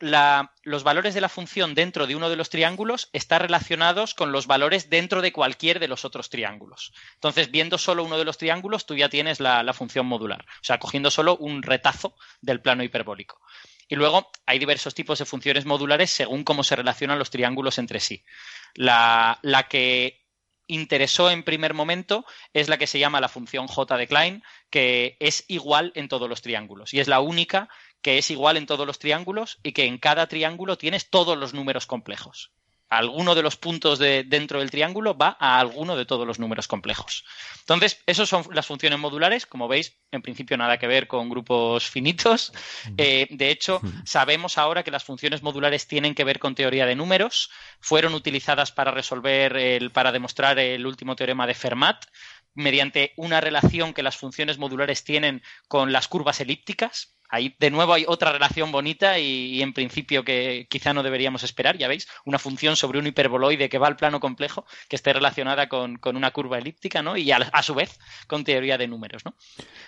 los valores de la función dentro de uno de los triángulos están relacionados con los valores dentro de cualquier de los otros triángulos. Entonces, viendo solo uno de los triángulos, tú ya tienes la, función modular, o sea, cogiendo solo un retazo del plano hiperbólico. Y luego hay diversos tipos de funciones modulares según cómo se relacionan los triángulos entre sí. La, la que interesó en primer momento es la que se llama la función j de Klein, que es igual en todos los triángulos y es la única que es igual en todos los triángulos y que en cada triángulo tienes todos los números complejos. Alguno de los puntos de, dentro del triángulo va a alguno de todos los números complejos. Entonces, esas son las funciones modulares. Como veis, en principio nada que ver con grupos finitos. Eh, de hecho, sabemos ahora que las funciones modulares tienen que ver con teoría de números. Fueron utilizadas para resolver, el, para demostrar el último teorema de Fermat mediante una relación que las funciones modulares tienen con las curvas elípticas ahí de nuevo hay otra relación bonita y, en principio que quizá no deberíamos esperar, ya veis, una función sobre un hiperboloide que va al plano complejo que esté relacionada con, una curva elíptica, ¿no? Y a, su vez con teoría de números, ¿no?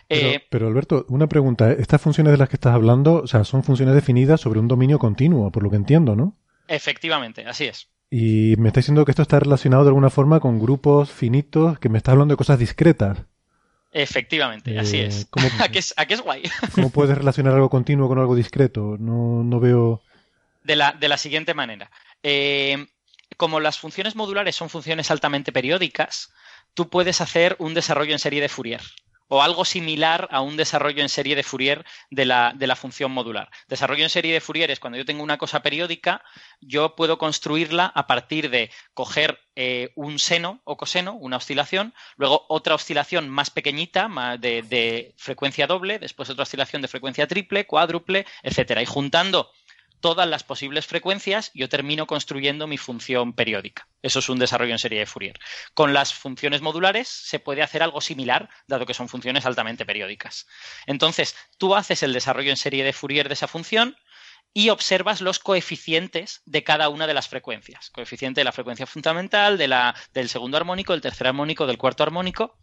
Eh, pero, Alberto, una pregunta, estas funciones de las que estás hablando, o sea, son funciones definidas sobre un dominio continuo, por lo que entiendo, ¿no? Efectivamente, así es. Y me está diciendo que esto está relacionado de alguna forma con grupos finitos, que me está hablando de cosas discretas. Efectivamente, así eh, es. ¿A, qué es. es guay? ¿Cómo puedes relacionar algo continuo con algo discreto? No, no veo. De la, de la siguiente manera. Eh, como las funciones modulares son funciones altamente periódicas, tú puedes hacer un desarrollo en serie de Fourier o algo similar a un desarrollo en serie de Fourier de la, de la, función modular. Desarrollo en serie de Fourier es cuando yo tengo una cosa periódica, yo puedo construirla a partir de coger eh, un seno o coseno, una oscilación, luego otra oscilación más pequeñita de, de, frecuencia doble, después otra oscilación de frecuencia triple, cuádruple, etcétera. Y juntando todas las posibles frecuencias, yo termino construyendo mi función periódica. Eso es un desarrollo en serie de Fourier. Con las funciones modulares se puede hacer algo similar, dado que son funciones altamente periódicas. Entonces, tú haces el desarrollo en serie de Fourier de esa función y observas los coeficientes de cada una de las frecuencias. Coeficiente de la frecuencia fundamental, de la, del segundo armónico, del tercer armónico, del cuarto armónico.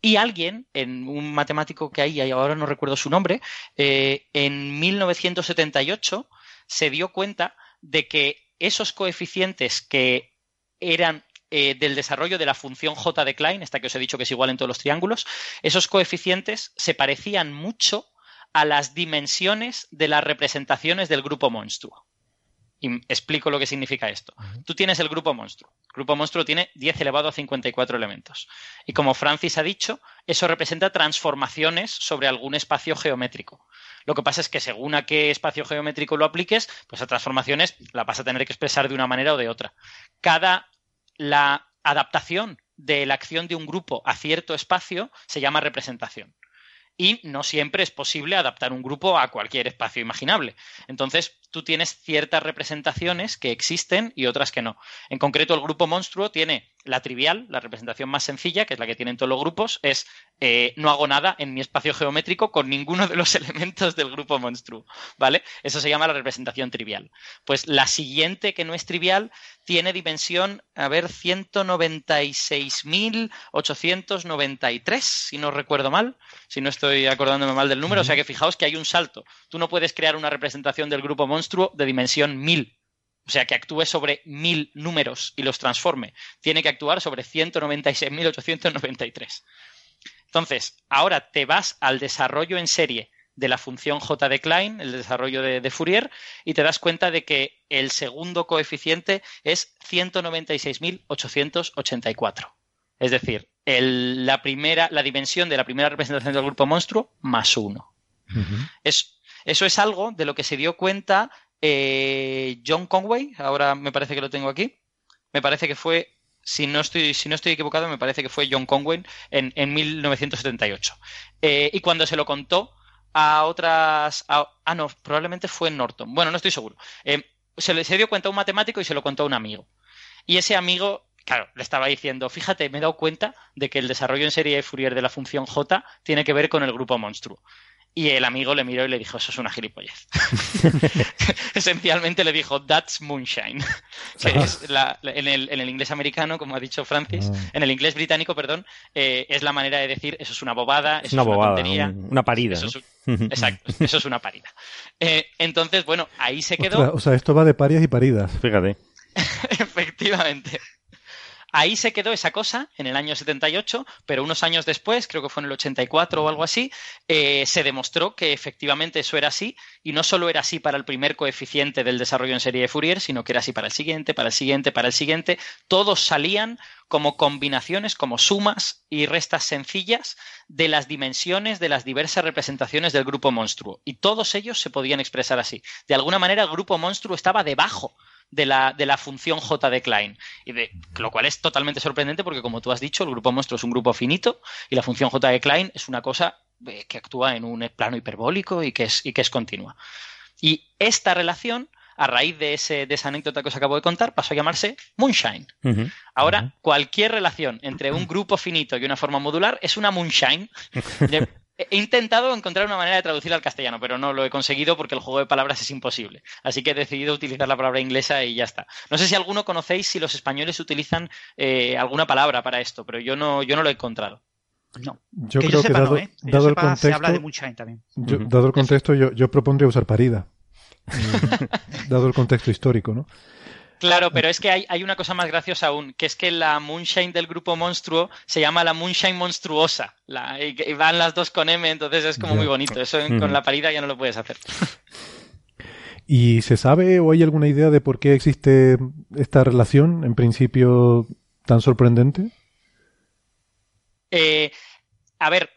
Y alguien, en un matemático que hay, ahora no recuerdo su nombre, eh, en 1978 se dio cuenta de que esos coeficientes que eran eh, del desarrollo de la función j de Klein, esta que os he dicho que es igual en todos los triángulos, esos coeficientes se parecían mucho a las dimensiones de las representaciones del grupo monstruo. Y explico lo que significa esto. Tú tienes el grupo monstruo. El grupo monstruo tiene 10 elevado a 54 elementos. Y como Francis ha dicho, eso representa transformaciones sobre algún espacio geométrico. Lo que pasa es que según a qué espacio geométrico lo apliques, pues a transformaciones la vas a tener que expresar de una manera o de otra. Cada la adaptación de la acción de un grupo a cierto espacio se llama representación y no siempre es posible adaptar un grupo a cualquier espacio imaginable. Entonces, tú tienes ciertas representaciones que existen y otras que no. En concreto, el grupo monstruo tiene la trivial, la representación más sencilla, que es la que tienen todos los grupos, es eh, no hago nada en mi espacio geométrico con ninguno de los elementos del grupo monstruo, ¿vale? Eso se llama la representación trivial. Pues la siguiente, que no es trivial, tiene dimensión, a ver, 196.893, si no recuerdo mal, si no estoy acordándome mal del número. O sea que fijaos que hay un salto. Tú no puedes crear una representación del grupo monstruo de dimensión 1000. O sea, que actúe sobre 1000 números y los transforme. Tiene que actuar sobre 196.893. Entonces, ahora te vas al desarrollo en serie de la función j de Klein, el desarrollo de, Fourier, y te das cuenta de que el segundo coeficiente es 196.884. Es decir, la, primera, la dimensión de la primera representación del grupo monstruo más uno. Eso es algo de lo que se dio cuenta eh, John Conway, ahora me parece que lo tengo aquí, me parece que fue si no estoy, equivocado, me parece que fue John Conway en, en 1978. Eh, y cuando se lo contó a otras. ah, no, probablemente fue Norton. Bueno, no estoy seguro. Eh, se, le, se dio cuenta a un matemático y se lo contó a un amigo. Y ese amigo, claro, le estaba diciendo: Fíjate, me he dado cuenta de que el desarrollo en serie de Fourier de la función j tiene que ver con el grupo monstruo. Y el amigo le miró y le dijo, eso es una gilipollez. Esencialmente le dijo, that's moonshine. en, el, inglés americano, como ha dicho Francis, ah. en el inglés británico, perdón, eh, es la manera de decir, eso es una bobada, eso una es una bobada, tontería. una parida. exacto, eso es una parida. Eh, entonces, bueno, ahí se quedó. o sea, esto va de parias y paridas. Fíjate. Efectivamente. Ahí se quedó esa cosa en el año 78, pero unos años después, creo que fue en el 84 o algo así, eh, se demostró que efectivamente eso era así y no solo era así para el primer coeficiente del desarrollo en serie de Fourier, sino que era así para el siguiente, para el siguiente, para el siguiente. Todos salían como combinaciones, como sumas y restas sencillas de las dimensiones de las diversas representaciones del grupo monstruo. Y todos ellos se podían expresar así. De alguna manera el grupo monstruo estaba debajo de la, de la función j de Klein. Y de, lo cual es totalmente sorprendente porque, como tú has dicho, el grupo monstruo es un grupo finito y la función j de Klein es una cosa eh, que actúa en un plano hiperbólico y que es, y que es continua. Y esta relación a raíz de, ese, de esa anécdota que os acabo de contar, pasó a llamarse Moonshine. Ahora, cualquier relación entre un grupo finito y una forma modular es una Moonshine. He intentado encontrar una manera de traducir al castellano, pero no lo he conseguido porque el juego de palabras es imposible. Así que he decidido utilizar la palabra inglesa y ya está. No sé si alguno conocéis si los españoles utilizan eh, alguna palabra para esto, pero yo no, yo no lo he encontrado. No. Yo creo que dado, ¿eh? dado el contexto, se habla de también. Dado el contexto, yo, yo propondría usar parida. dado el contexto histórico, ¿no? Claro, pero es que hay, una cosa más graciosa aún, que es que la Moonshine del grupo Monstruo se llama la Moonshine Monstruosa. y, van las dos con M, entonces es como muy bonito. Eso con la parida ya no lo puedes hacer. ¿Y se sabe o hay alguna idea de por qué existe esta relación, en principio, tan sorprendente? Eh, a ver,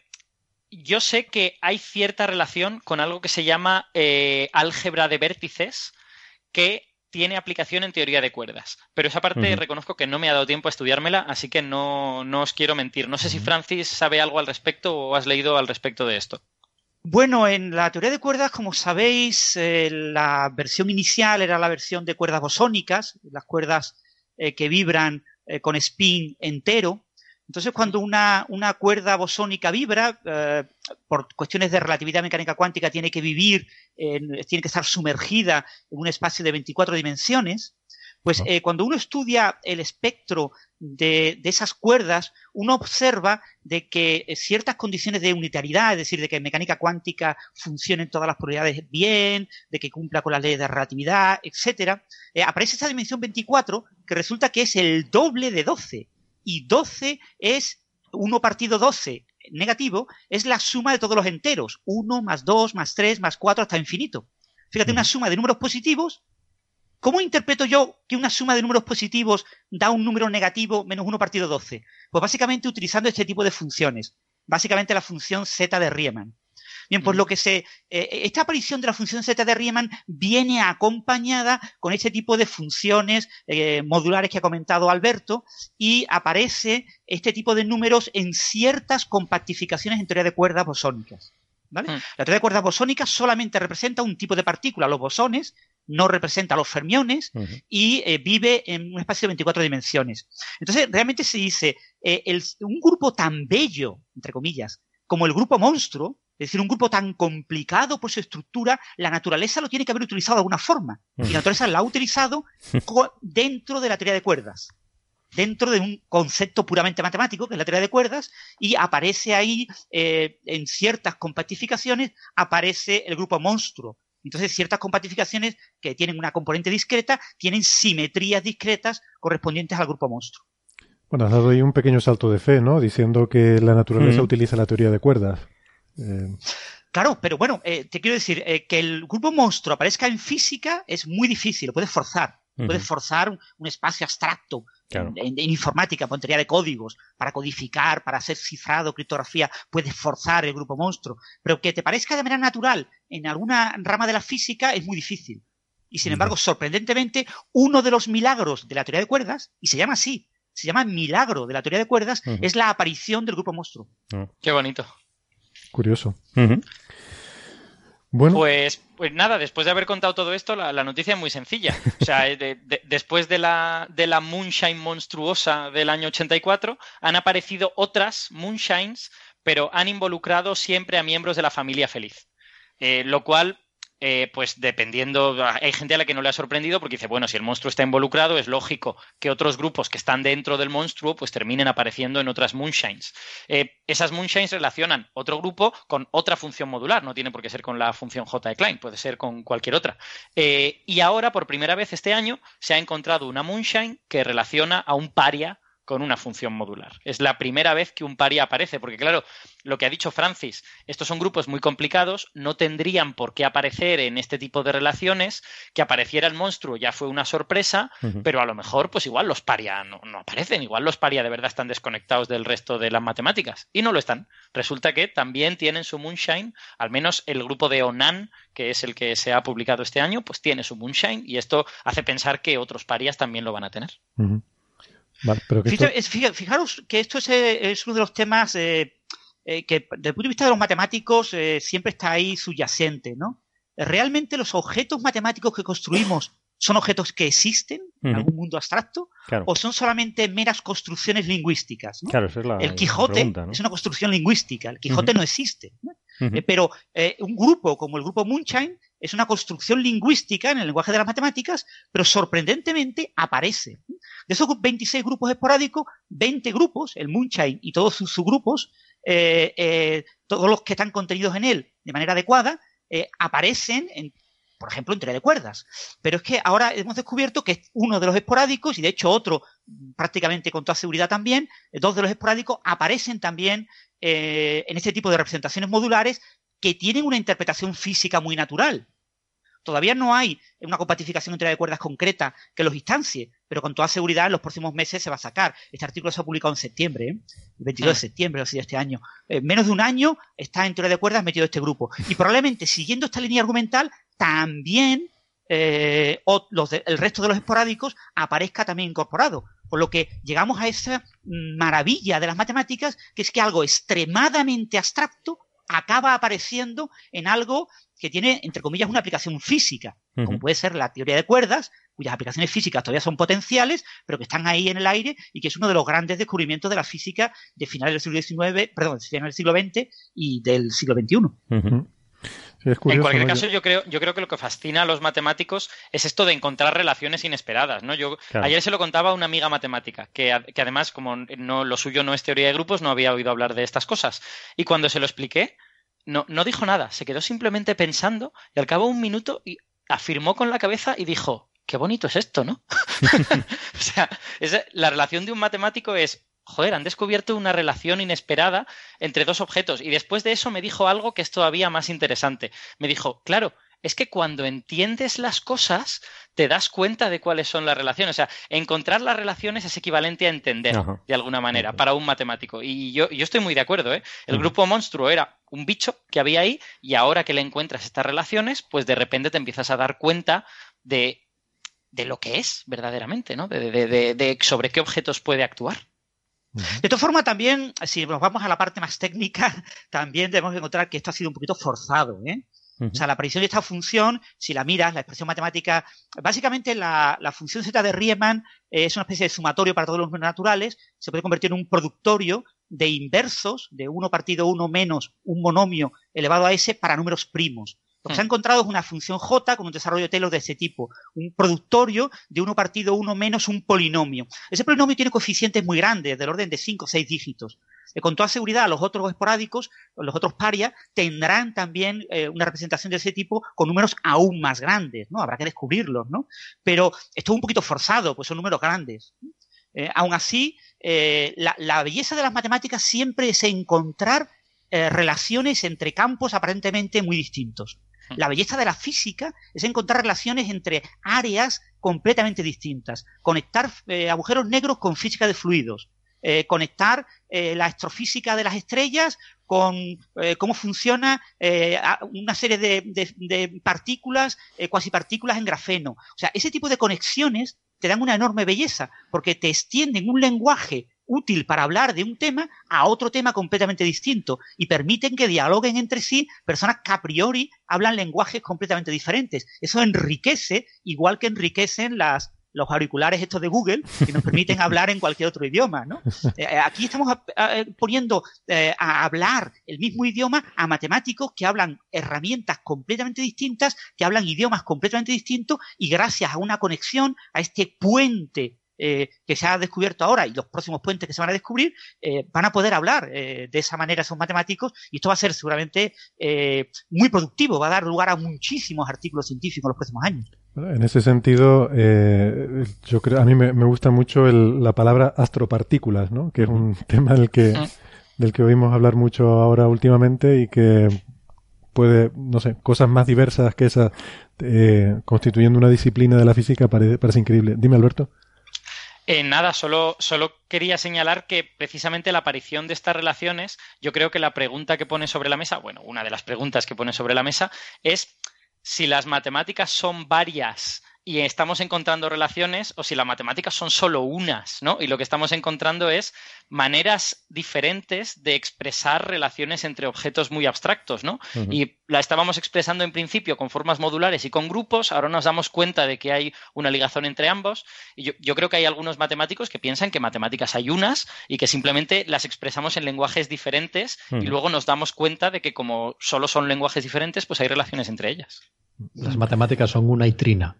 yo sé que hay cierta relación con algo que se llama eh, álgebra de vértices, que tiene aplicación en teoría de cuerdas. Pero esa parte reconozco que no me ha dado tiempo a estudiármela, así que no, no os quiero mentir. No sé si Francis sabe algo al respecto o has leído al respecto de esto. Bueno, en la teoría de cuerdas, como sabéis, eh, la versión inicial era la versión de cuerdas bosónicas, las cuerdas eh, que vibran eh, con spin entero. Entonces, cuando una, cuerda bosónica vibra, por cuestiones de relatividad mecánica cuántica, tiene que vivir, tiene que estar sumergida en un espacio de 24 dimensiones. Pues eh, cuando uno estudia el espectro de, esas cuerdas, uno observa de que eh, ciertas condiciones de unitariedad, es decir, de que en mecánica cuántica funcionen todas las probabilidades bien, de que cumpla con las leyes de relatividad, etcétera, eh, aparece esa dimensión 24 que resulta que es el doble de 12. Y 12 es 1 partido 12 negativo, es la suma de todos los enteros. 1 más 2 más 3 más 4 hasta infinito. Fíjate, una suma de números positivos ¿Cómo interpreto yo que una suma de números positivos da un número negativo menos 1 partido 12? Pues básicamente utilizando este tipo de funciones. Básicamente la función z de Riemann. Bien, pues lo que se. Eh, esta aparición de la función z de Riemann viene acompañada con este tipo de funciones eh, modulares que ha comentado Alberto y aparece este tipo de números en ciertas compactificaciones en teoría de cuerdas bosónicas. ¿Vale? Mm. La teoría de cuerdas bosónicas solamente representa un tipo de partícula, los bosones, no representa a los fermiones y eh, vive en un espacio de 24 dimensiones. Entonces, realmente se dice, eh, un grupo tan bello, entre comillas, como el grupo monstruo, es decir, un grupo tan complicado por su estructura, la naturaleza lo tiene que haber utilizado de alguna forma. Y la naturaleza lo ha utilizado dentro de la teoría de cuerdas dentro de un concepto puramente matemático, que es la teoría de cuerdas, y aparece ahí, eh, en ciertas compactificaciones, aparece el grupo monstruo, entonces, ciertas compactificaciones que tienen una componente discreta tienen simetrías discretas correspondientes al grupo monstruo. Bueno, has dado ahí un pequeño salto de fe, ¿no? Diciendo que la naturaleza utiliza la teoría de cuerdas. Eh, claro, pero bueno, eh, te quiero decir eh, que el grupo monstruo aparezca en física es muy difícil, lo puedes forzar. Puedes forzar un, espacio abstracto en, informática, en teoría de códigos, para codificar, para hacer cifrado, criptografía, puedes forzar el grupo monstruo. Pero que te parezca de manera natural en alguna rama de la física es muy difícil. Y sin embargo, sorprendentemente, uno de los milagros de la teoría de cuerdas, y se llama así, se llama milagro de la teoría de cuerdas, es la aparición del grupo monstruo. Ah. Qué bonito. Curioso. Bueno. Pues, pues nada, después de haber contado todo esto, la, noticia es muy sencilla. O sea, después de la, de la Moonshine monstruosa del año 84, han aparecido otras Moonshines, pero han involucrado siempre a miembros de la familia feliz. Eh, lo cual eh, pues dependiendo, hay gente a la que no le ha sorprendido porque dice, bueno, si el monstruo está involucrado, es lógico que otros grupos que están dentro del monstruo pues terminen apareciendo en otras moonshines. Eh, esas moonshines relacionan otro grupo con otra función modular, no tiene por qué ser con la función J de Klein, puede ser con cualquier otra. Eh, y ahora, por primera vez este año, se ha encontrado una moonshine que relaciona a un paria con una función modular. Es la primera vez que un paria aparece, porque claro, lo que ha dicho Francis, estos son grupos muy complicados, no tendrían por qué aparecer en este tipo de relaciones, que apareciera el monstruo ya fue una sorpresa, pero a lo mejor pues igual los paria no, aparecen, igual los paria de verdad están desconectados del resto de las matemáticas, y no lo están. Resulta que también tienen su moonshine, al menos el grupo de Onan, que es el que se ha publicado este año, pues tiene su moonshine, y esto hace pensar que otros parias también lo van a tener. Fijaros que esto es, uno de los temas eh, eh, que, desde el punto de vista de los matemáticos, eh, siempre está ahí subyacente, ¿no? ¿Realmente los objetos matemáticos que construimos son objetos que existen en algún mundo abstracto o son solamente meras construcciones lingüísticas. el Quijote es una construcción lingüística, el Quijote no existe. pero un grupo como el grupo Moonshine es una construcción lingüística en el lenguaje de las matemáticas, pero sorprendentemente aparece. De esos 26 grupos esporádicos, 20 grupos, el Moonshine y todos sus subgrupos, eh, eh, todos los que están contenidos en él de manera adecuada, eh, aparecen en por ejemplo, en teoría de cuerdas. Pero es que ahora hemos descubierto que uno de los esporádicos, y de hecho otro prácticamente con toda seguridad también, dos de los esporádicos aparecen también en este tipo de representaciones modulares que tienen una interpretación física muy natural. Todavía no hay una compatificación entre de cuerdas concreta que los instancie, pero con toda seguridad en los próximos meses se va a sacar. Este artículo se ha publicado en septiembre, ¿eh? el 22 de ah. septiembre, así de este año. En menos de un año está en teoría de cuerdas metido este grupo. Y probablemente siguiendo esta línea argumental, también eh, el resto de los esporádicos aparezca también incorporado. Por lo que llegamos a esa maravilla de las matemáticas, que es que algo extremadamente abstracto acaba apareciendo en algo que tiene, entre comillas, una aplicación física, como puede ser la teoría de cuerdas, cuyas aplicaciones físicas todavía son potenciales, pero que están ahí en el aire y que es uno de los grandes descubrimientos de la física de finales del siglo XIX, perdón, de finales del siglo XX y del siglo XXI. En cualquier caso, yo creo, yo creo que lo que fascina a los matemáticos es esto de encontrar relaciones inesperadas, ¿no? Yo ayer se lo contaba a una amiga matemática, que, que, además, como no, lo suyo no es teoría de grupos, no había oído hablar de estas cosas. Y cuando se lo expliqué, no, no dijo nada, se quedó simplemente pensando y al cabo de un minuto afirmó con la cabeza y dijo, qué bonito es esto, ¿no? o sea, la relación de un matemático es, joder, han descubierto una relación inesperada entre dos objetos y después de eso me dijo algo que es todavía más interesante. Me dijo, claro, es que cuando entiendes las cosas, te das cuenta de cuáles son las relaciones. O sea, encontrar las relaciones es equivalente a entender, de alguna manera, para un matemático. Y yo, yo, estoy muy de acuerdo, ¿eh? El grupo monstruo era un bicho que había ahí y ahora que le encuentras estas relaciones, pues de repente te empiezas a dar cuenta de, de lo que es verdaderamente, ¿no? De, de, de sobre qué objetos puede actuar. De todas formas, también, si nos vamos a la parte más técnica, también debemos encontrar que esto ha sido un poquito forzado, ¿eh? O sea, la aparición de esta función, si la miras, la expresión matemática, básicamente la, función z de Riemann es una especie de sumatorio para todos los números naturales, se puede convertir en un productorio de inversos, de 1 partido 1 menos un monomio elevado a s para números primos. Lo que se ha encontrado es una función j con un desarrollo de Taylor de ese tipo, un productorio de 1 partido 1 menos un polinomio. Ese polinomio tiene coeficientes muy grandes, del orden de 5 o 6 dígitos. Eh, con toda seguridad, los otros esporádicos, los otros parias, tendrán también eh, una representación de ese tipo con números aún más grandes, ¿no? Habrá que descubrirlos, ¿no? Pero esto es un poquito forzado, pues son números grandes. Eh, aún así, la, belleza de las matemáticas siempre es encontrar relaciones entre campos aparentemente muy distintos. La belleza de la física es encontrar relaciones entre áreas completamente distintas, conectar agujeros negros con física de fluidos, eh, conectar eh, la astrofísica de las estrellas con eh, cómo funciona una serie de, de partículas, cuasi partículas en grafeno. O sea, ese tipo de conexiones te dan una enorme belleza, porque te extienden un lenguaje útil para hablar de un tema a otro tema completamente distinto y permiten que dialoguen entre sí personas que a priori hablan lenguajes completamente diferentes. Eso enriquece, igual que enriquecen las, los auriculares estos de Google que nos permiten hablar en cualquier otro idioma, ¿no? Eh, eh, aquí estamos eh, poniendo a hablar el mismo idioma a matemáticos que hablan herramientas completamente distintas, que hablan idiomas completamente distintos y gracias a una conexión, a este puente eh, que se ha descubierto ahora y los próximos puentes que se van a descubrir, eh, van a poder hablar eh, de esa manera esos matemáticos y esto va a ser seguramente muy productivo, va a dar lugar a muchísimos artículos científicos en los próximos años. En ese sentido, yo creo, a mí me, gusta mucho la palabra astropartículas, ¿no? que es un tema del que, del que oímos hablar mucho ahora últimamente y que puede, no sé, cosas más diversas que esas, constituyendo una disciplina de la física, parece increíble. Dime, Alberto. Eh, nada, solo, solo quería señalar que precisamente la aparición de estas relaciones, yo creo que la pregunta que pone sobre la mesa, bueno, una de las preguntas que pone sobre la mesa es si las matemáticas son varias y estamos encontrando relaciones o si las matemáticas son solo unas, ¿no? Y lo que estamos encontrando es maneras diferentes de expresar relaciones entre objetos muy abstractos, ¿no? Y la estábamos expresando en principio con formas modulares y con grupos, ahora nos damos cuenta de que hay una ligación entre ambos y yo, creo que hay algunos matemáticos que piensan que matemáticas hay unas y que simplemente las expresamos en lenguajes diferentes y luego nos damos cuenta de que como solo son lenguajes diferentes, pues hay relaciones entre ellas. Las matemáticas son una y trina.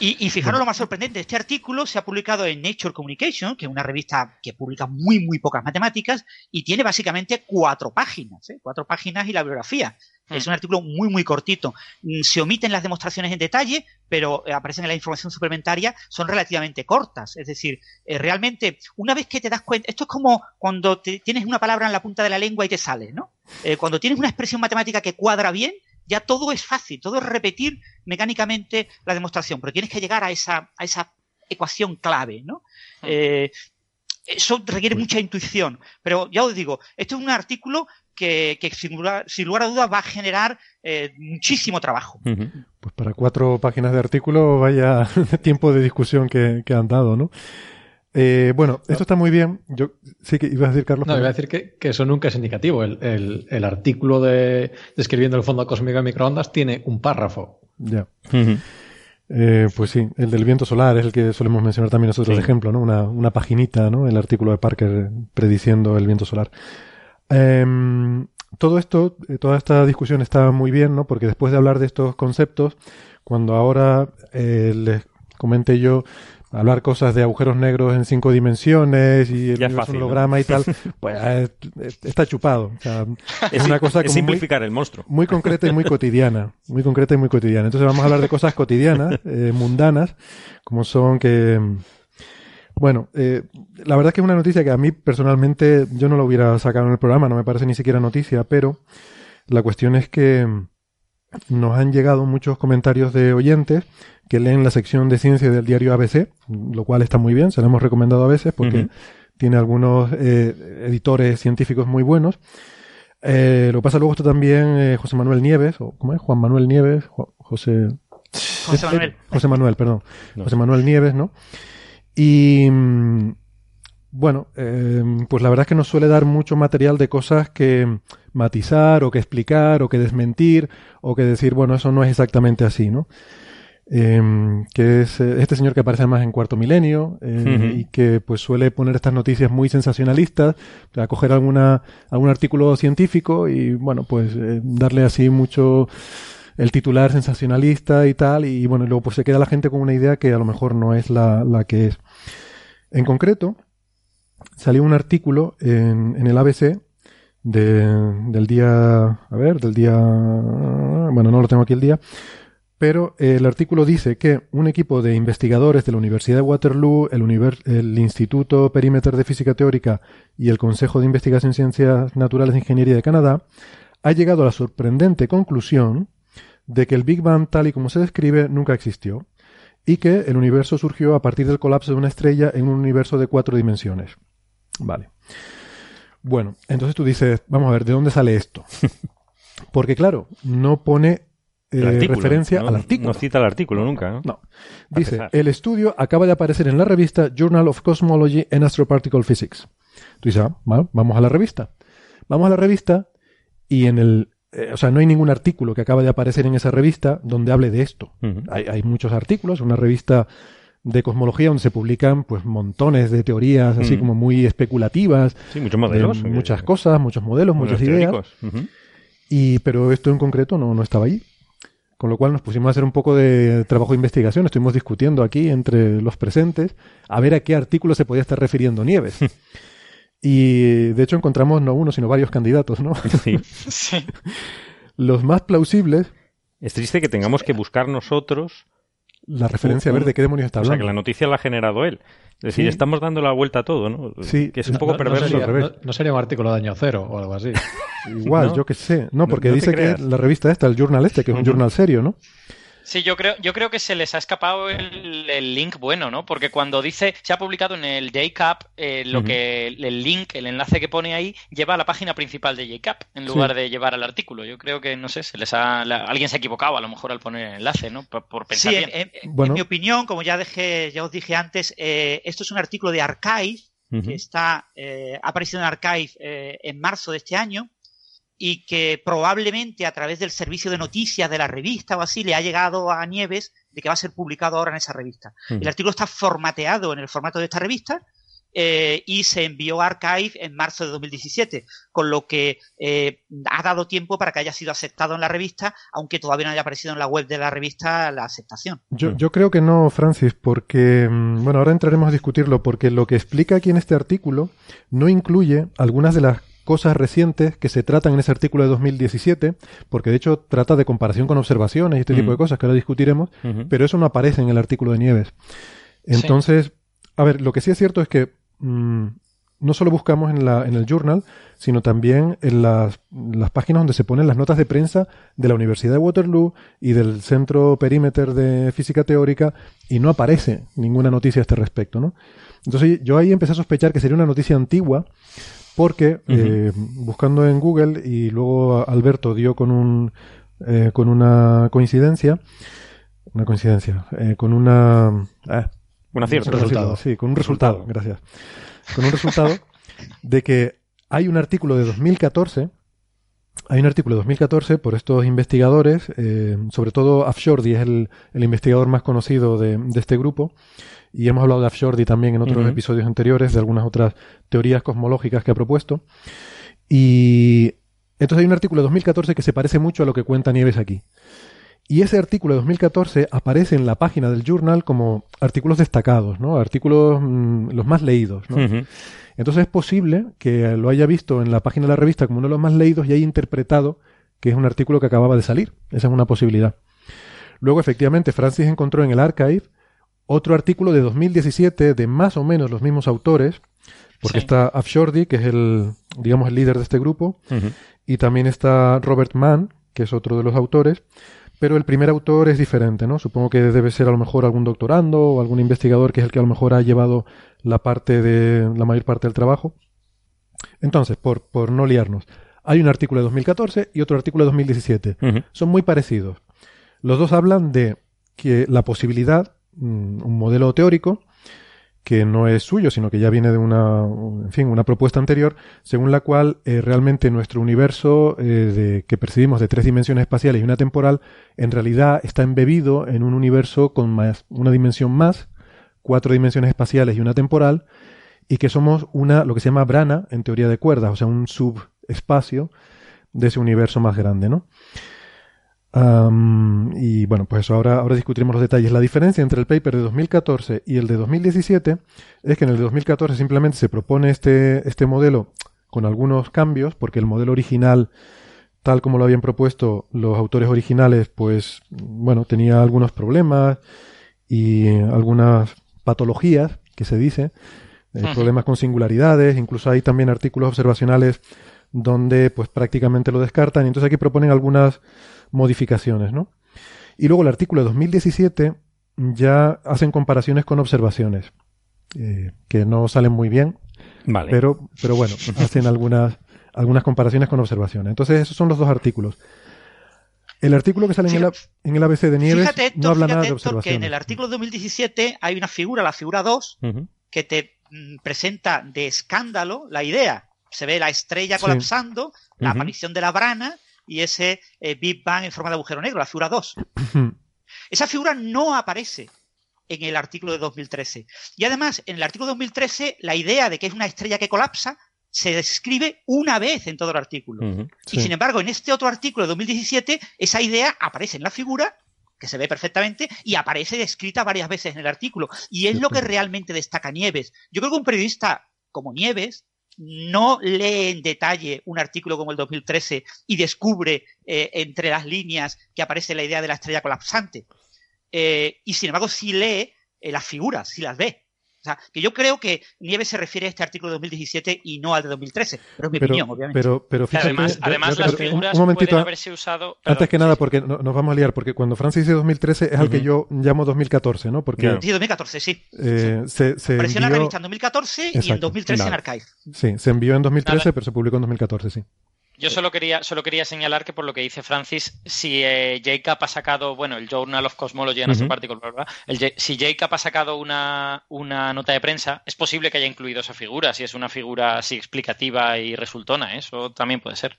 Y, fijaros lo más sorprendente, este artículo se ha publicado en Nature Communication, que es una revista que publica muy, muy pocas matemáticas, y tiene básicamente cuatro páginas, ¿eh? cuatro páginas y la biografía. Hmm. Es un artículo muy, muy cortito. Mm, se omiten las demostraciones en detalle, pero eh, aparecen en la información suplementaria, son relativamente cortas. Es decir, eh, realmente, una vez que te das cuenta, esto es como cuando tienes una palabra en la punta de la lengua y te sale, ¿no? Eh, cuando tienes una expresión matemática que cuadra bien, ya todo es fácil, todo es repetir mecánicamente la demostración, pero tienes que llegar a esa, a esa ecuación clave, ¿no? Eh, eso requiere mucha intuición, pero ya os digo, esto es un artículo que, sin, lugar, a dudas va a generar eh, muchísimo trabajo. Pues para cuatro páginas de artículo, vaya tiempo de discusión que, han dado, ¿no? Eh, bueno, esto está muy bien. Yo sí que iba a decir, Carlos. No, iba a decir que, eso nunca es indicativo. El, artículo de describiendo el fondo cósmico de microondas tiene un párrafo. Ya. Eh, pues sí, el del viento solar es el que solemos mencionar también nosotros de ejemplo, ¿no? Una, una paginita, ¿no? El artículo de Parker prediciendo el viento solar. Em, todo esto, eh, toda esta discusión está muy bien, ¿no? Porque después de hablar de estos conceptos, cuando ahora eh, les comenté yo hablar cosas de agujeros negros en cinco dimensiones y el holograma y tal, pues eh, está chupado. es una cosa como simplificar el monstruo. Muy concreta y muy cotidiana. Muy concreta y muy cotidiana. Entonces vamos a hablar de cosas cotidianas, mundanas, como son que bueno, eh, la verdad es que es una noticia que a mí personalmente yo no lo hubiera sacado en el programa, no me parece ni siquiera noticia, pero la cuestión es que nos han llegado muchos comentarios de oyentes que leen la sección de ciencia del diario ABC, lo cual está muy bien, se lo hemos recomendado a veces porque tiene algunos eh, editores científicos muy buenos. Eh, lo que pasa luego está también José Manuel Nieves, o ¿cómo es? Juan Manuel Nieves, José... José Manuel. José Manuel, perdón. José Manuel Nieves, ¿no? Y mm, bueno, em, pues la verdad es que nos suele dar mucho material de cosas que matizar o que explicar o que desmentir o que decir, bueno, eso no es exactamente así, ¿no? Em, que es eh, este señor que aparece más en Cuarto Milenio eh, y que pues suele poner estas noticias muy sensacionalistas, a coger alguna, algún artículo científico y bueno, pues eh, darle así mucho el titular sensacionalista y tal, y bueno, luego pues se queda la gente con una idea que a lo mejor no es la, la que es. En concreto, salió un artículo en, en el ABC de, del día, a ver, del día, bueno, no lo tengo aquí el día, pero el artículo dice que un equipo de investigadores de la Universidad de Waterloo, el, el Instituto Perímetro de Física Teórica y el Consejo de Investigación en Ciencias Naturales e Ingeniería de Canadá ha llegado a la sorprendente conclusión de que el Big Bang tal y como se describe nunca existió y que el universo surgió a partir del colapso de una estrella en un universo de cuatro dimensiones. Vale. Bueno, entonces tú dices, vamos a ver, ¿de dónde sale esto? Porque claro, no pone eh, referencia al artículo. No cita el artículo nunca. No. Dice, el estudio acaba de aparecer en la revista Journal of Cosmology and Astroparticle Physics. Tú dices, ah, vamos a la revista. Vamos a la revista y en el eh, o sea, no hay ningún artículo que acaba de aparecer en esa revista donde hable de esto. hay, muchos artículos, una revista de cosmología donde se publican pues montones de teorías así como muy especulativas. Sí, muchos modelos. muchas cosas, muchos modelos, muchas ideas. y, pero esto en concreto no, no estaba ahí. Con lo cual nos pusimos a hacer un poco de trabajo de investigación. Estuvimos discutiendo aquí entre los presentes a ver a qué artículo se podía estar refiriendo Nieves. Y de hecho encontramos no uno, sino varios candidatos, ¿no? Sí. sí. Los más plausibles. Es triste que tengamos que buscar nosotros la referencia a ver de qué demonios está hablando. O sea, que la noticia la ha generado él. Es decir, estamos dando la vuelta a todo, ¿no? Sí. Que es un poco perverso. No sería, un artículo de año cero o algo así. Igual, yo qué sé. No, porque dice que la revista esta, el journal este, que es un journal serio, ¿no? Sí, yo creo, yo creo que se les ha escapado el, link bueno, ¿no? Porque cuando dice, se ha publicado en el JCAP, eh, lo que el link, el enlace que pone ahí, lleva a la página principal de JCAP, en lugar de llevar al artículo. Yo creo que, no sé, se les ha, alguien se ha equivocado a lo mejor al poner el enlace, ¿no? Por, pensar sí, En, mi opinión, como ya dejé, ya os dije antes, eh, esto es un artículo de Archive, que está, eh, ha aparecido en Archive en marzo de este año y que probablemente a través del servicio de noticias de la revista o así le ha llegado a Nieves de que va a ser publicado ahora en esa revista. El artículo está formateado en el formato de esta revista eh, y se envió a Archive en marzo de 2017, con lo que eh, ha dado tiempo para que haya sido aceptado en la revista, aunque todavía no haya aparecido en la web de la revista la aceptación. Yo, yo creo que no, Francis, porque, mm, bueno, ahora entraremos a discutirlo, porque lo que explica aquí en este artículo no incluye algunas de las cosas recientes que se tratan en ese artículo de 2017, porque de hecho trata de comparación con observaciones y este tipo de cosas que ahora discutiremos, pero eso no aparece en el artículo de Nieves. Entonces, a ver, lo que sí es cierto es que mm, no solo buscamos en, la, en el journal, sino también en las, las, páginas donde se ponen las notas de prensa de la Universidad de Waterloo y del Centro Perímeter de Física Teórica y no aparece ninguna noticia a este respecto, ¿no? Entonces yo ahí empecé a sospechar que sería una noticia antigua porque eh, buscando en Google y luego Alberto dio con un eh, con una coincidencia una coincidencia eh, con una ah, un acierto resultado. sí con un resultado gracias. Con un resultado de que hay un artículo de 2014 hay un artículo de 2014 por estos investigadores, sobre todo Afshordi es el, el, investigador más conocido de, de, este grupo, y hemos hablado de Afshordi también en otros episodios anteriores, de algunas otras teorías cosmológicas que ha propuesto. Y entonces hay un artículo de 2014 que se parece mucho a lo que cuenta Nieves aquí. Y ese artículo de 2014 aparece en la página del journal como artículos destacados, ¿no? Artículos mm, los más leídos, ¿no? Entonces es posible que lo haya visto en la página de la revista como uno de los más leídos y haya interpretado que es un artículo que acababa de salir. Esa es una posibilidad. Luego, efectivamente, Francis encontró en el archive otro artículo de 2017 de más o menos los mismos autores, porque está Afshordi, que es el, digamos, el líder de este grupo, y también está Robert Mann, que es otro de los autores, pero el primer autor es diferente, ¿no? Supongo que debe ser a lo mejor algún doctorando o algún investigador que es el que a lo mejor ha llevado la parte de, la mayor parte del trabajo. Entonces, por, por no liarnos, hay un artículo de 2014 y otro artículo de 2017. Son muy parecidos. Los dos hablan de que la posibilidad un modelo teórico que no es suyo, sino que ya viene de una, en fin, una propuesta anterior, según la cual eh, realmente nuestro universo eh, que percibimos de tres dimensiones espaciales y una temporal, en realidad está embebido en un universo con más, una dimensión más, cuatro dimensiones espaciales y una temporal, y que somos una, lo que se llama brana en teoría de cuerdas, o sea, un subespacio de ese universo más grande, ¿no? Y bueno, pues eso ahora, ahora discutiremos los detalles. La diferencia entre el paper de 2014 y el de 2017 es que en el de 2014 simplemente se propone este, este modelo con algunos cambios, porque el modelo original, tal como lo habían propuesto los autores originales, pues bueno, tenía algunos problemas y algunas patologías, que se dice, eh, problemas con singularidades, incluso hay también artículos observacionales donde pues prácticamente lo descartan, y entonces aquí proponen algunas modificaciones, ¿no? Y luego el artículo de 2017 ya hacen comparaciones con observaciones, eh, que no salen muy bien, vale. pero, pero bueno, hacen algunas, algunas comparaciones con observaciones. Entonces esos son los dos artículos. El artículo que sale en, el, en el ABC de Nieves no habla nada de observaciones. que en el artículo de 2017 hay una figura, la figura 2, que te mm, presenta de escándalo la idea. Se ve la estrella colapsando, la aparición de la brana y ese eh, Big Bang en forma de agujero negro, la figura 2. Esa figura no aparece en el artículo de 2013. Y además, en el artículo de 2013, la idea de que es una estrella que colapsa se describe una vez en todo el artículo. Y sin embargo, en este otro artículo de 2017, esa idea aparece en la figura que se ve perfectamente y aparece descrita varias veces en el artículo. Y es lo que realmente destaca Nieves. Yo creo que un periodista como Nieves no lee en detalle un artículo como el 2013 y descubre eh, entre las líneas que aparece la idea de la estrella colapsante. Eh, y sin embargo, sí lee eh, las figuras, sí las ve. O sea, que yo creo que Nieves se refiere a este artículo de 2017 y no al de 2013, pero es mi opinión, obviamente. Pero, pero además, además las figuras un, pueden haberse usado... antes que nada, porque nos vamos a liar, porque cuando Francis dice 2013 es al que yo llamo 2014, ¿no? Porque, Sí, 2014, sí. Eh, se, se Apareció en la revista en 2014 y en 2013 en Archive. Sí, se envió en 2013, pero se publicó en 2014, sí. Yo solo quería, solo quería señalar que por lo que dice Francis, si eh, Jacob ha sacado, bueno, el Journal of Cosmology en ese particular, si Jacob ha sacado una, una, nota de prensa, es posible que haya incluido esa figura, si es una figura así explicativa y resultona, ¿eh? eso también puede ser.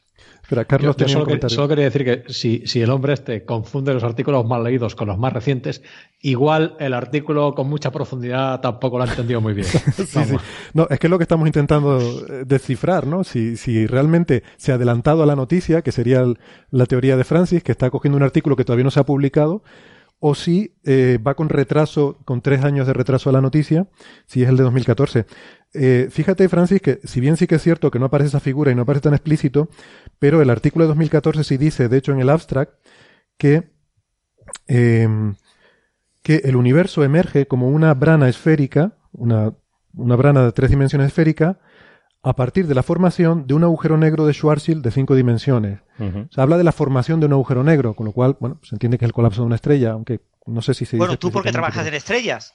Pero Carlos, yo, solo, quería decir que si, si el hombre este confunde los artículos más leídos con los más recientes, igual el artículo con mucha profundidad tampoco lo ha entendido muy bien. No, es que es lo que estamos intentando eh, descifrar, ¿no? Si, si realmente se adelanta a la noticia, que sería la teoría de Francis, que está cogiendo un artículo que todavía no se ha publicado, o si eh, va con retraso, con tres años de retraso a la noticia, si es el de 2014. Eh, fíjate, Francis, que si bien sí que es cierto que no aparece esa figura y no aparece tan explícito, pero el artículo de 2014 sí dice, de hecho en el abstract, que, em, que el universo emerge como una brana esférica, una, una brana de tres dimensiones esférica, a partir de la formación de un agujero negro de Schwarzschild de cinco dimensiones. Se habla de la formación de un agujero negro, con lo cual, bueno, se entiende que es el colapso de una estrella, aunque no sé si se Bueno, tú porque trabajas en estrellas.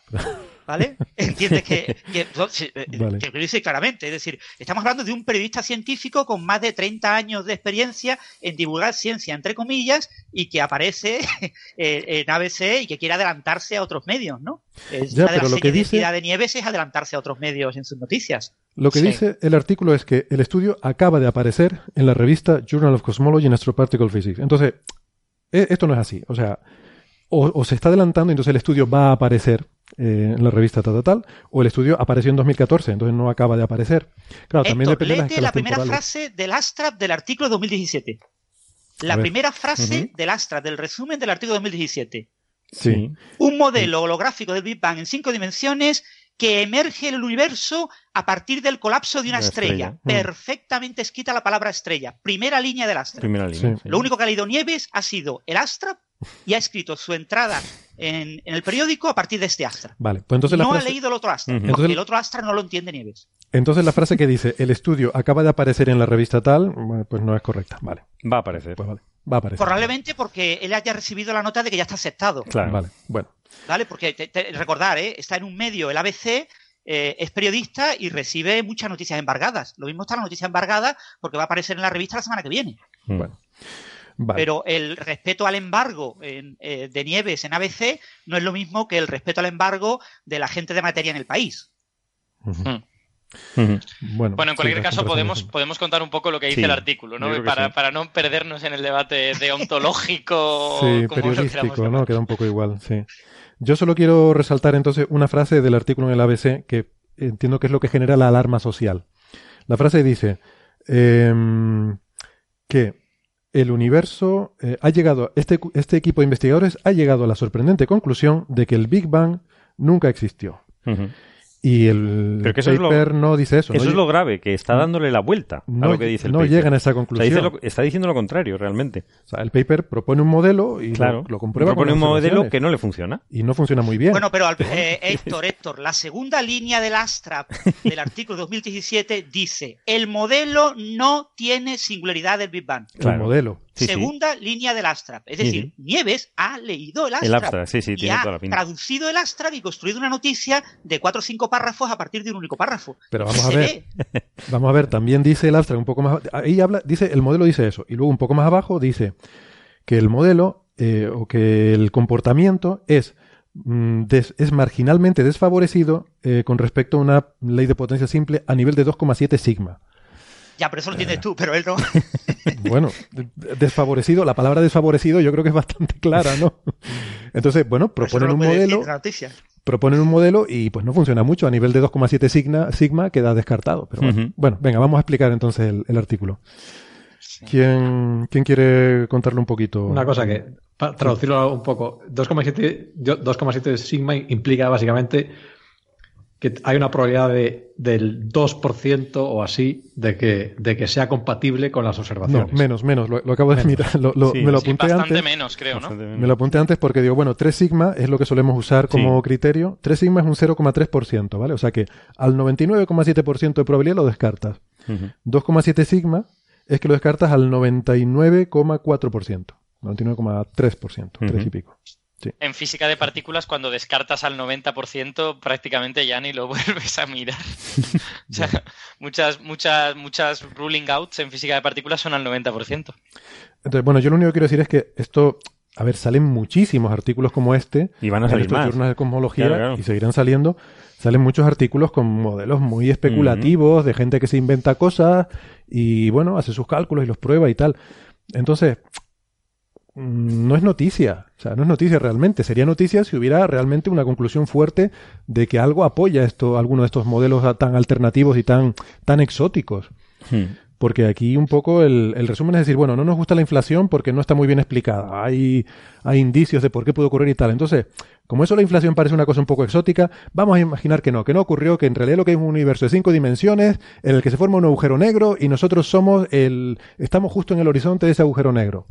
¿Vale? Entiendes que, que, lo dice claramente. Es decir, estamos hablando de un periodista científico con más de 30 años de experiencia en divulgar ciencia, entre comillas, y que aparece en ABC y que quiere adelantarse a otros medios, ¿no? ya, pero lo que dice... de Nieves es adelantarse a otros medios en sus noticias. Lo que dice el artículo es que el estudio acaba de aparecer en la revista Journal of Cosmology and Astroparticle Physics. Entonces, e, esto no es así. O sea, o, se está adelantando, entonces el estudio va a aparecer eh, en la revista tal, tal, o el estudio apareció en 2014, entonces no acaba de aparecer. Claro, también depende de la primera frase del Astra del artículo 2017. La primera frase del Astra, del resumen del artículo 2017. Sí. Un modelo holográfico del Big Bang en cinco dimensiones que emerge el universo a partir del colapso de una, estrella. Mm. Perfectamente escrita la palabra estrella. Primera línea del Astra. Primera línea, Lo único que ha leído Nieves ha sido el Astra y ha escrito su entrada en, el periódico a partir de este Astra. Vale, pues entonces no ha leído el otro Astra, porque el otro Astra no lo entiende Nieves. Entonces la frase que dice el estudio acaba de aparecer en la revista tal, pues no es correcta. Vale. Va a aparecer. Pues vale. Va a aparecer. Probablemente porque él haya recibido la nota de que ya está aceptado. Claro. Vale. Bueno. Vale, porque recordar, ¿eh? está en un medio, el ABC, eh, es periodista y recibe muchas noticias embargadas. Lo mismo está la noticia embargada porque va a aparecer en la revista la semana que viene. Bueno. Pero el respeto al embargo eh, de Nieves en ABC no es lo mismo que el respeto al embargo de la gente de materia en el país. Hmm. Bueno, en cualquier caso podemos, podemos contar un poco lo que dice el artículo, ¿no? Para, no perdernos en el debate deontológico. sí, periodístico, ¿no? Queda un poco igual, sí. Yo solo quiero resaltar entonces una frase del artículo en el ABC que entiendo que es lo que genera la alarma social. La frase dice em, que el universo eh, ha llegado, este, este equipo de investigadores ha llegado a la sorprendente conclusión de que el Big Bang nunca existió. Y el paper no dice eso. Eso es lo grave, que está dándole la vuelta a lo que dice el no llegan a esa conclusión. está diciendo lo contrario, realmente. O sea, el paper propone un modelo y lo, comprueba. Propone un modelo que no le funciona. Y no funciona muy bien. Bueno, pero eh, Héctor, Héctor, la segunda línea del Astra del artículo 2017 dice: el modelo no tiene singularidad del Big Bang. El modelo. Segunda línea del Astra. Es decir, Nieves ha leído el Astra. El Astra, sí, sí, tiene y toda la pinta. traducido el Astra y construido una noticia de cuatro o cinco párrafos a partir de un único párrafo. Pero vamos a ver. Vamos a ver, también dice el Astra un poco más. Ahí habla, dice, el modelo dice eso. Y luego un poco más abajo dice que el modelo eh, o que el comportamiento es mm, es marginalmente desfavorecido eh, con respecto a una ley de potencia simple a nivel de 2,7 sigma. Ya, pero eso lo entiendes tú, pero él no. bueno, desfavorecido, la palabra desfavorecido yo creo que es bastante clara, ¿no? Entonces, bueno, proponen un modelo. Proponen un modelo y pues no funciona mucho. A nivel de 2,7 sigma, sigma queda descartado. Pero bueno. venga, vamos a explicar entonces el, artículo. ¿Quién, ¿Quién quiere contarle un poquito? Una cosa que, para traducirlo un poco, 2,7 sigma implica básicamente que hay una probabilidad de, del 2% o así de que, de que sea compatible con las observaciones. No, menos, menos. Lo, acabo de mirar. me lo apunté bastante antes. menos, creo, ¿no? Me lo apunté antes porque digo, bueno, 3 sigma es lo que solemos usar como criterio. 3 sigma es un 0,3%, ¿vale? O sea que al 99,7% de probabilidad lo descartas. 2,7 sigma es que lo descartas al 99,4%. 99,3%, 3 y pico. En física de partículas, cuando descartas al 90%, prácticamente ya ni lo vuelves a mirar. o sea, muchas, muchas, muchas ruling outs en física de partículas son al 90%. Entonces, bueno, yo lo único que quiero decir es que esto, a ver, salen muchísimos artículos como este. Y van a salir más. de cosmología y seguirán saliendo. Salen muchos artículos con modelos muy especulativos de gente que se inventa cosas y, bueno, hace sus cálculos y los prueba y tal. Entonces, no es noticia. O sea, no es noticia realmente. Sería noticia si hubiera realmente una conclusión fuerte de que algo apoya esto, alguno de estos modelos tan alternativos y tan, tan exóticos. Hmm. Porque aquí un poco el, resumen es decir, bueno, no nos gusta la inflación porque no está muy bien explicada. Hay, hay indicios de por qué puede ocurrir y tal. Entonces, como eso la inflación parece una cosa un poco exótica, vamos a imaginar que no, que no ocurrió, que en realidad lo que es un universo de cinco dimensiones en el que se forma un agujero negro y nosotros somos el, estamos justo en el horizonte de ese agujero negro.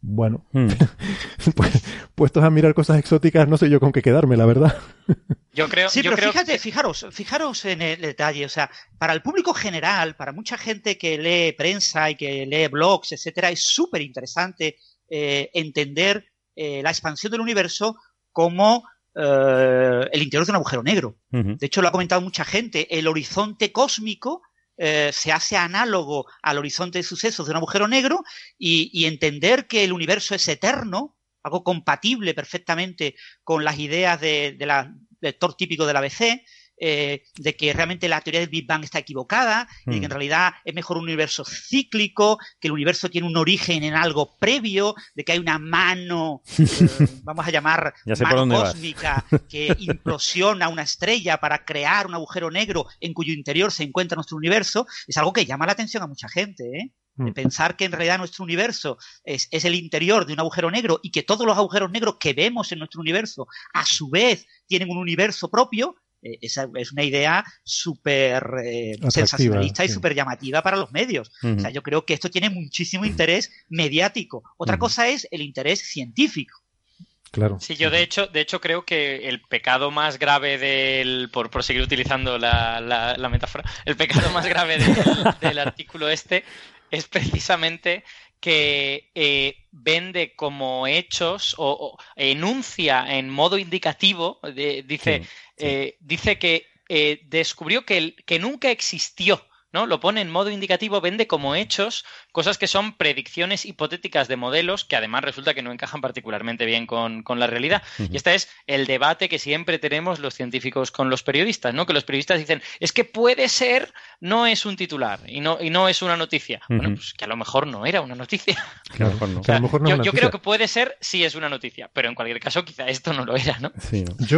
Bueno, hmm. pues, puestos a mirar cosas exóticas, no sé yo con qué quedarme, la verdad. Yo creo. Sí, pero fíjate, fijaros, fijaros en el detalle. O sea, para el público general, para mucha gente que lee prensa y que lee blogs, etcétera, es súper interesante eh, entender eh, la expansión del universo como eh, el interior de un agujero negro. De hecho, lo ha comentado mucha gente. El horizonte cósmico eh, se hace análogo al horizonte de sucesos de un agujero negro y, entender que el universo es eterno, algo compatible perfectamente con las ideas de, la, del lector típico de la ABC, eh, de que realmente la teoría del Big Bang está equivocada, y que en mm. realidad es mejor un universo cíclico, que el universo tiene un origen en algo previo, de que hay una mano, eh, vamos a llamar mano cósmica, que implosiona una estrella para crear un agujero negro en cuyo interior se encuentra nuestro universo, es algo que llama la atención a mucha gente. ¿eh? De mm. pensar que en realidad nuestro universo es, es, el interior de un agujero negro y que todos los agujeros negros que vemos en nuestro universo a su vez tienen un universo propio, esa es una idea súper eh, sensacionalista y súper llamativa para los medios. O sea, yo creo que esto tiene muchísimo interés mediático. Otra cosa es el interés científico. Claro. Sí, yo de hecho, de hecho creo que el pecado más grave del, por, por seguir utilizando la, la, metáfora, el pecado más grave del artículo este es precisamente que eh, vende como hechos o, enuncia en modo indicativo, dice, eh, dice que eh, descubrió que, que nunca existió ¿no? Lo pone en modo indicativo, vende como hechos cosas que son predicciones hipotéticas de modelos que además resulta que no encajan particularmente bien con, la realidad. Y este es el debate que siempre tenemos los científicos con los periodistas, ¿no? Que los periodistas dicen, es que puede ser, no es un titular y no, y no es una noticia. Bueno, pues que a lo mejor no era una noticia. yo, creo que puede ser si es una noticia, pero en cualquier caso quizá esto no lo era, ¿no?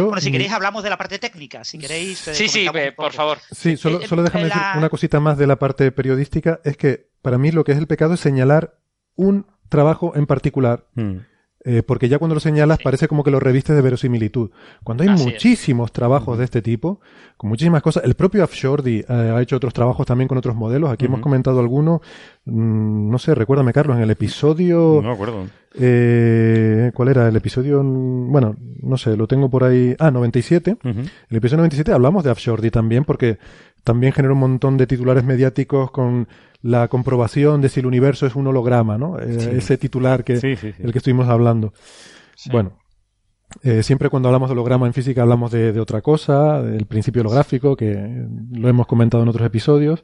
bueno, si queréis hablamos de la parte técnica, si queréis... Eh, sí, sí, por favor. Sí, solo, solo déjame decir una cosita más de la parte periodística es que para mí lo que es el pecado es señalar un trabajo en particular. Hmm. Eh, porque ya cuando lo señalas parece como que lo revistes de verosimilitud. Cuando hay muchísimos trabajos de este tipo, con muchísimas cosas, el propio Afshordy eh, ha hecho otros trabajos también con otros modelos. Aquí hemos comentado algunos. Mm, no sé, recuérdame, Carlos, en el episodio. No acuerdo. Eh, ¿Cuál era? El episodio. Bueno, no sé, lo tengo por ahí. Ah, 97. El episodio 97 hablamos de Afshordy también, porque también generó un montón de titulares mediáticos con la comprobación de si el universo es un holograma, ¿no? Eh, ese titular que el que estuvimos hablando. Bueno, eh, siempre cuando hablamos de holograma en física hablamos de, otra cosa, del principio holográfico, que lo hemos comentado en otros episodios.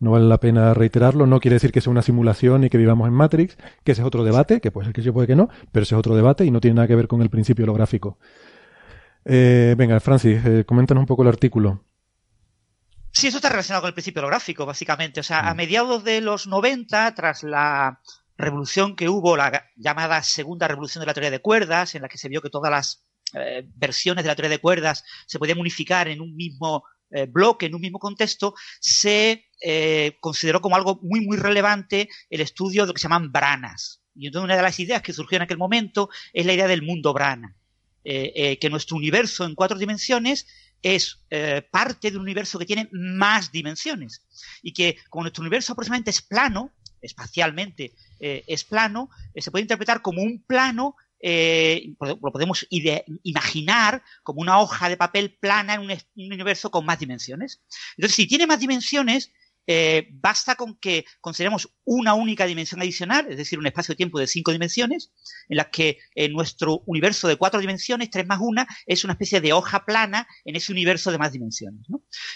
No vale la pena reiterarlo. No quiere decir que sea una simulación y que vivamos en Matrix, que ese es otro debate, que puede ser que sí, puede que no, pero ese es otro debate y no tiene nada que ver con el principio holográfico. Eh, venga, Francis, coméntanos un poco el artículo. Sí, eso está relacionado con el principio holográfico, básicamente. O sea, a mm. mediados de los 90, tras la revolución que hubo, la llamada segunda revolución de la teoría de cuerdas, en la que se vio que todas las eh, versiones de la teoría de cuerdas se podían unificar en un mismo eh, bloque, en un mismo contexto, se eh, consideró como algo muy, muy relevante el estudio de lo que se llaman branas. Y entonces una de las ideas que surgió en aquel momento es la idea del mundo brana. que nuestro universo en cuatro dimensiones es eh, parte de un universo que tiene más dimensiones y que como nuestro universo aproximadamente es plano, espacialmente eh, es plano, eh, se puede interpretar como un plano, lo podemos imaginar como una hoja de papel plana en un, universo con más dimensiones. Entonces, si tiene más dimensiones, eh, basta con que consideremos una única dimensión adicional, es decir, un espacio-tiempo de cinco dimensiones, en la que en nuestro universo de cuatro dimensiones, tres más una, es una especie de hoja plana en ese universo de más dimensiones.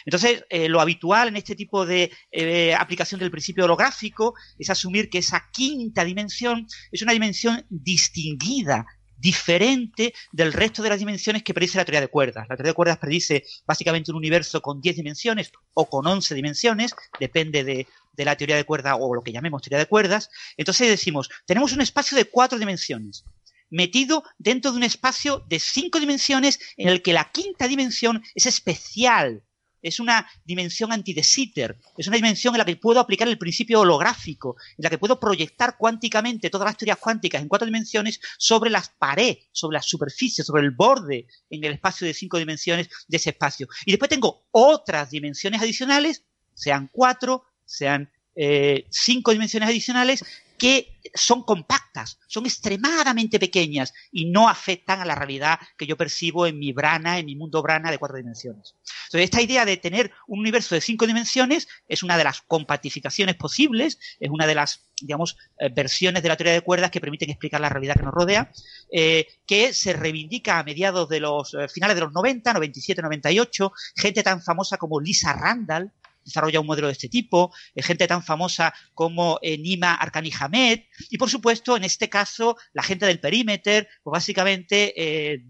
Entonces, eh, lo habitual en este tipo de eh, aplicación del principio holográfico es asumir que esa quinta dimensión es una dimensión distinguida diferente del resto de las dimensiones que predice la teoría de cuerdas. La teoría de cuerdas predice básicamente un universo con 10 dimensiones o con 11 dimensiones, depende de, la teoría de cuerdas o lo que llamemos teoría de cuerdas. Entonces decimos, tenemos un espacio de cuatro dimensiones metido dentro de un espacio de cinco dimensiones en el que la quinta dimensión es especial, es una dimensión anti de Sitter, es una dimensión en la que puedo aplicar el principio holográfico, en la que puedo proyectar cuánticamente todas las teorías cuánticas en cuatro dimensiones sobre las paredes, sobre la superficie, sobre el borde en el espacio de cinco dimensiones de ese espacio. Y después tengo otras dimensiones adicionales, sean cuatro, sean eh, cinco dimensiones adicionales, que son compactas, son extremadamente pequeñas y no afectan a la realidad que yo percibo en mi brana, en mi mundo brana de cuatro dimensiones. Entonces, esta idea de tener un universo de cinco dimensiones es una de las compactificaciones posibles, es una de las, digamos, eh, versiones de la teoría de cuerdas que permiten explicar la realidad que nos rodea, eh, que se reivindica a mediados de los eh, finales de los 90, 97, 98, gente tan famosa como Lisa Randall, desarrolla un modelo de este tipo, eh, gente tan famosa como eh, Nima Arkani Hamed, y por supuesto, en este caso, la gente del perímetro, pues básicamente, eh,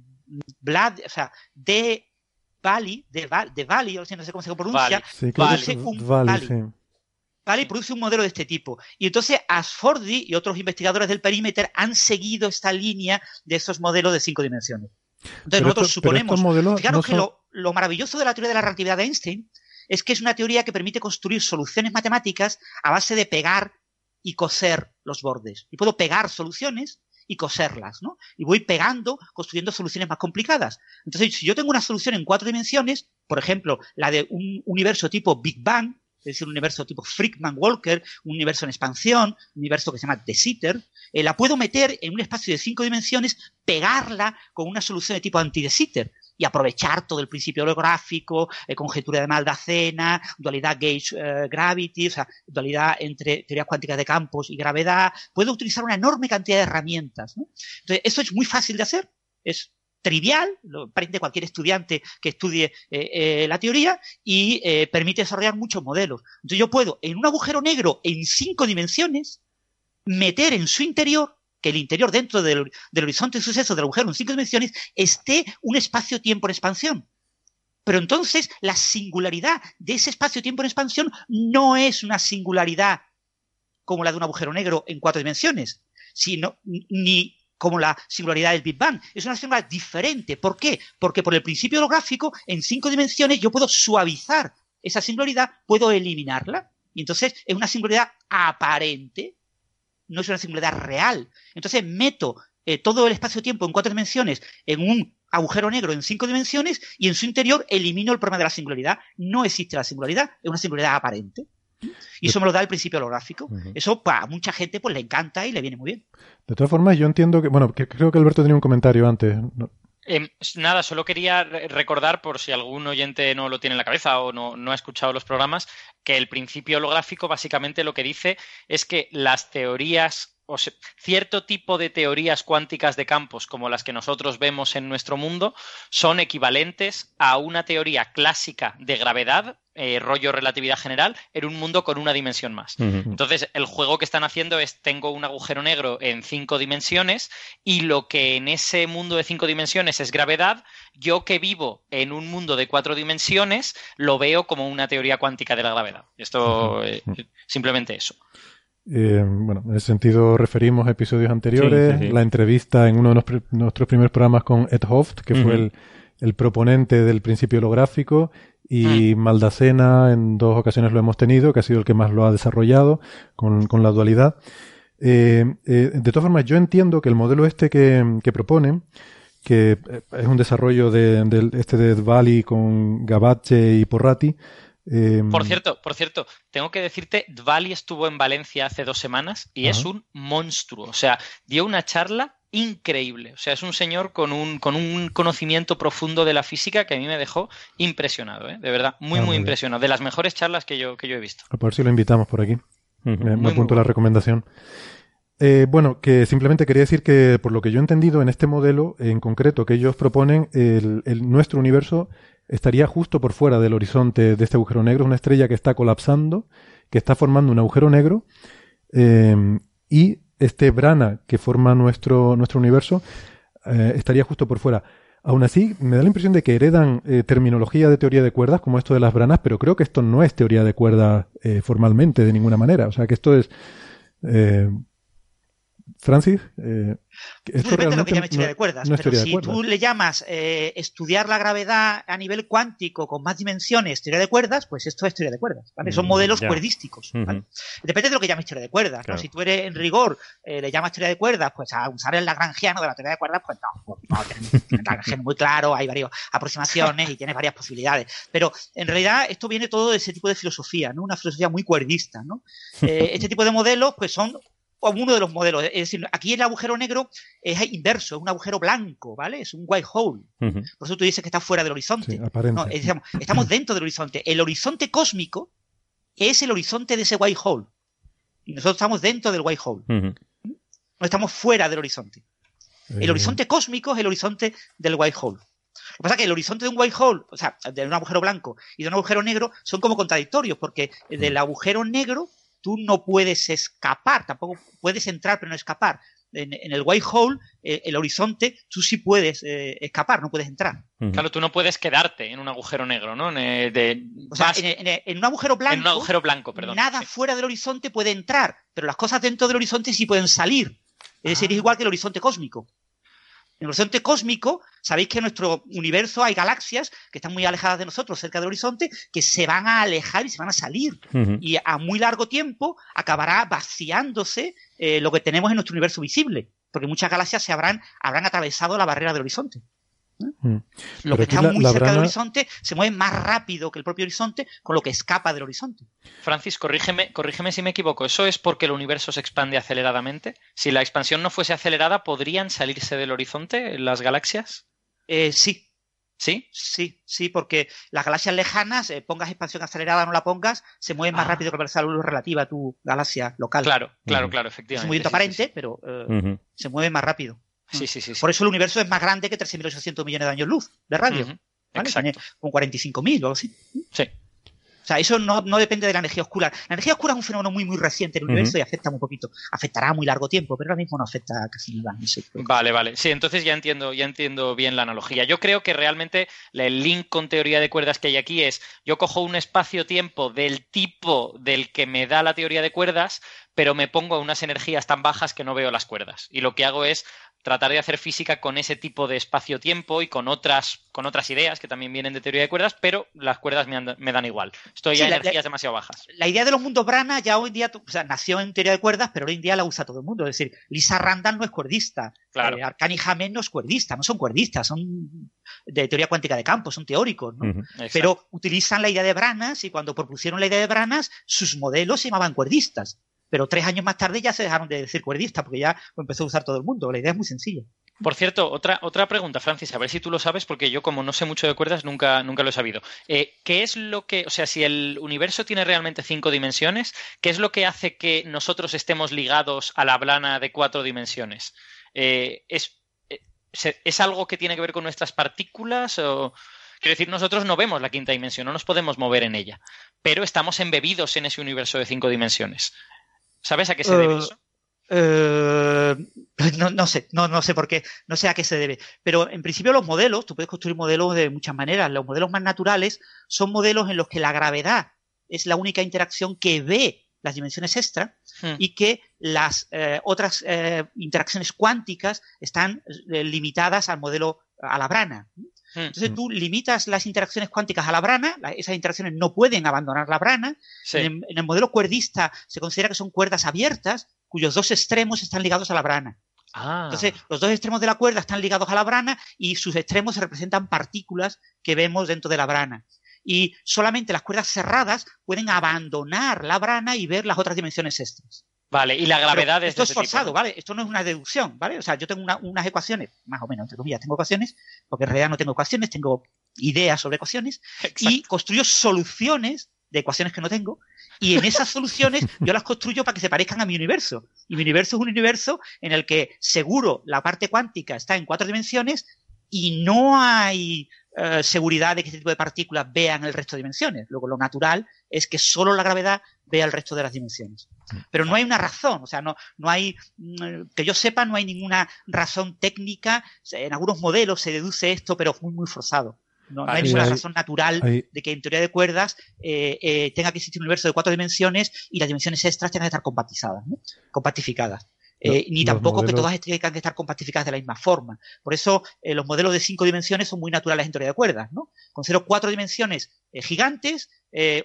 Vlad, o sea, de Bali, de, de Bali, no sé cómo se pronuncia, produce un Bali. produce un modelo de este tipo. Y entonces Asfordi y otros investigadores del perímetro han seguido esta línea de esos modelos de cinco dimensiones. Entonces nosotros suponemos, fijaros que lo, lo, maravilloso de la teoría de la relatividad de Einstein es que es una teoría que permite construir soluciones matemáticas a base de pegar y coser los bordes. Y puedo pegar soluciones y coserlas, ¿no? Y voy pegando, construyendo soluciones más complicadas. Entonces, si yo tengo una solución en cuatro dimensiones, por ejemplo, la de un universo tipo Big Bang, es decir, un universo tipo Frickman-Walker, un universo en expansión, un universo que se llama De Sitter, eh, la puedo meter en un espacio de cinco dimensiones, pegarla con una solución de tipo anti-De Sitter y aprovechar todo el principio holográfico, eh, conjetura de Maldacena, dualidad gauge-gravity, eh, o sea, dualidad entre teorías cuánticas de campos y gravedad. Puedo utilizar una enorme cantidad de herramientas. Entonces, eso es muy fácil de hacer, es trivial, lo aprende cualquier estudiante que estudie eh, la teoría y permite desarrollar muchos modelos. Entonces, yo puedo, en un agujero negro en cinco dimensiones, meter en su interior que el interior dentro del, horizonte de suceso del agujero en cinco dimensiones esté un espacio-tiempo en expansión. Pero entonces la singularidad de ese espacio-tiempo en expansión no es una singularidad como la de un agujero negro en cuatro dimensiones, sino ni como la singularidad del Big Bang. Es una singularidad diferente. ¿Por qué? Porque por el principio holográfico, en cinco dimensiones, yo puedo suavizar esa singularidad, puedo eliminarla. Y entonces es una singularidad aparente no es una singularidad real. Entonces meto eh, todo el espacio-tiempo en cuatro dimensiones en un agujero negro en cinco dimensiones y en su interior elimino el problema de la singularidad. No existe la singularidad, es una singularidad aparente. Y eso me lo da el principio holográfico. Eso para mucha gente pues le encanta y le viene muy bien. De todas formas, yo entiendo que, bueno, creo que Alberto tenía un comentario antes. Em, nada, solo quería recordar, por si algún oyente no lo tiene en la cabeza o no, no, ha escuchado los programas, que el principio holográfico básicamente lo que dice es que las teorías o cierto tipo de teorías cuánticas de campos como las que nosotros vemos en nuestro mundo son equivalentes a una teoría clásica de gravedad, eh, rollo relatividad general, en un mundo con una dimensión más. Entonces, el juego que están haciendo es tengo un agujero negro en cinco dimensiones y lo que en ese mundo de cinco dimensiones es gravedad, yo que vivo en un mundo de cuatro dimensiones lo veo como una teoría cuántica de la gravedad. Esto, eh, simplemente eso. Eh, bueno, en ese sentido referimos a episodios anteriores, la entrevista en uno de nuestros primeros programas con Ed Hoft, que fue el, proponente del principio holográfico, y mm. Maldacena en dos ocasiones lo hemos tenido, que ha sido el que más lo ha desarrollado con, la dualidad. Eh, eh, de todas formas, yo entiendo que el modelo este que, que proponen, que es un desarrollo de, este de Dvali con Gabache y Porrati, Em, por cierto, por cierto, tengo que decirte, Dvali estuvo en Valencia hace dos semanas y es un monstruo. O sea, dio una charla increíble. O sea, es un señor con un, con un conocimiento profundo de la física que a mí me dejó impresionado, ¿eh? de verdad, muy, ah, muy, impresionado. De las mejores charlas que yo, que yo he visto. A ver si lo invitamos por aquí. me, apunto la recomendación. Eh, bueno, que simplemente quería decir que, por lo que yo he entendido, en este modelo en concreto que ellos proponen, el, nuestro universo estaría justo por fuera del horizonte de este agujero negro, una estrella que está colapsando, que está formando un agujero negro, eh, y este brana que forma nuestro, nuestro universo eh, estaría justo por fuera. Aún así, me da la impresión de que heredan eh, terminología de teoría de cuerdas, como esto de las branas, pero creo que esto no es teoría de cuerdas formalmente, de ninguna manera. O sea, que esto es Francis, eh, esto depende de lo que llames teoría de cuerdas, pero si tú le llamas eh, estudiar la gravedad a nivel cuántico con más dimensiones teoría de cuerdas, pues esto es teoría de cuerdas, ¿vale? Son mm, modelos cuerdísticos, Depende de lo que llames teoría de cuerdas, Si tú eres en rigor, eh, le llamas teoría de cuerdas, pues a usar el lagrangiano de la teoría de cuerdas, pues no, pues no tienes, muy claro, hay varias aproximaciones y tienes varias posibilidades. Pero en realidad esto viene todo de ese tipo de filosofía, ¿no? Una filosofía muy cuerdista, ¿no? este tipo de modelos, pues son uno de los modelos. Es decir, aquí el agujero negro es inverso, es un agujero blanco, ¿vale? Es un white hole. Por eso tú dices que está fuera del horizonte. no, estamos dentro del horizonte. El horizonte cósmico es el horizonte de ese white hole. Y nosotros estamos dentro del white hole. No estamos fuera del horizonte. El horizonte cósmico es el horizonte del white hole. Lo que pasa es que el horizonte de un white hole, o sea, de un agujero blanco y de un agujero negro, son como contradictorios, porque del agujero negro tú no puedes escapar, tampoco puedes entrar pero no escapar. En, el white hole, eh, el horizonte, tú sí puedes eh, escapar, no puedes entrar. Claro, tú no puedes quedarte en un agujero negro, ¿no? En, o sea, en, un agujero blanco. En un agujero blanco, perdón. Nada fuera del horizonte puede entrar, pero las cosas dentro del horizonte sí pueden salir. Es decir, es ah. igual que el horizonte cósmico. En el horizonte cósmico, sabéis que en nuestro universo hay galaxias que están muy alejadas de nosotros, cerca del horizonte, que se van a alejar y se van a salir. Y a muy largo tiempo acabará vaciándose eh, lo que tenemos en nuestro universo visible, porque muchas galaxias se habrán, habrán atravesado la barrera del horizonte. Mm. Lo que está muy cerca del horizonte se mueve más rápido que el propio horizonte, con lo que escapa del horizonte. Francis, corrígeme, corrígeme si me equivoco. ¿Eso es porque el universo se expande aceleradamente? Si la expansión no fuese acelerada, ¿podrían salirse del horizonte las galaxias? Eh, sí. ¿Sí? Sí, sí, porque las galaxias lejanas, eh, pongas expansión acelerada o no la pongas, se mueven más ah. rápido que la luz relativa a tu galaxia local. Claro, claro, claro, efectivamente. Es un movimiento aparente, pero eh, se mueve más rápido. Sí, sí, sí, Por eso el universo es más grande que 13.800 millones de años luz de radio. Exacto. Con 45.000 o algo así. Sí. O sea, eso no, depende de la energía oscura. La energía oscura es un fenómeno muy, muy reciente en el universo y afecta muy poquito. Afectará a muy largo tiempo, pero ahora mismo no afecta casi nada. Vale, vale. Sí, entonces ya entiendo, ya entiendo bien la analogía. Yo creo que realmente el link con teoría de cuerdas que hay aquí es, yo cojo un espacio-tiempo del tipo del que me da la teoría de cuerdas, pero me pongo a unas energías tan bajas que no veo las cuerdas. Y lo que hago es tratar de hacer física con ese tipo de espacio-tiempo y con otras, con otras ideas que también vienen de teoría de cuerdas, pero las cuerdas me, dan igual. Estoy a energías demasiado bajas. La idea de los mundos Brana ya hoy en día, o sea, nació en teoría de cuerdas, pero hoy en día la usa todo el mundo. Es decir, Lisa Randall no es cuerdista, claro. Eh, Arcani Jamen no es cuerdista, no son cuerdistas, son de teoría cuántica de campo, son teóricos, ¿no? Pero utilizan la idea de Branas y cuando propusieron la idea de Branas, sus modelos se llamaban cuerdistas pero tres años más tarde ya se dejaron de decir cuerdista porque ya lo empezó a usar todo el mundo. La idea es muy sencilla. Por cierto, otra, otra pregunta, Francis, a ver si tú lo sabes, porque yo como no sé mucho de cuerdas nunca, nunca lo he sabido. Eh, ¿Qué es lo que, o sea, si el universo tiene realmente cinco dimensiones, ¿qué es lo que hace que nosotros estemos ligados a la blana de cuatro dimensiones? Eh, ¿es, eh, ¿Es algo que tiene que ver con nuestras partículas o...? Quiero decir, nosotros no vemos la quinta dimensión, no nos podemos mover en ella, pero estamos embebidos en ese universo de cinco dimensiones. ¿Sabes a qué se debe eso? Eh, no, sé, no, no sé por qué, no sé a qué se debe. Pero en principio los modelos, tú puedes construir modelos de muchas maneras. Los modelos más naturales son modelos en los que la gravedad es la única interacción que ve las dimensiones extra hmm. y que las eh, otras eh, interacciones cuánticas están limitadas al modelo a la brana. Hmm. Entonces tú limitas las interacciones cuánticas a la brana, esas interacciones no pueden abandonar la brana. En, el modelo cuerdista se considera que son cuerdas abiertas cuyos dos extremos están ligados a la brana. Ah. Entonces, los dos extremos de la cuerda están ligados a la brana y sus extremos representan partículas que vemos dentro de la brana. Y solamente las cuerdas cerradas pueden abandonar la brana y ver las otras dimensiones extras. Vale, y la gravedad es. Esto es forzado, ¿vale? Esto no es una deducción, ¿vale? O sea, yo tengo unas ecuaciones, más o menos, entre comillas, tengo ecuaciones, porque en realidad no tengo ecuaciones, tengo ideas sobre ecuaciones, y construyo soluciones de ecuaciones que no tengo, y en esas soluciones yo las construyo para que se parezcan a mi universo. Y mi universo es un universo en el que seguro la parte cuántica está en cuatro dimensiones y no hay eh, seguridad de que este tipo de partículas vean el resto de dimensiones. Luego, lo natural es que solo la gravedad vea el resto de las dimensiones. Pero no hay una razón, o sea, no, no hay, mm, que yo sepa, no hay ninguna razón técnica. En algunos modelos se deduce esto, pero muy, muy forzado. No, hay ninguna razón natural de que en teoría de cuerdas eh, eh, tenga que existir un universo de cuatro dimensiones y las dimensiones extras tengan que estar compatizadas, ¿no? compatificadas. Eh, ni tampoco que todas tengan que estar compactificadas de la misma forma. Por eso eh, los modelos de cinco dimensiones son muy naturales en teoría de cuerdas, ¿no? Con cero cuatro dimensiones eh, gigantes,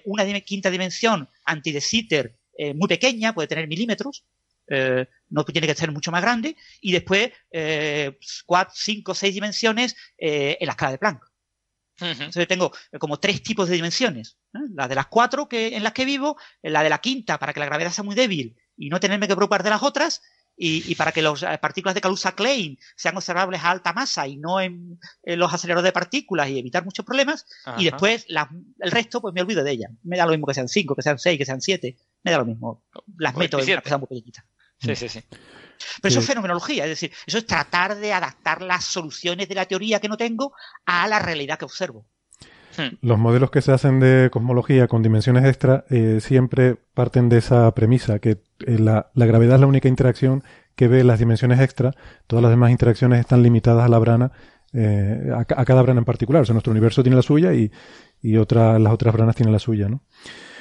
una quinta dimensión anti de Sitter muy pequeña, puede tener milímetros, no tiene que ser mucho más grande, y después cuatro, cinco, seis dimensiones en la escala de Planck. Entonces tengo como tres tipos de dimensiones. La de las cuatro que, en las que vivo, la de la quinta para que la gravedad sea muy débil y no tenerme que preocupar de las otras, y, para que las partículas de Kaluza-Klein sean observables a alta masa y no en, los aceleradores de partículas y evitar muchos problemas, y después el resto pues me olvido de ellas. Me da lo mismo que sean 5, que sean 6, que sean 7, me da lo mismo. Las meto en una cosa muy pequeñita. Sí, sí, sí. Pero eso es fenomenología, es decir, eso es tratar de adaptar las soluciones de la teoría que no tengo a la realidad que observo. Hmm. Los modelos que se hacen de cosmología con dimensiones extra eh, siempre parten de esa premisa, que eh, la, gravedad es la única interacción que ve las dimensiones extra, todas las demás interacciones están limitadas a la brana, eh, a, cada brana en particular. O sea, nuestro universo tiene la suya y, y otra, las otras branas tienen la suya, ¿no?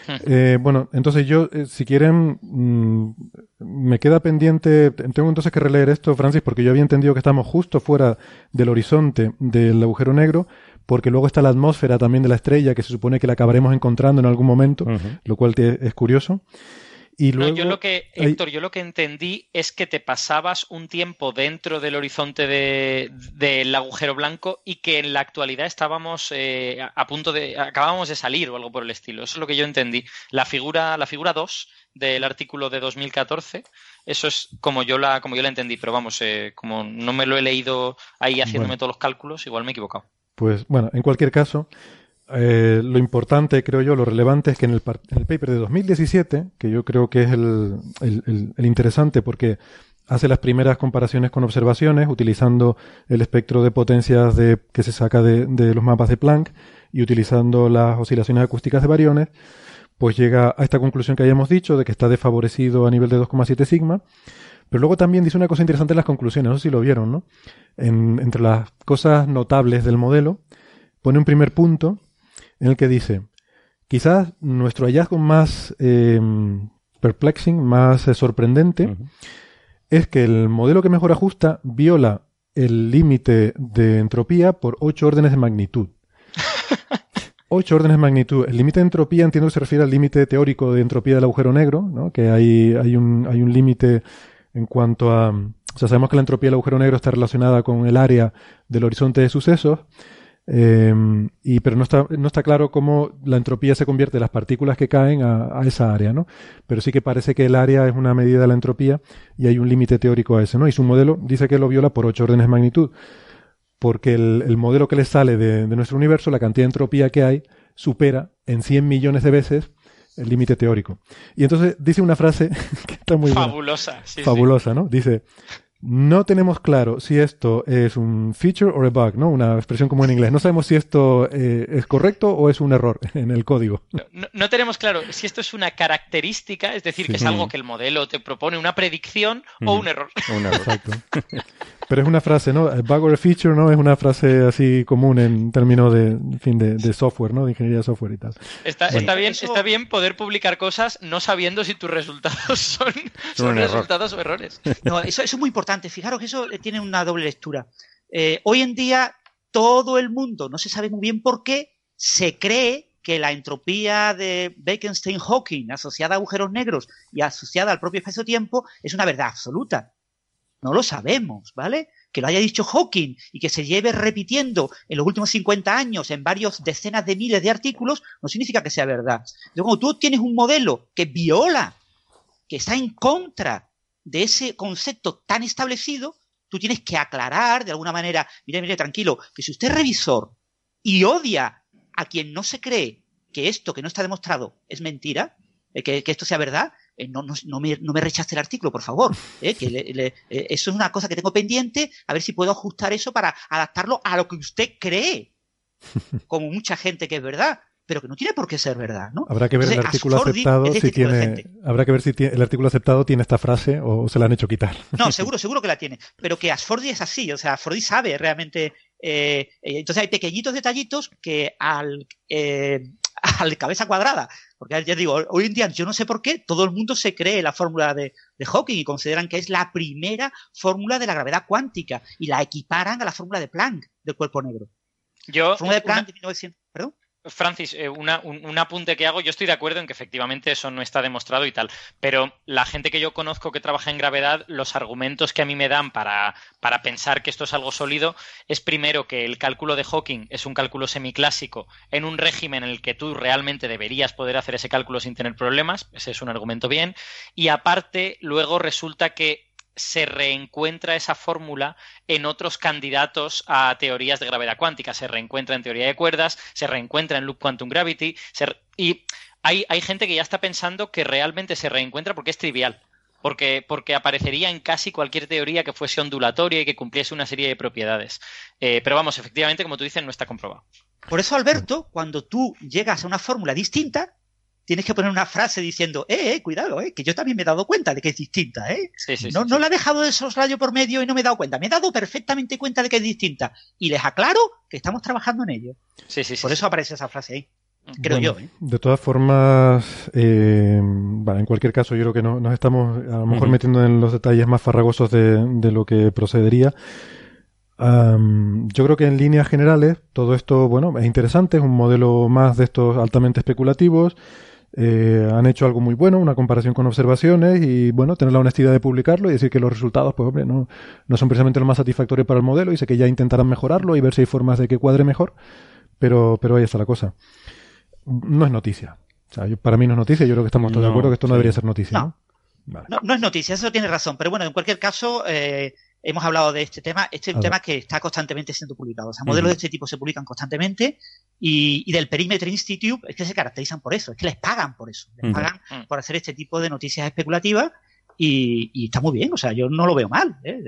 Hmm. bueno, entonces yo, si quieren, mm, me queda pendiente, tengo entonces que releer esto, Francis, porque yo había entendido que estamos justo fuera del horizonte del agujero negro, porque luego está la atmósfera también de la estrella, que se supone que la acabaremos encontrando en algún momento, lo cual es curioso. Y luego, yo lo que, Héctor, yo lo que entendí es que te pasabas un tiempo dentro del horizonte del agujero blanco y que en la actualidad estábamos eh, a punto de. acabábamos de salir o algo por el estilo. Eso es lo que yo entendí. La figura, la figura 2 del artículo de 2014, eso es como yo la, como yo la entendí, pero vamos, eh, como no me lo he leído ahí haciéndome todos los cálculos, igual me he equivocado. Pues bueno, en cualquier caso, eh, lo importante, creo yo, lo relevante es que en el, paper de 2017, que yo creo que es el, interesante porque hace las primeras comparaciones con observaciones utilizando el espectro de potencias de, que se saca de, los mapas de Planck y utilizando las oscilaciones acústicas de variones, pues llega a esta conclusión que hayamos dicho de que está desfavorecido a nivel de 2,7 sigma. Pero luego también dice una cosa interesante en las conclusiones, no sé si lo vieron, ¿no? entre las cosas notables del modelo, pone un primer punto en el que dice, quizás nuestro hallazgo más em, perplexing, más eh, sorprendente, es que el modelo que mejor ajusta viola el límite de entropía por ocho órdenes de magnitud. Ocho órdenes de magnitud. El límite de entropía entiendo que se refiere al límite teórico de entropía del agujero negro, ¿no? que hay, hay un, hay un límite en cuanto a... O sea, sabemos que la entropía del agujero negro está relacionada con el área del horizonte de sucesos, eh, y, pero no está, no está claro cómo la entropía se convierte de las partículas que caen a, esa área, ¿no? Pero sí que parece que el área es una medida de la entropía y hay un límite teórico a ese, ¿no? Y su modelo dice que lo viola por ocho órdenes de magnitud, porque el, modelo que le sale de, de, nuestro universo, la cantidad de entropía que hay, supera en 100 millones de veces el límite teórico. Y entonces dice una frase que está muy fabulosa, fabulosa, ¿no? Dice, no tenemos claro si esto es un feature o a bug, ¿no? Una expresión como en inglés. No sabemos si esto eh, es correcto o es un error en el código. No, tenemos claro si esto es una característica, es decir, que es algo que el modelo te propone, una predicción o un error. Un error. Exacto. Pero es una frase, ¿no? Bug or a feature, ¿no? Es una frase así común en términos de, en fin, de, software, ¿no? De ingeniería de software y tal. Está, bien, está bien poder publicar cosas no sabiendo si tus resultados son, son resultados o errores. No, eso, es muy importante. Fijaros que eso tiene una doble lectura. Eh, hoy en día todo el mundo, no se sabe muy bien por qué, se cree que la entropía de Bekenstein-Hawking asociada a agujeros negros y asociada al propio espacio-tiempo es una verdad absoluta. No lo sabemos, ¿vale? Que lo haya dicho Hawking y que se lleve repitiendo en los últimos 50 años en varios decenas de miles de artículos, no significa que sea verdad. Entonces, cuando tú tienes un modelo que viola, que está en contra de ese concepto tan establecido, tú tienes que aclarar de alguna manera, mire, mire, tranquilo, que si usted es revisor y odia a quien no se cree que esto que no está demostrado es mentira, eh, que, esto sea verdad, eh, no, no, me, no, rechace el artículo, por favor. Eh, que eso es una cosa que tengo pendiente, a ver si puedo ajustar eso para adaptarlo a lo que usted cree, como mucha gente que es verdad pero que no tiene por qué ser verdad, ¿no? Habrá que ver el artículo aceptado si este tiene, habrá que ver si el artículo aceptado tiene esta frase o se la han hecho quitar. No, seguro, seguro que la tiene, pero que Asfordi es así, o sea, Asfordi sabe realmente. entonces hay pequeñitos detallitos que al al cabeza cuadrada. Porque ya digo, hoy en día yo no sé por qué todo el mundo se cree la fórmula de, Hawking y consideran que es la primera fórmula de la gravedad cuántica y la equiparan a la fórmula de Planck del cuerpo negro. Yo, fórmula de Planck de 1900, ¿perdón? Francis, eh, un, apunte que hago, yo estoy de acuerdo en que efectivamente eso no está demostrado y tal, pero la gente que yo conozco que trabaja en gravedad, los argumentos que a mí me dan para, para pensar que esto es algo sólido es primero que el cálculo de Hawking es un cálculo semiclásico en un régimen en el que tú realmente deberías poder hacer ese cálculo sin tener problemas, ese es un argumento bien, y aparte luego resulta que se reencuentra esa fórmula en otros candidatos a teorías de gravedad cuántica. Se reencuentra en teoría de cuerdas, se reencuentra en Loop Quantum Gravity, y hay, hay, gente que ya está pensando que realmente se reencuentra porque es trivial. Porque, porque aparecería en casi cualquier teoría que fuese ondulatoria y que cumpliese una serie de propiedades. Eh, pero vamos, efectivamente, como tú dices, no está comprobado. Por eso, Alberto, cuando tú llegas a una fórmula distinta, tienes que poner una frase diciendo, eh, eh, cuidado, eh, que yo también me he dado cuenta de que es distinta, eh. no, no la he dejado de soslayo por medio y no me he dado cuenta. Me he dado perfectamente cuenta de que es distinta. Y les aclaro que estamos trabajando en ello. Sí, sí, Por eso aparece esa frase ahí. Creo yo. ¿eh? De todas formas, eh, en cualquier caso, yo creo que no, nos estamos a lo mejor metiendo en los detalles más farragosos de, de lo que procedería. yo creo que en líneas generales todo esto, bueno, es interesante, es un modelo más de estos altamente especulativos. Eh, han hecho algo muy bueno, una comparación con observaciones y, bueno, tener la honestidad de publicarlo y decir que los resultados, pues, hombre, no, no son precisamente lo más satisfactorios para el modelo y sé que ya intentarán mejorarlo y ver si hay formas de que cuadre mejor, pero, pero ahí está la cosa. No es noticia. O sea, para mí no es noticia, yo creo que estamos todos de acuerdo que esto no debería ser noticia. No. ¿no? No, es noticia, eso tiene razón, pero bueno, en cualquier caso, eh, hemos hablado de este tema. Este es un tema que está constantemente siendo publicado. O sea, modelos de este tipo se publican constantemente y, del Perimeter Institute es que se caracterizan por eso, es que les pagan por eso. Les pagan por hacer este tipo de noticias especulativas y, está muy bien. O sea, yo no lo veo mal. ¿eh?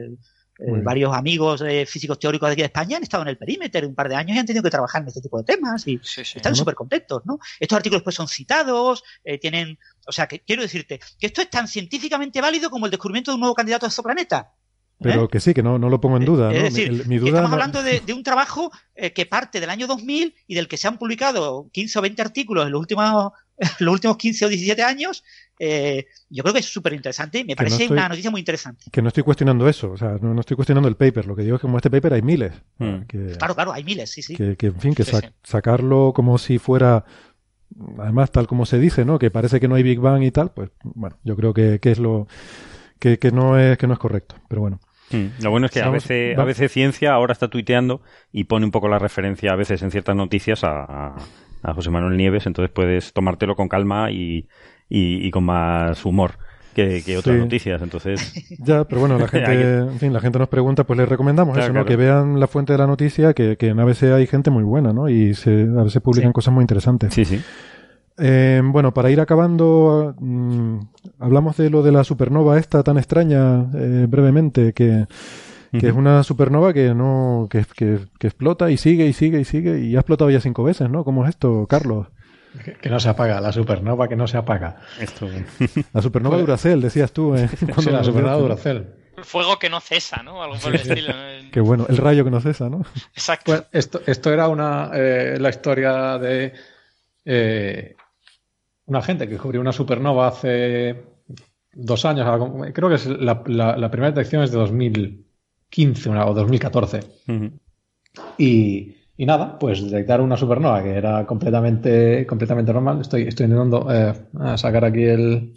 Eh, varios amigos físicos teóricos de aquí de España han estado en el Perimeter un par de años y han tenido que trabajar en este tipo de temas y están súper contentos, ¿no? Estos artículos pues son citados, eh, tienen, o sea, que quiero decirte que esto es tan científicamente válido como el descubrimiento de un nuevo candidato a exoplaneta. Pero ¿Eh? que sí, que no, no lo pongo en duda. Es decir, mi, duda estamos hablando de, un trabajo eh, que parte del año 2000 y del que se han publicado 15 o 20 artículos en los últimos, los últimos 15 o 17 años. Eh, yo creo que es súper interesante y me parece una noticia muy interesante. Que no estoy cuestionando eso, o sea, no, estoy cuestionando el paper. Lo que digo es que como este paper hay miles. Hmm. claro, claro, hay miles, sí, sí. Que, en fin, que sacarlo como si fuera además tal como se dice, ¿no? Que parece que no hay Big Bang y tal, pues bueno, yo creo que, que es lo que, que no es que no es correcto, pero bueno. Mm. Lo bueno es que a veces, a veces ciencia ahora está tuiteando y pone un poco la referencia a veces en ciertas noticias a, José Manuel Nieves, entonces puedes tomártelo con calma y, con más humor. Que, otras noticias, entonces... Ya, pero bueno, la gente, en fin, la gente nos pregunta, pues les recomendamos eso, ¿no? Que vean la fuente de la noticia, que, en ABC hay gente muy buena, ¿no? Y se, a veces publican cosas muy interesantes. Sí, sí. Eh, bueno, para ir acabando, mm, hablamos de lo de la supernova esta tan extraña eh, brevemente, que, es una supernova que no que, que, explota y sigue y sigue y sigue y ha explotado ya cinco veces, ¿no? ¿Cómo es esto, Carlos? Que, no se apaga, la supernova que no se apaga. Esto. La supernova Duracell, decías tú. Eh, sí, la supernova Duracell. El fuego que no cesa, ¿no? Algo por el estilo. Qué bueno, el rayo que no cesa, ¿no? Exacto. Pues esto, esto era una la historia de una gente que descubrió una supernova hace dos años, creo que es la, primera detección es de 2015 o 2014. y, nada, pues detectaron una supernova que era completamente, completamente normal. Estoy, estoy intentando eh, sacar aquí el...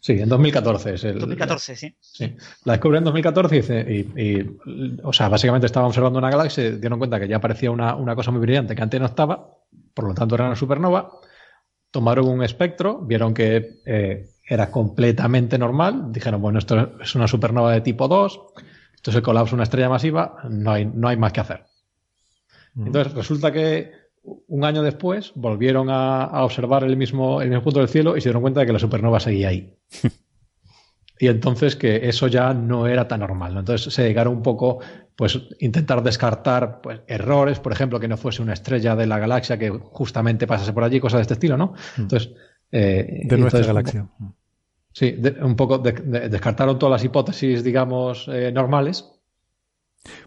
Sí, en 2014 es el... 2014, sí. sí. La descubrieron en 2014 y, y, o sea, básicamente estaban observando una galaxia y se dieron cuenta que ya aparecía una, una cosa muy brillante que antes no estaba, por lo tanto era una supernova tomaron un espectro, vieron que eh, era completamente normal, dijeron, bueno, esto es una supernova de tipo 2, esto se colapsa una estrella masiva, no hay, no hay más que hacer. Mm. Entonces, resulta que un año después volvieron a, observar el mismo, el mismo punto del cielo y se dieron cuenta de que la supernova seguía ahí. y entonces que eso ya no era tan normal. Entonces se dedicaron un poco, pues, intentar descartar pues, errores, por ejemplo, que no fuese una estrella de la galaxia que justamente pasase por allí, cosas de este estilo, ¿no? Mm. Entonces, eh, de nuestra galaxia. Sí, un poco descartaron todas las hipótesis, digamos, eh, normales.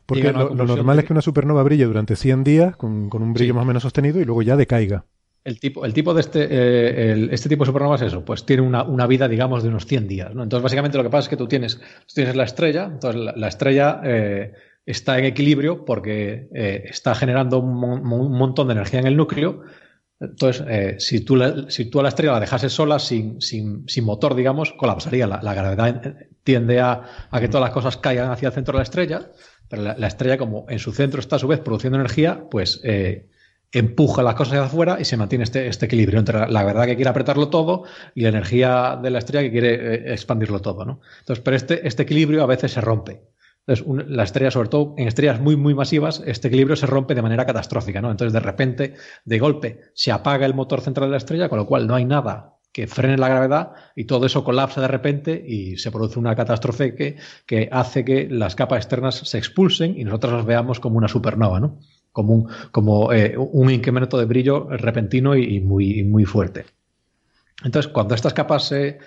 Porque lo, normal es que una supernova brille durante 100 días con, un brillo más o menos sostenido y luego ya decaiga. El tipo, el tipo de este, eh, este tipo de supernova es eso, pues tiene una, una, vida, digamos, de unos 100 días. ¿no? Entonces, básicamente lo que pasa es que tú tienes, tienes la estrella, entonces la, estrella eh, está en equilibrio porque eh, está generando un, montón de energía en el núcleo, Entonces, eh, si, tú la, si tú a la estrella la dejases sola, sin, sin, sin motor, digamos, colapsaría. La, gravedad tiende a, a, que todas las cosas caigan hacia el centro de la estrella, pero la, estrella, como en su centro está a su vez produciendo energía, pues eh, empuja las cosas hacia afuera y se mantiene este, este, equilibrio entre la gravedad que quiere apretarlo todo y la energía de la estrella que quiere eh, expandirlo todo. ¿no? Entonces, pero este, este equilibrio a veces se rompe. Entonces, la estrella, sobre todo en estrellas muy, muy masivas, este equilibrio se rompe de manera catastrófica, ¿no? Entonces, de repente, de golpe, se apaga el motor central de la estrella, con lo cual no hay nada que frene la gravedad y todo eso colapsa de repente y se produce una catástrofe que, que hace que las capas externas se expulsen y nosotros las veamos como una supernova, ¿no? Como un, como, eh, un incremento de brillo repentino y, muy, muy fuerte. Entonces, cuando estas capas se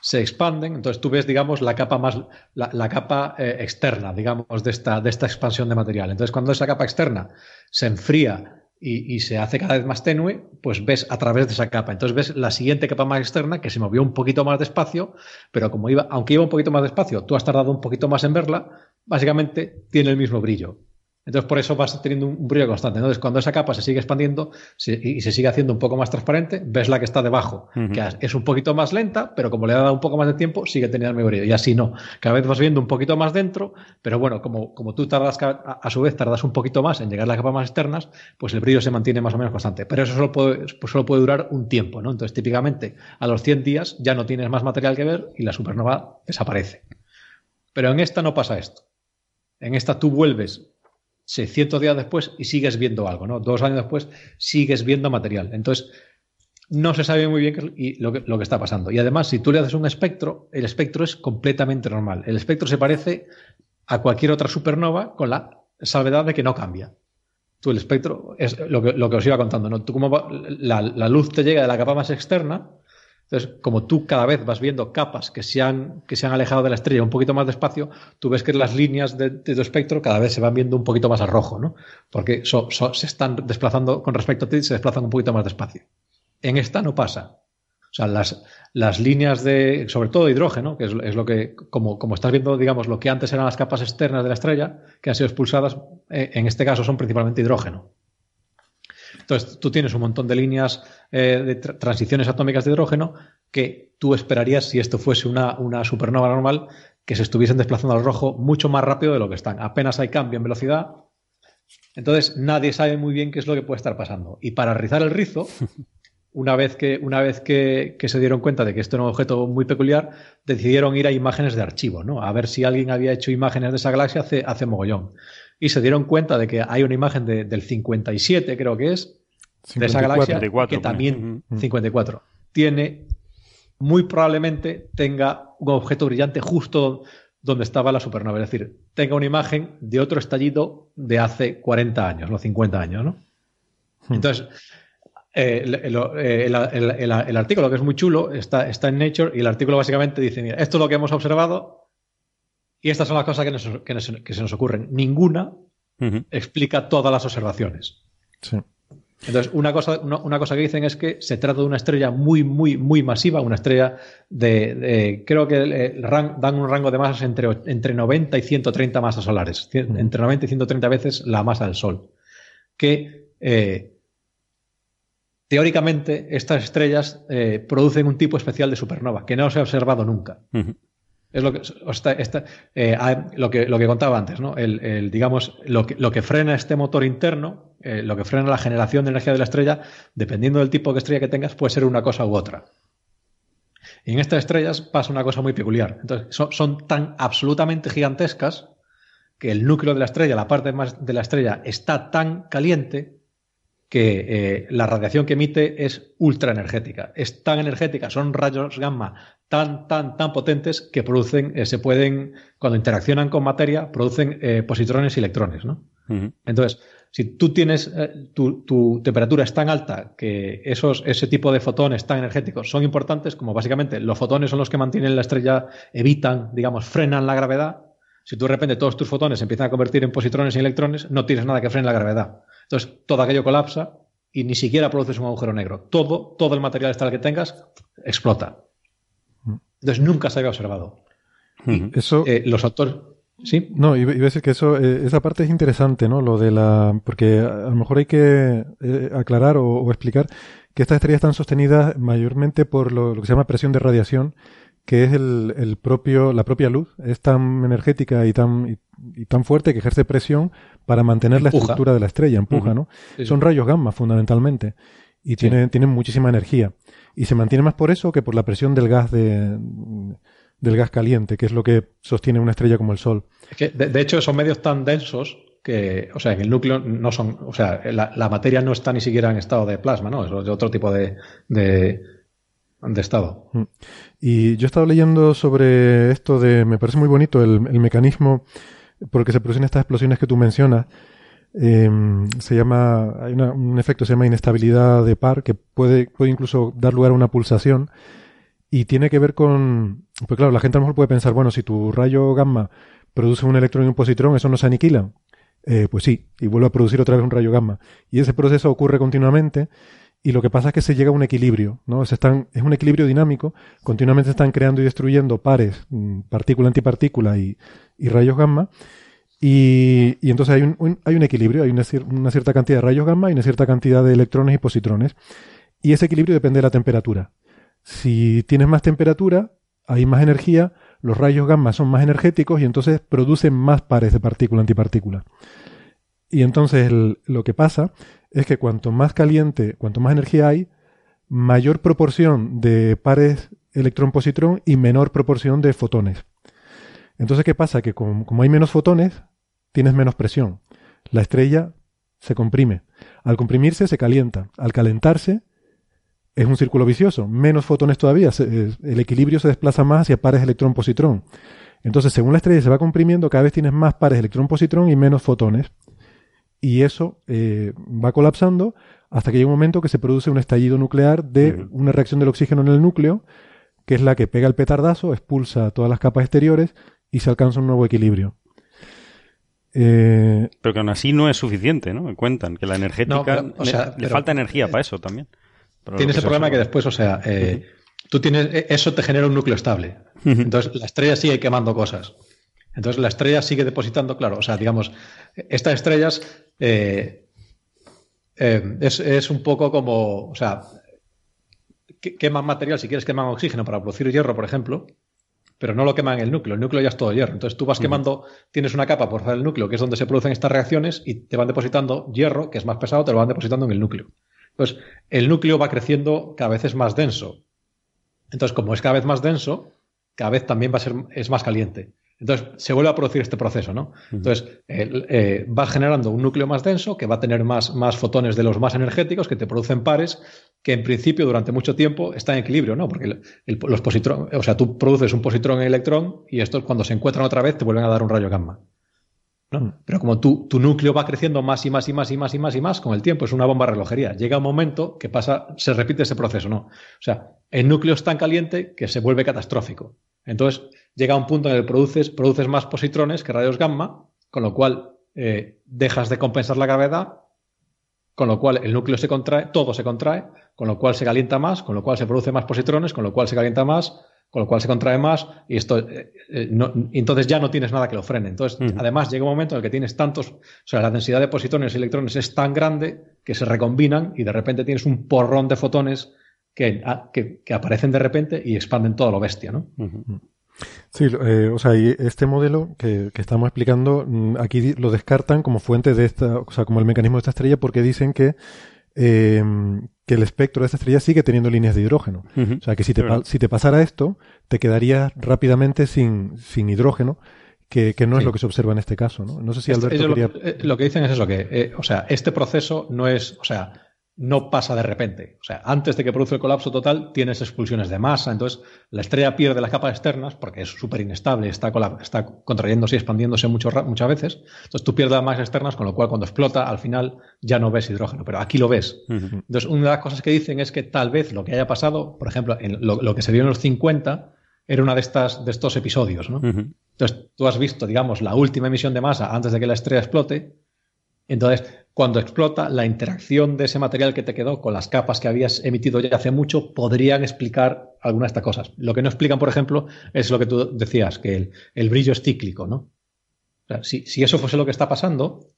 se expanden, entonces tú ves, digamos, la capa más, la, capa eh, externa, digamos, de esta, de esta expansión de material. Entonces, cuando esa capa externa se enfría y, se hace cada vez más tenue, pues ves a través de esa capa. Entonces ves la siguiente capa más externa que se movió un poquito más despacio, pero como iba, aunque iba un poquito más despacio, tú has tardado un poquito más en verla, básicamente tiene el mismo brillo. Entonces, por eso vas teniendo un brillo constante. Entonces, cuando esa capa se sigue expandiendo y se sigue haciendo un poco más transparente, ves la que está debajo, que es un poquito más lenta, pero como le ha dado un poco más de tiempo, sigue teniendo el mismo brillo. Y así no. Cada vez vas viendo un poquito más dentro, pero bueno, como, como tú tardas, a, su vez tardas un poquito más en llegar a las capas más externas, pues el brillo se mantiene más o menos constante. Pero eso solo puede, pues solo puede durar un tiempo, ¿no? Entonces, típicamente, a los 100 días ya no tienes más material que ver y la supernova desaparece. Pero en esta no pasa esto. En esta tú vuelves 600 días después y sigues viendo algo, ¿no? Dos años después sigues viendo material. Entonces, no se sabe muy bien lo, que, lo que está pasando. Y además, si tú le haces un espectro, el espectro es completamente normal. El espectro se parece a cualquier otra supernova con la salvedad de que no cambia. Tú el espectro es lo que, os iba contando, ¿no? Tú como la, luz te llega de la capa más externa entonces, como tú cada vez vas viendo capas que se han, que se han alejado de la estrella un poquito más despacio, tú ves que las líneas de, tu espectro cada vez se van viendo un poquito más a rojo, ¿no? Porque se están desplazando con respecto a ti, se desplazan un poquito más despacio. En esta no pasa. O sea, las, las líneas de, sobre todo de hidrógeno, que es, lo que, como, como, estás viendo, digamos, lo que antes eran las capas externas de la estrella, que han sido expulsadas, eh, en este caso son principalmente hidrógeno. Entonces, tú tienes un montón de líneas eh, de transiciones atómicas de hidrógeno que tú esperarías, si esto fuese una, supernova normal, que se estuviesen desplazando al rojo mucho más rápido de lo que están. Apenas hay cambio en velocidad. Entonces, nadie sabe muy bien qué es lo que puede estar pasando. Y para rizar el rizo, una vez que, una vez que, se dieron cuenta de que esto era un objeto muy peculiar, decidieron ir a imágenes de archivo, ¿no? A ver si alguien había hecho imágenes de esa galaxia hace, hace mogollón. Y se dieron cuenta de que hay una imagen del 57, creo que es, de esa galaxia que también 54 tiene muy probablemente tenga un objeto brillante justo donde estaba la supernova, es decir, tenga una imagen de otro estallido de hace 40 años, no 50 años, ¿no? Hmm. Entonces, eh, eh, el, artículo, que es muy chulo, está, está en Nature y el artículo básicamente dice, mira, esto es lo que hemos observado y estas son las cosas que, se nos ocurren. Ninguna explica todas las observaciones. Sí. Entonces, una cosa, una, cosa que dicen es que se trata de una estrella muy, muy, muy masiva, una estrella de, creo que dan un rango de masas entre, entre 90 y 130 masas solares, entre 90 y 130 veces la masa del Sol, que eh, teóricamente estas estrellas eh, producen un tipo especial de supernova que no se ha observado nunca. Es lo que, eh, lo que, lo que contaba antes, ¿no? El, digamos, lo que, lo que frena este motor interno, eh, lo que frena la generación de energía de la estrella, dependiendo del tipo de estrella que tengas, puede ser una cosa u otra. Y en estas estrellas pasa una cosa muy peculiar. Entonces, son, tan absolutamente gigantescas que el núcleo de la estrella, la parte más de la estrella, está tan caliente que eh, la radiación que emite es ultra energética. Es tan energética, son rayos gamma tan, tan, tan potentes que producen, eh, se pueden, cuando interaccionan con materia, producen eh, positrones y electrones, ¿no? Entonces, si tú tienes, eh, tu, temperatura es tan alta que esos, ese tipo de fotones tan energéticos son importantes, como básicamente los fotones son los que mantienen la estrella, evitan, digamos, frenan la gravedad. Si tú de repente todos tus fotones se empiezan a convertir en positrones y electrones, no tienes nada que frene la gravedad. Entonces, todo aquello colapsa y ni siquiera produces un agujero negro. Todo, todo el material estelar que tengas explota. Entonces nunca se había observado. Eso, eh, los autores. Sí. No, iba, a decir que eso, eh, esa parte es interesante, ¿no? Lo de la, porque a, lo mejor hay que eh, aclarar o, explicar que estas estrellas están sostenidas mayormente por lo, que se llama presión de radiación, que es el, propio, la propia luz. Es tan energética y tan, y, tan fuerte que ejerce presión para mantener la estructura de la estrella, empuja, ¿no? Son rayos gamma, fundamentalmente, y tienen, tienen muchísima energía. Y se mantiene más por eso que por la presión del gas de, del gas caliente, que es lo que sostiene una estrella como el Sol. de, hecho, son medios tan densos que, o sea, en el núcleo no son, o sea, la, materia no está ni siquiera en estado de plasma, ¿no? Es otro tipo de, de, estado. Mm. Y yo he estado leyendo sobre esto de, me parece muy bonito el, mecanismo por el que se producen estas explosiones que tú mencionas. Em, se llama, hay un efecto se llama inestabilidad de par que puede, puede incluso dar lugar a una pulsación y tiene que ver con, pues claro, la gente a lo mejor puede pensar, bueno, si tu rayo gamma produce un electrón y un positrón, ¿eso no se aniquila? Eh, pues sí, y vuelve a producir otra vez un rayo gamma. Y ese proceso ocurre continuamente y lo que pasa es que se llega a un equilibrio, ¿no? Es un equilibrio dinámico, continuamente se están creando y destruyendo pares, mm, partícula, antipartícula y, rayos gamma, y, entonces hay un, hay un equilibrio, hay una, cierta cantidad de rayos gamma y una cierta cantidad de electrones y positrones, y ese equilibrio depende de la temperatura. Si tienes más temperatura, hay más energía, los rayos gamma son más energéticos y entonces producen más pares de partícula-antipartícula. Y entonces lo que pasa es que cuanto más caliente, cuanto más energía hay, mayor proporción de pares electrón-positrón y menor proporción de fotones. Entonces, ¿qué pasa? Que como, hay menos fotones, tienes menos presión. La estrella se comprime. Al comprimirse, se calienta. Al calentarse, es un círculo vicioso. Menos fotones todavía. Eh, el equilibrio se desplaza más hacia pares electrón-positrón. Entonces, según la estrella se va comprimiendo, cada vez tienes más pares electrón-positrón y menos fotones. Y eso eh, va colapsando hasta que llega un momento que se produce un estallido nuclear de una reacción del oxígeno en el núcleo, que es la que pega el petardazo, expulsa todas las capas exteriores y se alcanza un nuevo equilibrio. Eh, Pero que aún así no es suficiente, ¿no? Me cuentan que la energética. le, falta energía para eso también. Tienes el problema que después, o sea, eh, tú tienes, eh, eso te genera un núcleo estable. Entonces, la estrella sigue quemando cosas. Entonces, la estrella sigue depositando, claro, o sea, digamos, estas estrellas eh, es, un poco como, o sea, queman material, si quieres queman oxígeno para producir hierro, por ejemplo, pero no lo queman en el núcleo. El núcleo ya es todo hierro. Entonces tú vas quemando, tienes una capa por fuera del núcleo, que es donde se producen estas reacciones, y te van depositando hierro, que es más pesado, te lo van depositando en el núcleo. Entonces, el núcleo va creciendo cada vez es más denso. Entonces, como es cada vez más denso, cada vez también va a ser es más caliente. Entonces, se vuelve a producir este proceso, ¿no? Entonces, eh, va generando un núcleo más denso que va a tener más, más fotones de los más energéticos que te producen pares que en principio durante mucho tiempo están en equilibrio, ¿no? Porque los positrones, o sea, tú produces un positrón y electrón y estos cuando se encuentran otra vez te vuelven a dar un rayo gamma. Mm. Pero como tu, tu, núcleo va creciendo más y más y más y más y más y más con el tiempo, es una bomba de relojería. Llega un momento que pasa, se repite ese proceso, ¿no? O sea, el núcleo es tan caliente que se vuelve catastrófico. Entonces, llega un punto en el que produces, produces más positrones que rayos gamma, con lo cual eh, dejas de compensar la gravedad, con lo cual el núcleo se contrae, todo se contrae, con lo cual se calienta más, con lo cual se produce más positrones, con lo cual se calienta más, con lo cual se contrae más y esto eh, eh, entonces ya no tienes nada que lo frene. Entonces, además llega un momento en el que tienes tantos, o sea, la densidad de positrones y electrones es tan grande que se recombinan y de repente tienes un porrón de fotones que, ah, que, aparecen de repente y expanden todo lo bestia, ¿no? Sí, eh, o sea, y este modelo que, que, estamos explicando, mm, aquí lo descartan como fuente de esta, o sea, como el mecanismo de esta estrella porque dicen que eh, que el espectro de esta estrella sigue teniendo líneas de hidrógeno. O sea, que si te, si te pasara esto, te quedarías rápidamente sin, sin hidrógeno, que, que no es lo que se observa en este caso. No, no sé si Alberto quería... Eh, lo, que dicen es eso, que, eh, o sea, este proceso no es, o sea, no pasa de repente. O sea, antes de que produce el colapso total, tienes expulsiones de masa. Entonces, la estrella pierde las capas externas porque es súper inestable, está, está contrayéndose y expandiéndose mucho, muchas veces. Entonces, tú pierdes las masas externas, con lo cual cuando explota, al final ya no ves hidrógeno. Pero aquí lo ves. Entonces, una de las cosas que dicen es que tal vez lo que haya pasado, por ejemplo, en lo, que se vio en los 50, era una de, estas, de estos episodios. ¿no? Entonces, tú has visto, digamos, la última emisión de masa antes de que la estrella explote. Entonces, cuando explota, la interacción de ese material que te quedó con las capas que habías emitido ya hace mucho podrían explicar algunas de estas cosas. Lo que no explican, por ejemplo, es lo que tú decías, que el, brillo es cíclico, ¿no? si, eso fuese lo que está pasando,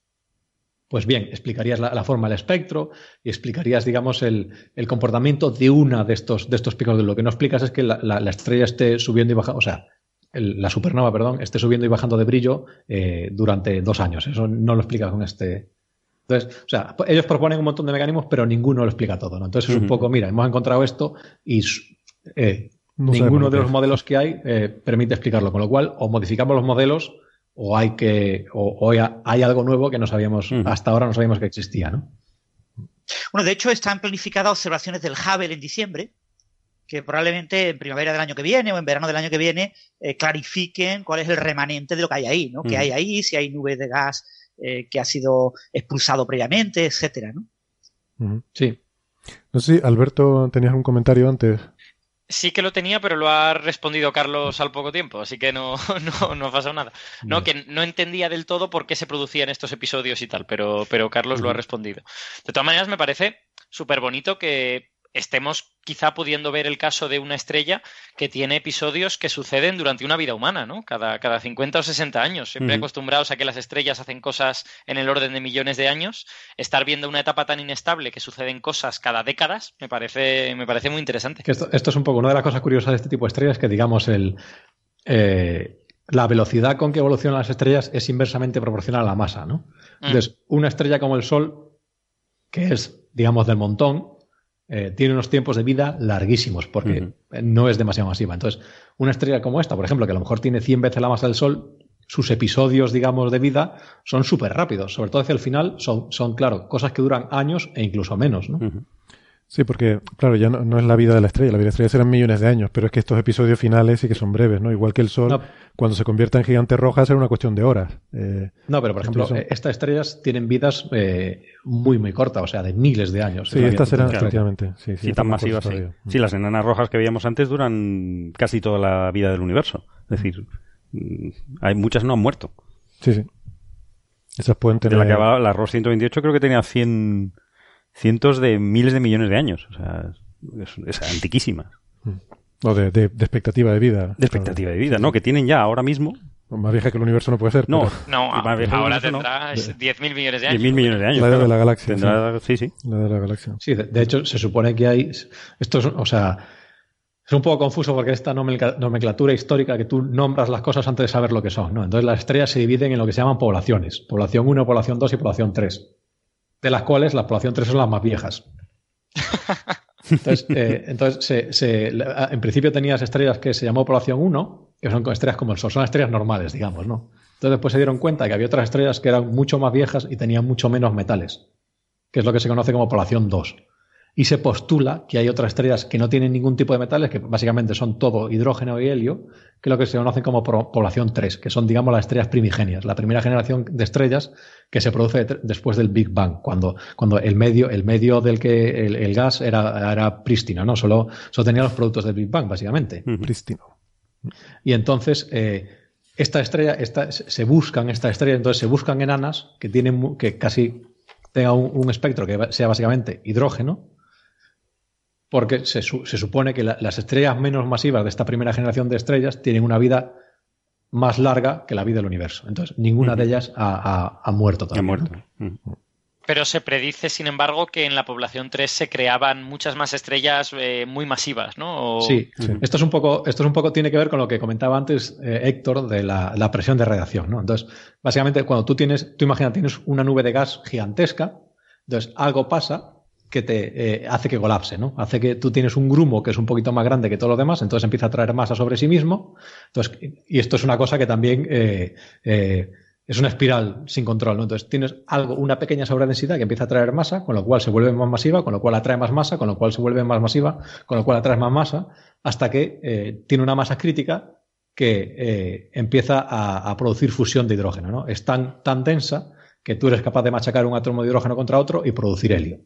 Pues bien, explicarías la, forma del espectro y explicarías, digamos, el, comportamiento de una de estos, de estos picos Lo que no explicas es que la, estrella esté subiendo y bajando, o sea, la supernova, perdón, esté subiendo y bajando de brillo eh, durante dos años. Eso no lo explicas con este. Entonces, o sea, ellos proponen un montón de mecanismos, pero ninguno lo explica todo. ¿no? Entonces es un poco, mira, hemos encontrado esto y eh, ninguno de los modelos que hay eh, permite explicarlo. Con lo cual, o modificamos los modelos o hay que o, hay algo nuevo que no sabíamos hasta ahora no sabíamos que existía, ¿no? Bueno, de hecho están planificadas observaciones del Hubble en diciembre, que probablemente en primavera del año que viene o en verano del año que viene eh, clarifiquen cuál es el remanente de lo que hay ahí, ¿no? Que hay ahí, si hay nubes de gas eh, que ha sido expulsado previamente, etcétera, ¿no? Sí. No sé Alberto, tenías un comentario antes. Sí que lo tenía, pero lo ha respondido Carlos al poco tiempo, así que no, no, no ha pasado nada. No, que no entendía del todo por qué se producían estos episodios y tal, pero, pero Carlos lo ha respondido. De todas maneras, me parece súper bonito que estemos quizá pudiendo ver el caso de una estrella que tiene episodios que suceden durante una vida humana, ¿no? Cada, cada 50 o 60 años. Siempre acostumbrados a que las estrellas hacen cosas en el orden de millones de años. Estar viendo una etapa tan inestable que suceden cosas cada décadas me parece, me parece muy interesante. Esto, es un poco una de las cosas curiosas de este tipo de estrellas, que digamos el... Eh, la velocidad con que evolucionan las estrellas es inversamente proporcional a la masa, ¿no? Mm. Entonces, una estrella como el Sol, que es, digamos, del montón, eh, tiene unos tiempos de vida larguísimos porque no es demasiado masiva. Entonces, una estrella como esta, por ejemplo, que a lo mejor tiene 100 veces la masa del Sol, sus episodios, digamos, de vida son súper rápidos. Sobre todo hacia el final son, son, claro, cosas que duran años e incluso menos, ¿no? Sí, porque, claro, ya no, es la vida de la estrella, la vida de la estrella serán millones de años, pero es que estos episodios finales sí que son breves, ¿no? Igual que el Sol, cuando se convierta en gigante roja será una cuestión de horas. Eh, no, pero por ejemplo, estas estrellas tienen vidas eh, muy, muy cortas, o sea, de miles de años. Sí, estas serán, efectivamente. Sí, sí, tan masivas, sí. Sí, las enanas rojas que veíamos antes duran casi toda la vida del universo. Es decir, mm, hay muchas no han muerto. Sí, sí. Esas pueden tener... De la que la ROS 128 creo que tenía 100 cientos de miles de millones de años. O sea, es, antiquísima. O de, de, expectativa de vida. De expectativa de vida, ¿no? Que tienen ya ahora mismo. Más vieja que el universo no puede ser. No, no ahora tendrá 10.000 millones de años. 10.000 millones de años. La de la galaxia. sí. sí, La de la galaxia. Sí, de, hecho, se supone que hay. Esto es, o sea. Es un poco confuso porque esta nomenclatura histórica que tú nombras las cosas antes de saber lo que son, ¿no? Entonces las estrellas se dividen en lo que se llaman poblaciones. Población 1, población 2 y población 3 de las cuales la población 3 son las más viejas. Entonces, eh, en principio tenías estrellas que se llamó población 1, que son estrellas como el Sol, son estrellas normales, digamos, ¿no? Entonces después se dieron cuenta que había otras estrellas que eran mucho más viejas y tenían mucho menos metales, que es lo que se conoce como población 2 y se postula que hay otras estrellas que no tienen ningún tipo de metales, que básicamente son todo hidrógeno y helio, que es lo que se conoce como población 3, que son, digamos, las estrellas primigenias, la primera generación de estrellas que se produce después del Big Bang, cuando, cuando el, medio, el medio del que el, gas era, era, prístino, ¿no? Solo, solo tenía los productos del Big Bang, básicamente. Prístino. Y entonces, eh, esta estrella, esta, se buscan esta estrella, entonces se buscan enanas que tienen que casi tenga un espectro que sea básicamente hidrógeno, porque se, supone que las estrellas menos masivas de esta primera generación de estrellas tienen una vida más larga que la vida del universo. Entonces, ninguna de ellas ha, muerto todavía. Ha muerto. Pero se predice, sin embargo, que en la población 3 se creaban muchas más estrellas eh, muy masivas, ¿no? Sí, Esto, es un poco, esto es un poco, tiene que ver con lo que comentaba antes eh, Héctor de la, presión de radiación, ¿no? Entonces, básicamente, cuando tú tienes, tú imaginas, tienes una nube de gas gigantesca, entonces algo pasa que te eh, hace que colapse, ¿no? Hace que tú tienes un grumo que es un poquito más grande que todo lo demás, entonces empieza a traer masa sobre sí mismo. Entonces, y esto es una cosa que también eh, eh, es una espiral sin control, ¿no? Entonces tienes algo, una pequeña sobredensidad que empieza a traer masa, con lo cual se vuelve más masiva, con lo cual atrae más masa, con lo cual se vuelve más masiva, con lo cual atrae más masa, hasta que tiene una masa crítica que empieza a, a, producir fusión de hidrógeno, ¿no? Es tan, tan densa que tú eres capaz de machacar un átomo de hidrógeno contra otro y producir helio.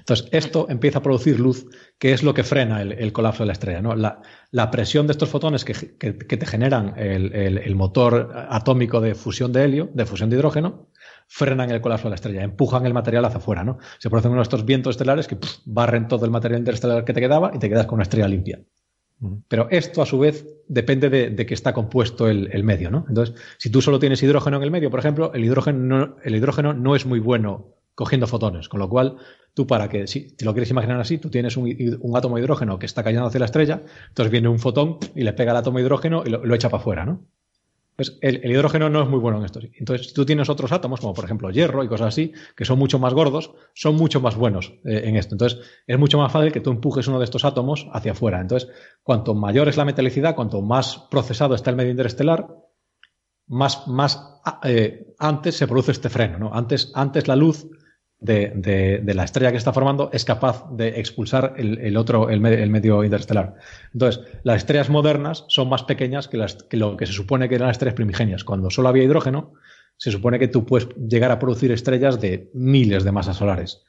Entonces, esto empieza a producir luz, que es lo que frena el, colapso de la estrella. ¿no? La, presión de estos fotones que, te generan el, motor atómico de fusión de helio, de fusión de hidrógeno, frenan el colapso de la estrella, empujan el material hacia afuera. ¿no? Se producen uno de estos vientos estelares que barren todo el material interestelar que te quedaba y te quedas con una estrella limpia. Pero esto, a su vez, depende de, de que está compuesto el, medio, ¿no? Entonces, si tú solo tienes hidrógeno en el medio, por ejemplo, el hidrógeno no, el hidrógeno no es muy bueno cogiendo fotones, con lo cual tú para que, si te lo quieres imaginar así, tú tienes un, átomo de hidrógeno que está cayendo hacia la estrella, entonces viene un fotón y le pega al átomo de hidrógeno y lo, lo echa para afuera, ¿no? Pues el, hidrógeno no es muy bueno en esto. Entonces, si tú tienes otros átomos, como por ejemplo hierro y cosas así, que son mucho más gordos, son mucho más buenos eh, en esto. Entonces, es mucho más fácil que tú empujes uno de estos átomos hacia afuera. Entonces, cuanto mayor es la metalicidad, cuanto más procesado está el medio interestelar, más, más eh, antes se produce este freno. ¿no? Antes, antes la luz de, la estrella que está formando es capaz de expulsar el, otro, el, medio interestelar. Entonces, las estrellas modernas son más pequeñas que, las, que, lo que se supone que eran las estrellas primigenias. Cuando solo había hidrógeno, se supone que tú puedes llegar a producir estrellas de miles de masas solares.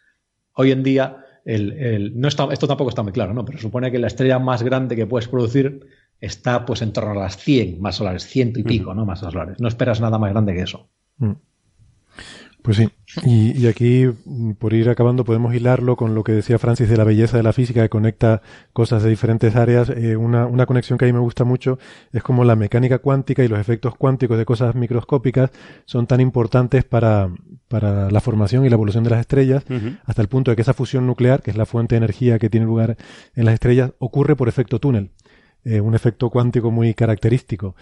Hoy en día, el, no está, esto tampoco está muy claro, ¿no? pero se supone que la estrella más grande que puedes producir está pues en torno a las 100 masas solares, ciento y pico ¿no? masas solares. No esperas nada más grande que eso. Mm. Pues sí, y, aquí, por ir acabando, podemos hilarlo con lo que decía Francis de la belleza de la física, que conecta cosas de diferentes áreas. Eh, una, una, conexión que a mí me gusta mucho es como la mecánica cuántica y los efectos cuánticos de cosas microscópicas son tan importantes para, para la formación y la evolución de las estrellas, hasta el punto de que esa fusión nuclear, que es la fuente de energía que tiene lugar en las estrellas, ocurre por efecto túnel, eh, un efecto cuántico muy característico.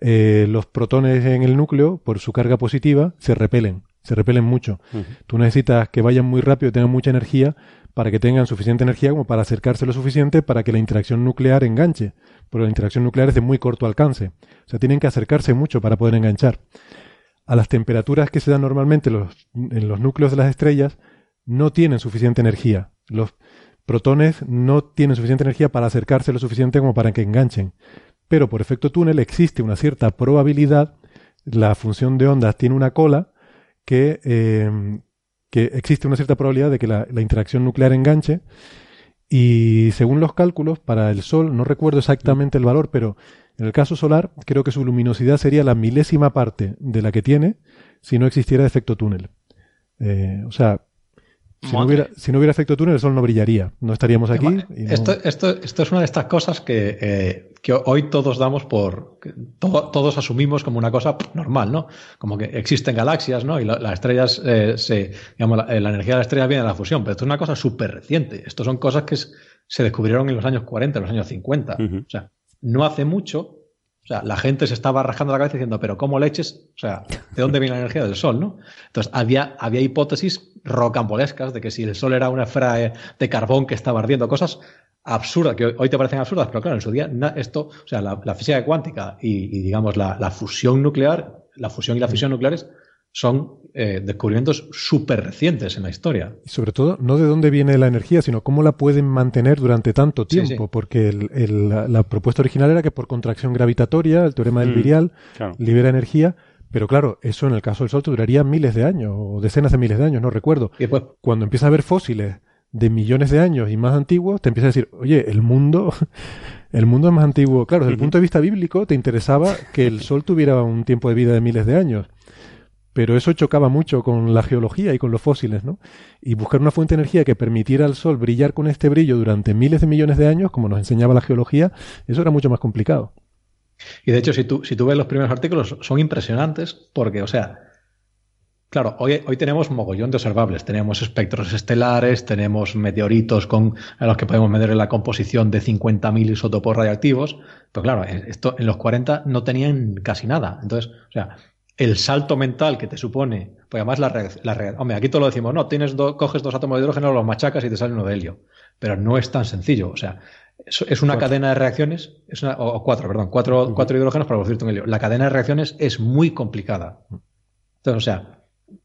Eh, los protones en el núcleo, por su carga positiva, se repelen se repelen mucho. Tú necesitas que vayan muy rápido, tengan mucha energía, para que tengan suficiente energía como para acercarse lo suficiente para que la interacción nuclear enganche. Porque la interacción nuclear es de muy corto alcance. O sea, tienen que acercarse mucho para poder enganchar. A las temperaturas que se dan normalmente los, en los núcleos de las estrellas, no tienen suficiente energía. Los protones no tienen suficiente energía para acercarse lo suficiente como para que enganchen. Pero por efecto túnel existe una cierta probabilidad, la función de ondas tiene una cola, que, em, que existe una cierta probabilidad de que la, interacción nuclear enganche. Y según los cálculos, para el Sol, no recuerdo exactamente el valor, pero en el caso solar, creo que su luminosidad sería la milésima parte de la que tiene si no existiera efecto túnel. Eh, o sea, si no, hubiera, si no, hubiera, efecto túnel, el sol no brillaría. No estaríamos aquí. Esto, esto, esto, es una de estas cosas que, eh, que hoy todos damos por. todos asumimos como una cosa normal, ¿no? Como que existen galaxias, ¿no? Y las estrellas, eh, se, digamos, la, energía de la estrella viene de la fusión. Pero esto es una cosa súper reciente. Esto son cosas que se descubrieron en los años 40, en los años 50. O sea, no hace mucho o sea, la gente se estaba rajando la cabeza diciendo, pero ¿cómo leches? O sea, ¿de dónde viene la energía del Sol? ¿no? Entonces, había, había hipótesis rocambolescas de que si el Sol era una esfera de carbón que estaba ardiendo, cosas absurdas, que hoy te parecen absurdas, pero claro, en su día esto, o sea, la, física cuántica y, digamos, la, la, fusión nuclear, la fusión y la fisión nucleares son eh, descubrimientos súper recientes en la historia. Y sobre todo, no de dónde viene la energía, sino cómo la pueden mantener durante tanto tiempo, porque la, propuesta original era que por contracción gravitatoria, el teorema del mm, virial, libera energía, pero claro, eso en el caso del Sol duraría miles de años, o decenas de miles de años, no recuerdo. Y después, Cuando empieza a haber fósiles de millones de años y más antiguos, te empieza a decir, oye, el mundo, el mundo es más antiguo. Claro, desde el punto de vista bíblico, te interesaba que el Sol tuviera un tiempo de vida de miles de años pero eso chocaba mucho con la geología y con los fósiles, ¿no? Y buscar una fuente de energía que permitiera al Sol brillar con este brillo durante miles de millones de años, como nos enseñaba la geología, eso era mucho más complicado. Y de hecho, si tú, si tú ves los primeros artículos, son impresionantes porque, o sea, claro, hoy, tenemos mogollón de observables, tenemos espectros estelares, tenemos meteoritos con, en los que podemos medir la composición de 50.000 isótopos radiactivos, pero claro, esto en los 40 no tenían casi nada. Entonces, o sea, el salto mental que te supone, pues además la reacción, hombre, aquí todo lo decimos, no, tienes coges dos átomos de hidrógeno, los machacas y te sale uno de helio, pero no es tan sencillo, o sea, es, una cadena de reacciones, es una, o, cuatro, perdón, cuatro, cuatro hidrógenos para producirte un helio. La cadena de reacciones es muy complicada. Entonces, o sea,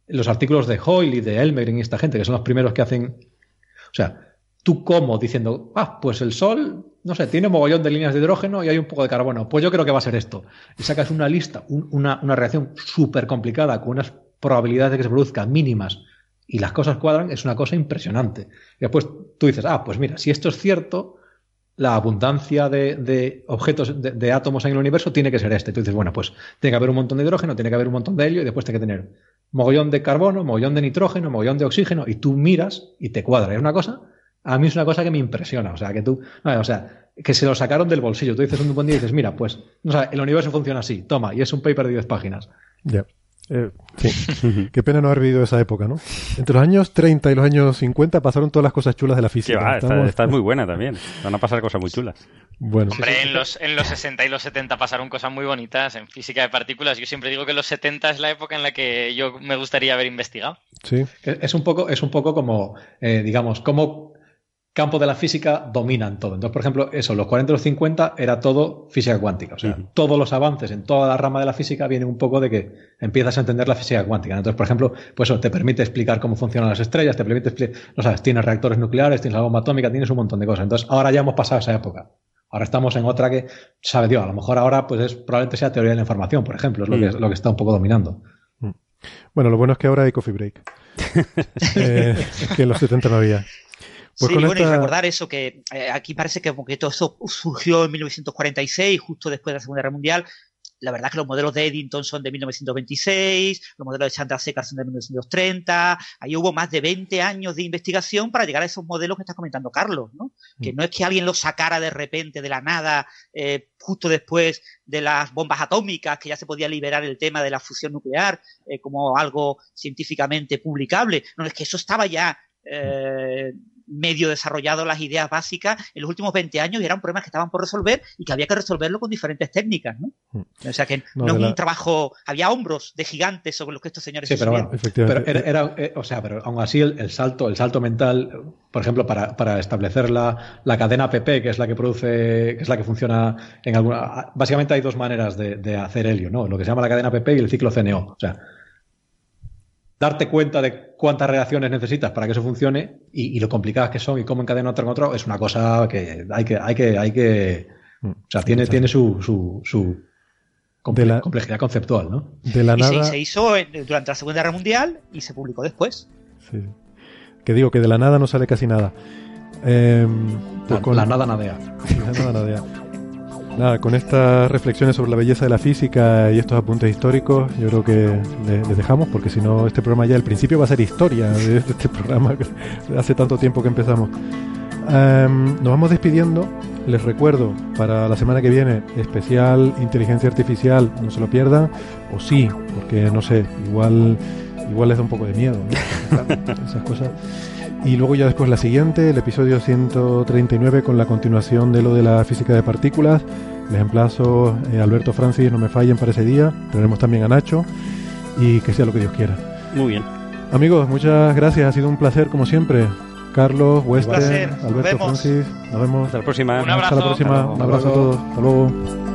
los artículos de Hoyle y de Elmer y esta gente, que son los primeros que hacen, o sea, tú como diciendo, ah, pues el Sol, no sé, tiene un mogollón de líneas de hidrógeno y hay un poco de carbono. Pues yo creo que va a ser esto. Y sacas una lista, una, reacción súper complicada con unas probabilidades de que se produzcan mínimas y las cosas cuadran, es una cosa impresionante. Y después tú dices, ah, pues mira, si esto es cierto, la abundancia de, objetos, de, átomos en el universo tiene que ser este. Tú dices, bueno, pues tiene que haber un montón de hidrógeno, tiene que haber un montón de helio y después tiene que tener mogollón de carbono, mogollón de nitrógeno, mogollón de oxígeno y tú miras y te cuadra. Es una cosa a mí es una cosa que me impresiona. O sea, que tú, o sea, que se lo sacaron del bolsillo. Tú dices un buen día y dices, mira, pues, o sea, el universo funciona así, toma, y es un paper de 10 páginas. Ya. Eh, sí. Qué pena no haber vivido esa época, ¿no? Entre los años 30 y los años 50 pasaron todas las cosas chulas de la física. está, muy buena también. Van a pasar cosas muy chulas. Bueno. Hombre, en los, en los 60 y los 70 pasaron cosas muy bonitas en física de partículas. Yo siempre digo que los 70 es la época en la que yo me gustaría haber investigado. Sí. Es un poco, es un poco como, eh, digamos, como campo de la física dominan todo. Entonces, por ejemplo, eso, los 40 y los 50 era todo física cuántica. O sea, todos los avances en toda la rama de la física vienen un poco de que empiezas a entender la física cuántica. Entonces, por ejemplo, pues eso te permite explicar cómo funcionan las estrellas, te permite explicar, no sabes, tienes reactores nucleares, tienes la bomba atómica, tienes un montón de cosas. Entonces, ahora ya hemos pasado esa época. Ahora estamos en otra que, sabe Dios, a lo mejor ahora pues es, probablemente sea teoría de la información, por ejemplo, es lo, que, mm. lo que está un poco dominando. Mm. Bueno, lo bueno es que ahora hay coffee break. Eh, que en los 70 no había. Pues sí, bueno, y recordar eso, que eh, aquí parece que, que todo eso surgió en 1946, justo después de la Segunda Guerra Mundial. La verdad que los modelos de Eddington son de 1926, los modelos de Chandrasekhar son de 1930. Ahí hubo más de 20 años de investigación para llegar a esos modelos que está comentando Carlos, ¿no? Que mm. no es que alguien los sacara de repente de la nada, eh, justo después de las bombas atómicas, que ya se podía liberar el tema de la fusión nuclear eh, como algo científicamente publicable. No, es que eso estaba ya eh, medio desarrollado las ideas básicas en los últimos 20 años y eran problemas que estaban por resolver y que había que resolverlo con diferentes técnicas, ¿no? Mm. O sea que no, es un trabajo, había hombros de gigantes sobre los que estos señores sí, pero, pero era, eh, o sea, pero aún así el, salto, el salto mental, por ejemplo, para, para establecer la, la, cadena PP, que es la que produce, que es la que funciona en alguna, básicamente hay dos maneras de, de hacer helio, ¿no? Lo que se llama la cadena PP y el ciclo CNO. O sea, darte cuenta de cuántas reacciones necesitas para que eso funcione y, lo complicadas que son y cómo encadena otro en otro es una cosa que hay que, hay que, hay que, mm. o sea, tiene, tiene su, su, su complejidad conceptual, ¿no? De la nada... se, hizo durante la Segunda Guerra Mundial y se publicó después. Sí. Que digo que de la nada no sale casi nada. Eh, pues con la nada nadea. La nada nadea. Nada, con estas reflexiones sobre la belleza de la física y estos apuntes históricos, yo creo que les, dejamos, porque si no, este programa ya al principio va a ser historia de este programa, hace tanto tiempo que empezamos. Em, nos vamos despidiendo. Les recuerdo, para la semana que viene, especial inteligencia artificial, no se lo pierdan, o sí, porque no sé, igual, igual les da un poco de miedo, esas cosas. Y luego ya después la siguiente, el episodio 139 con la continuación de lo de la física de partículas. Les emplazo, eh, Alberto Francis, no me fallen para ese día. Tenemos también a Nacho y que sea lo que Dios quiera. Muy bien. Amigos, muchas gracias. Ha sido un placer como siempre. Carlos, Wester, Alberto Francis. Nos vemos. Hasta la próxima. Un abrazo. Hasta la próxima. Un abrazo a todos. Hasta luego.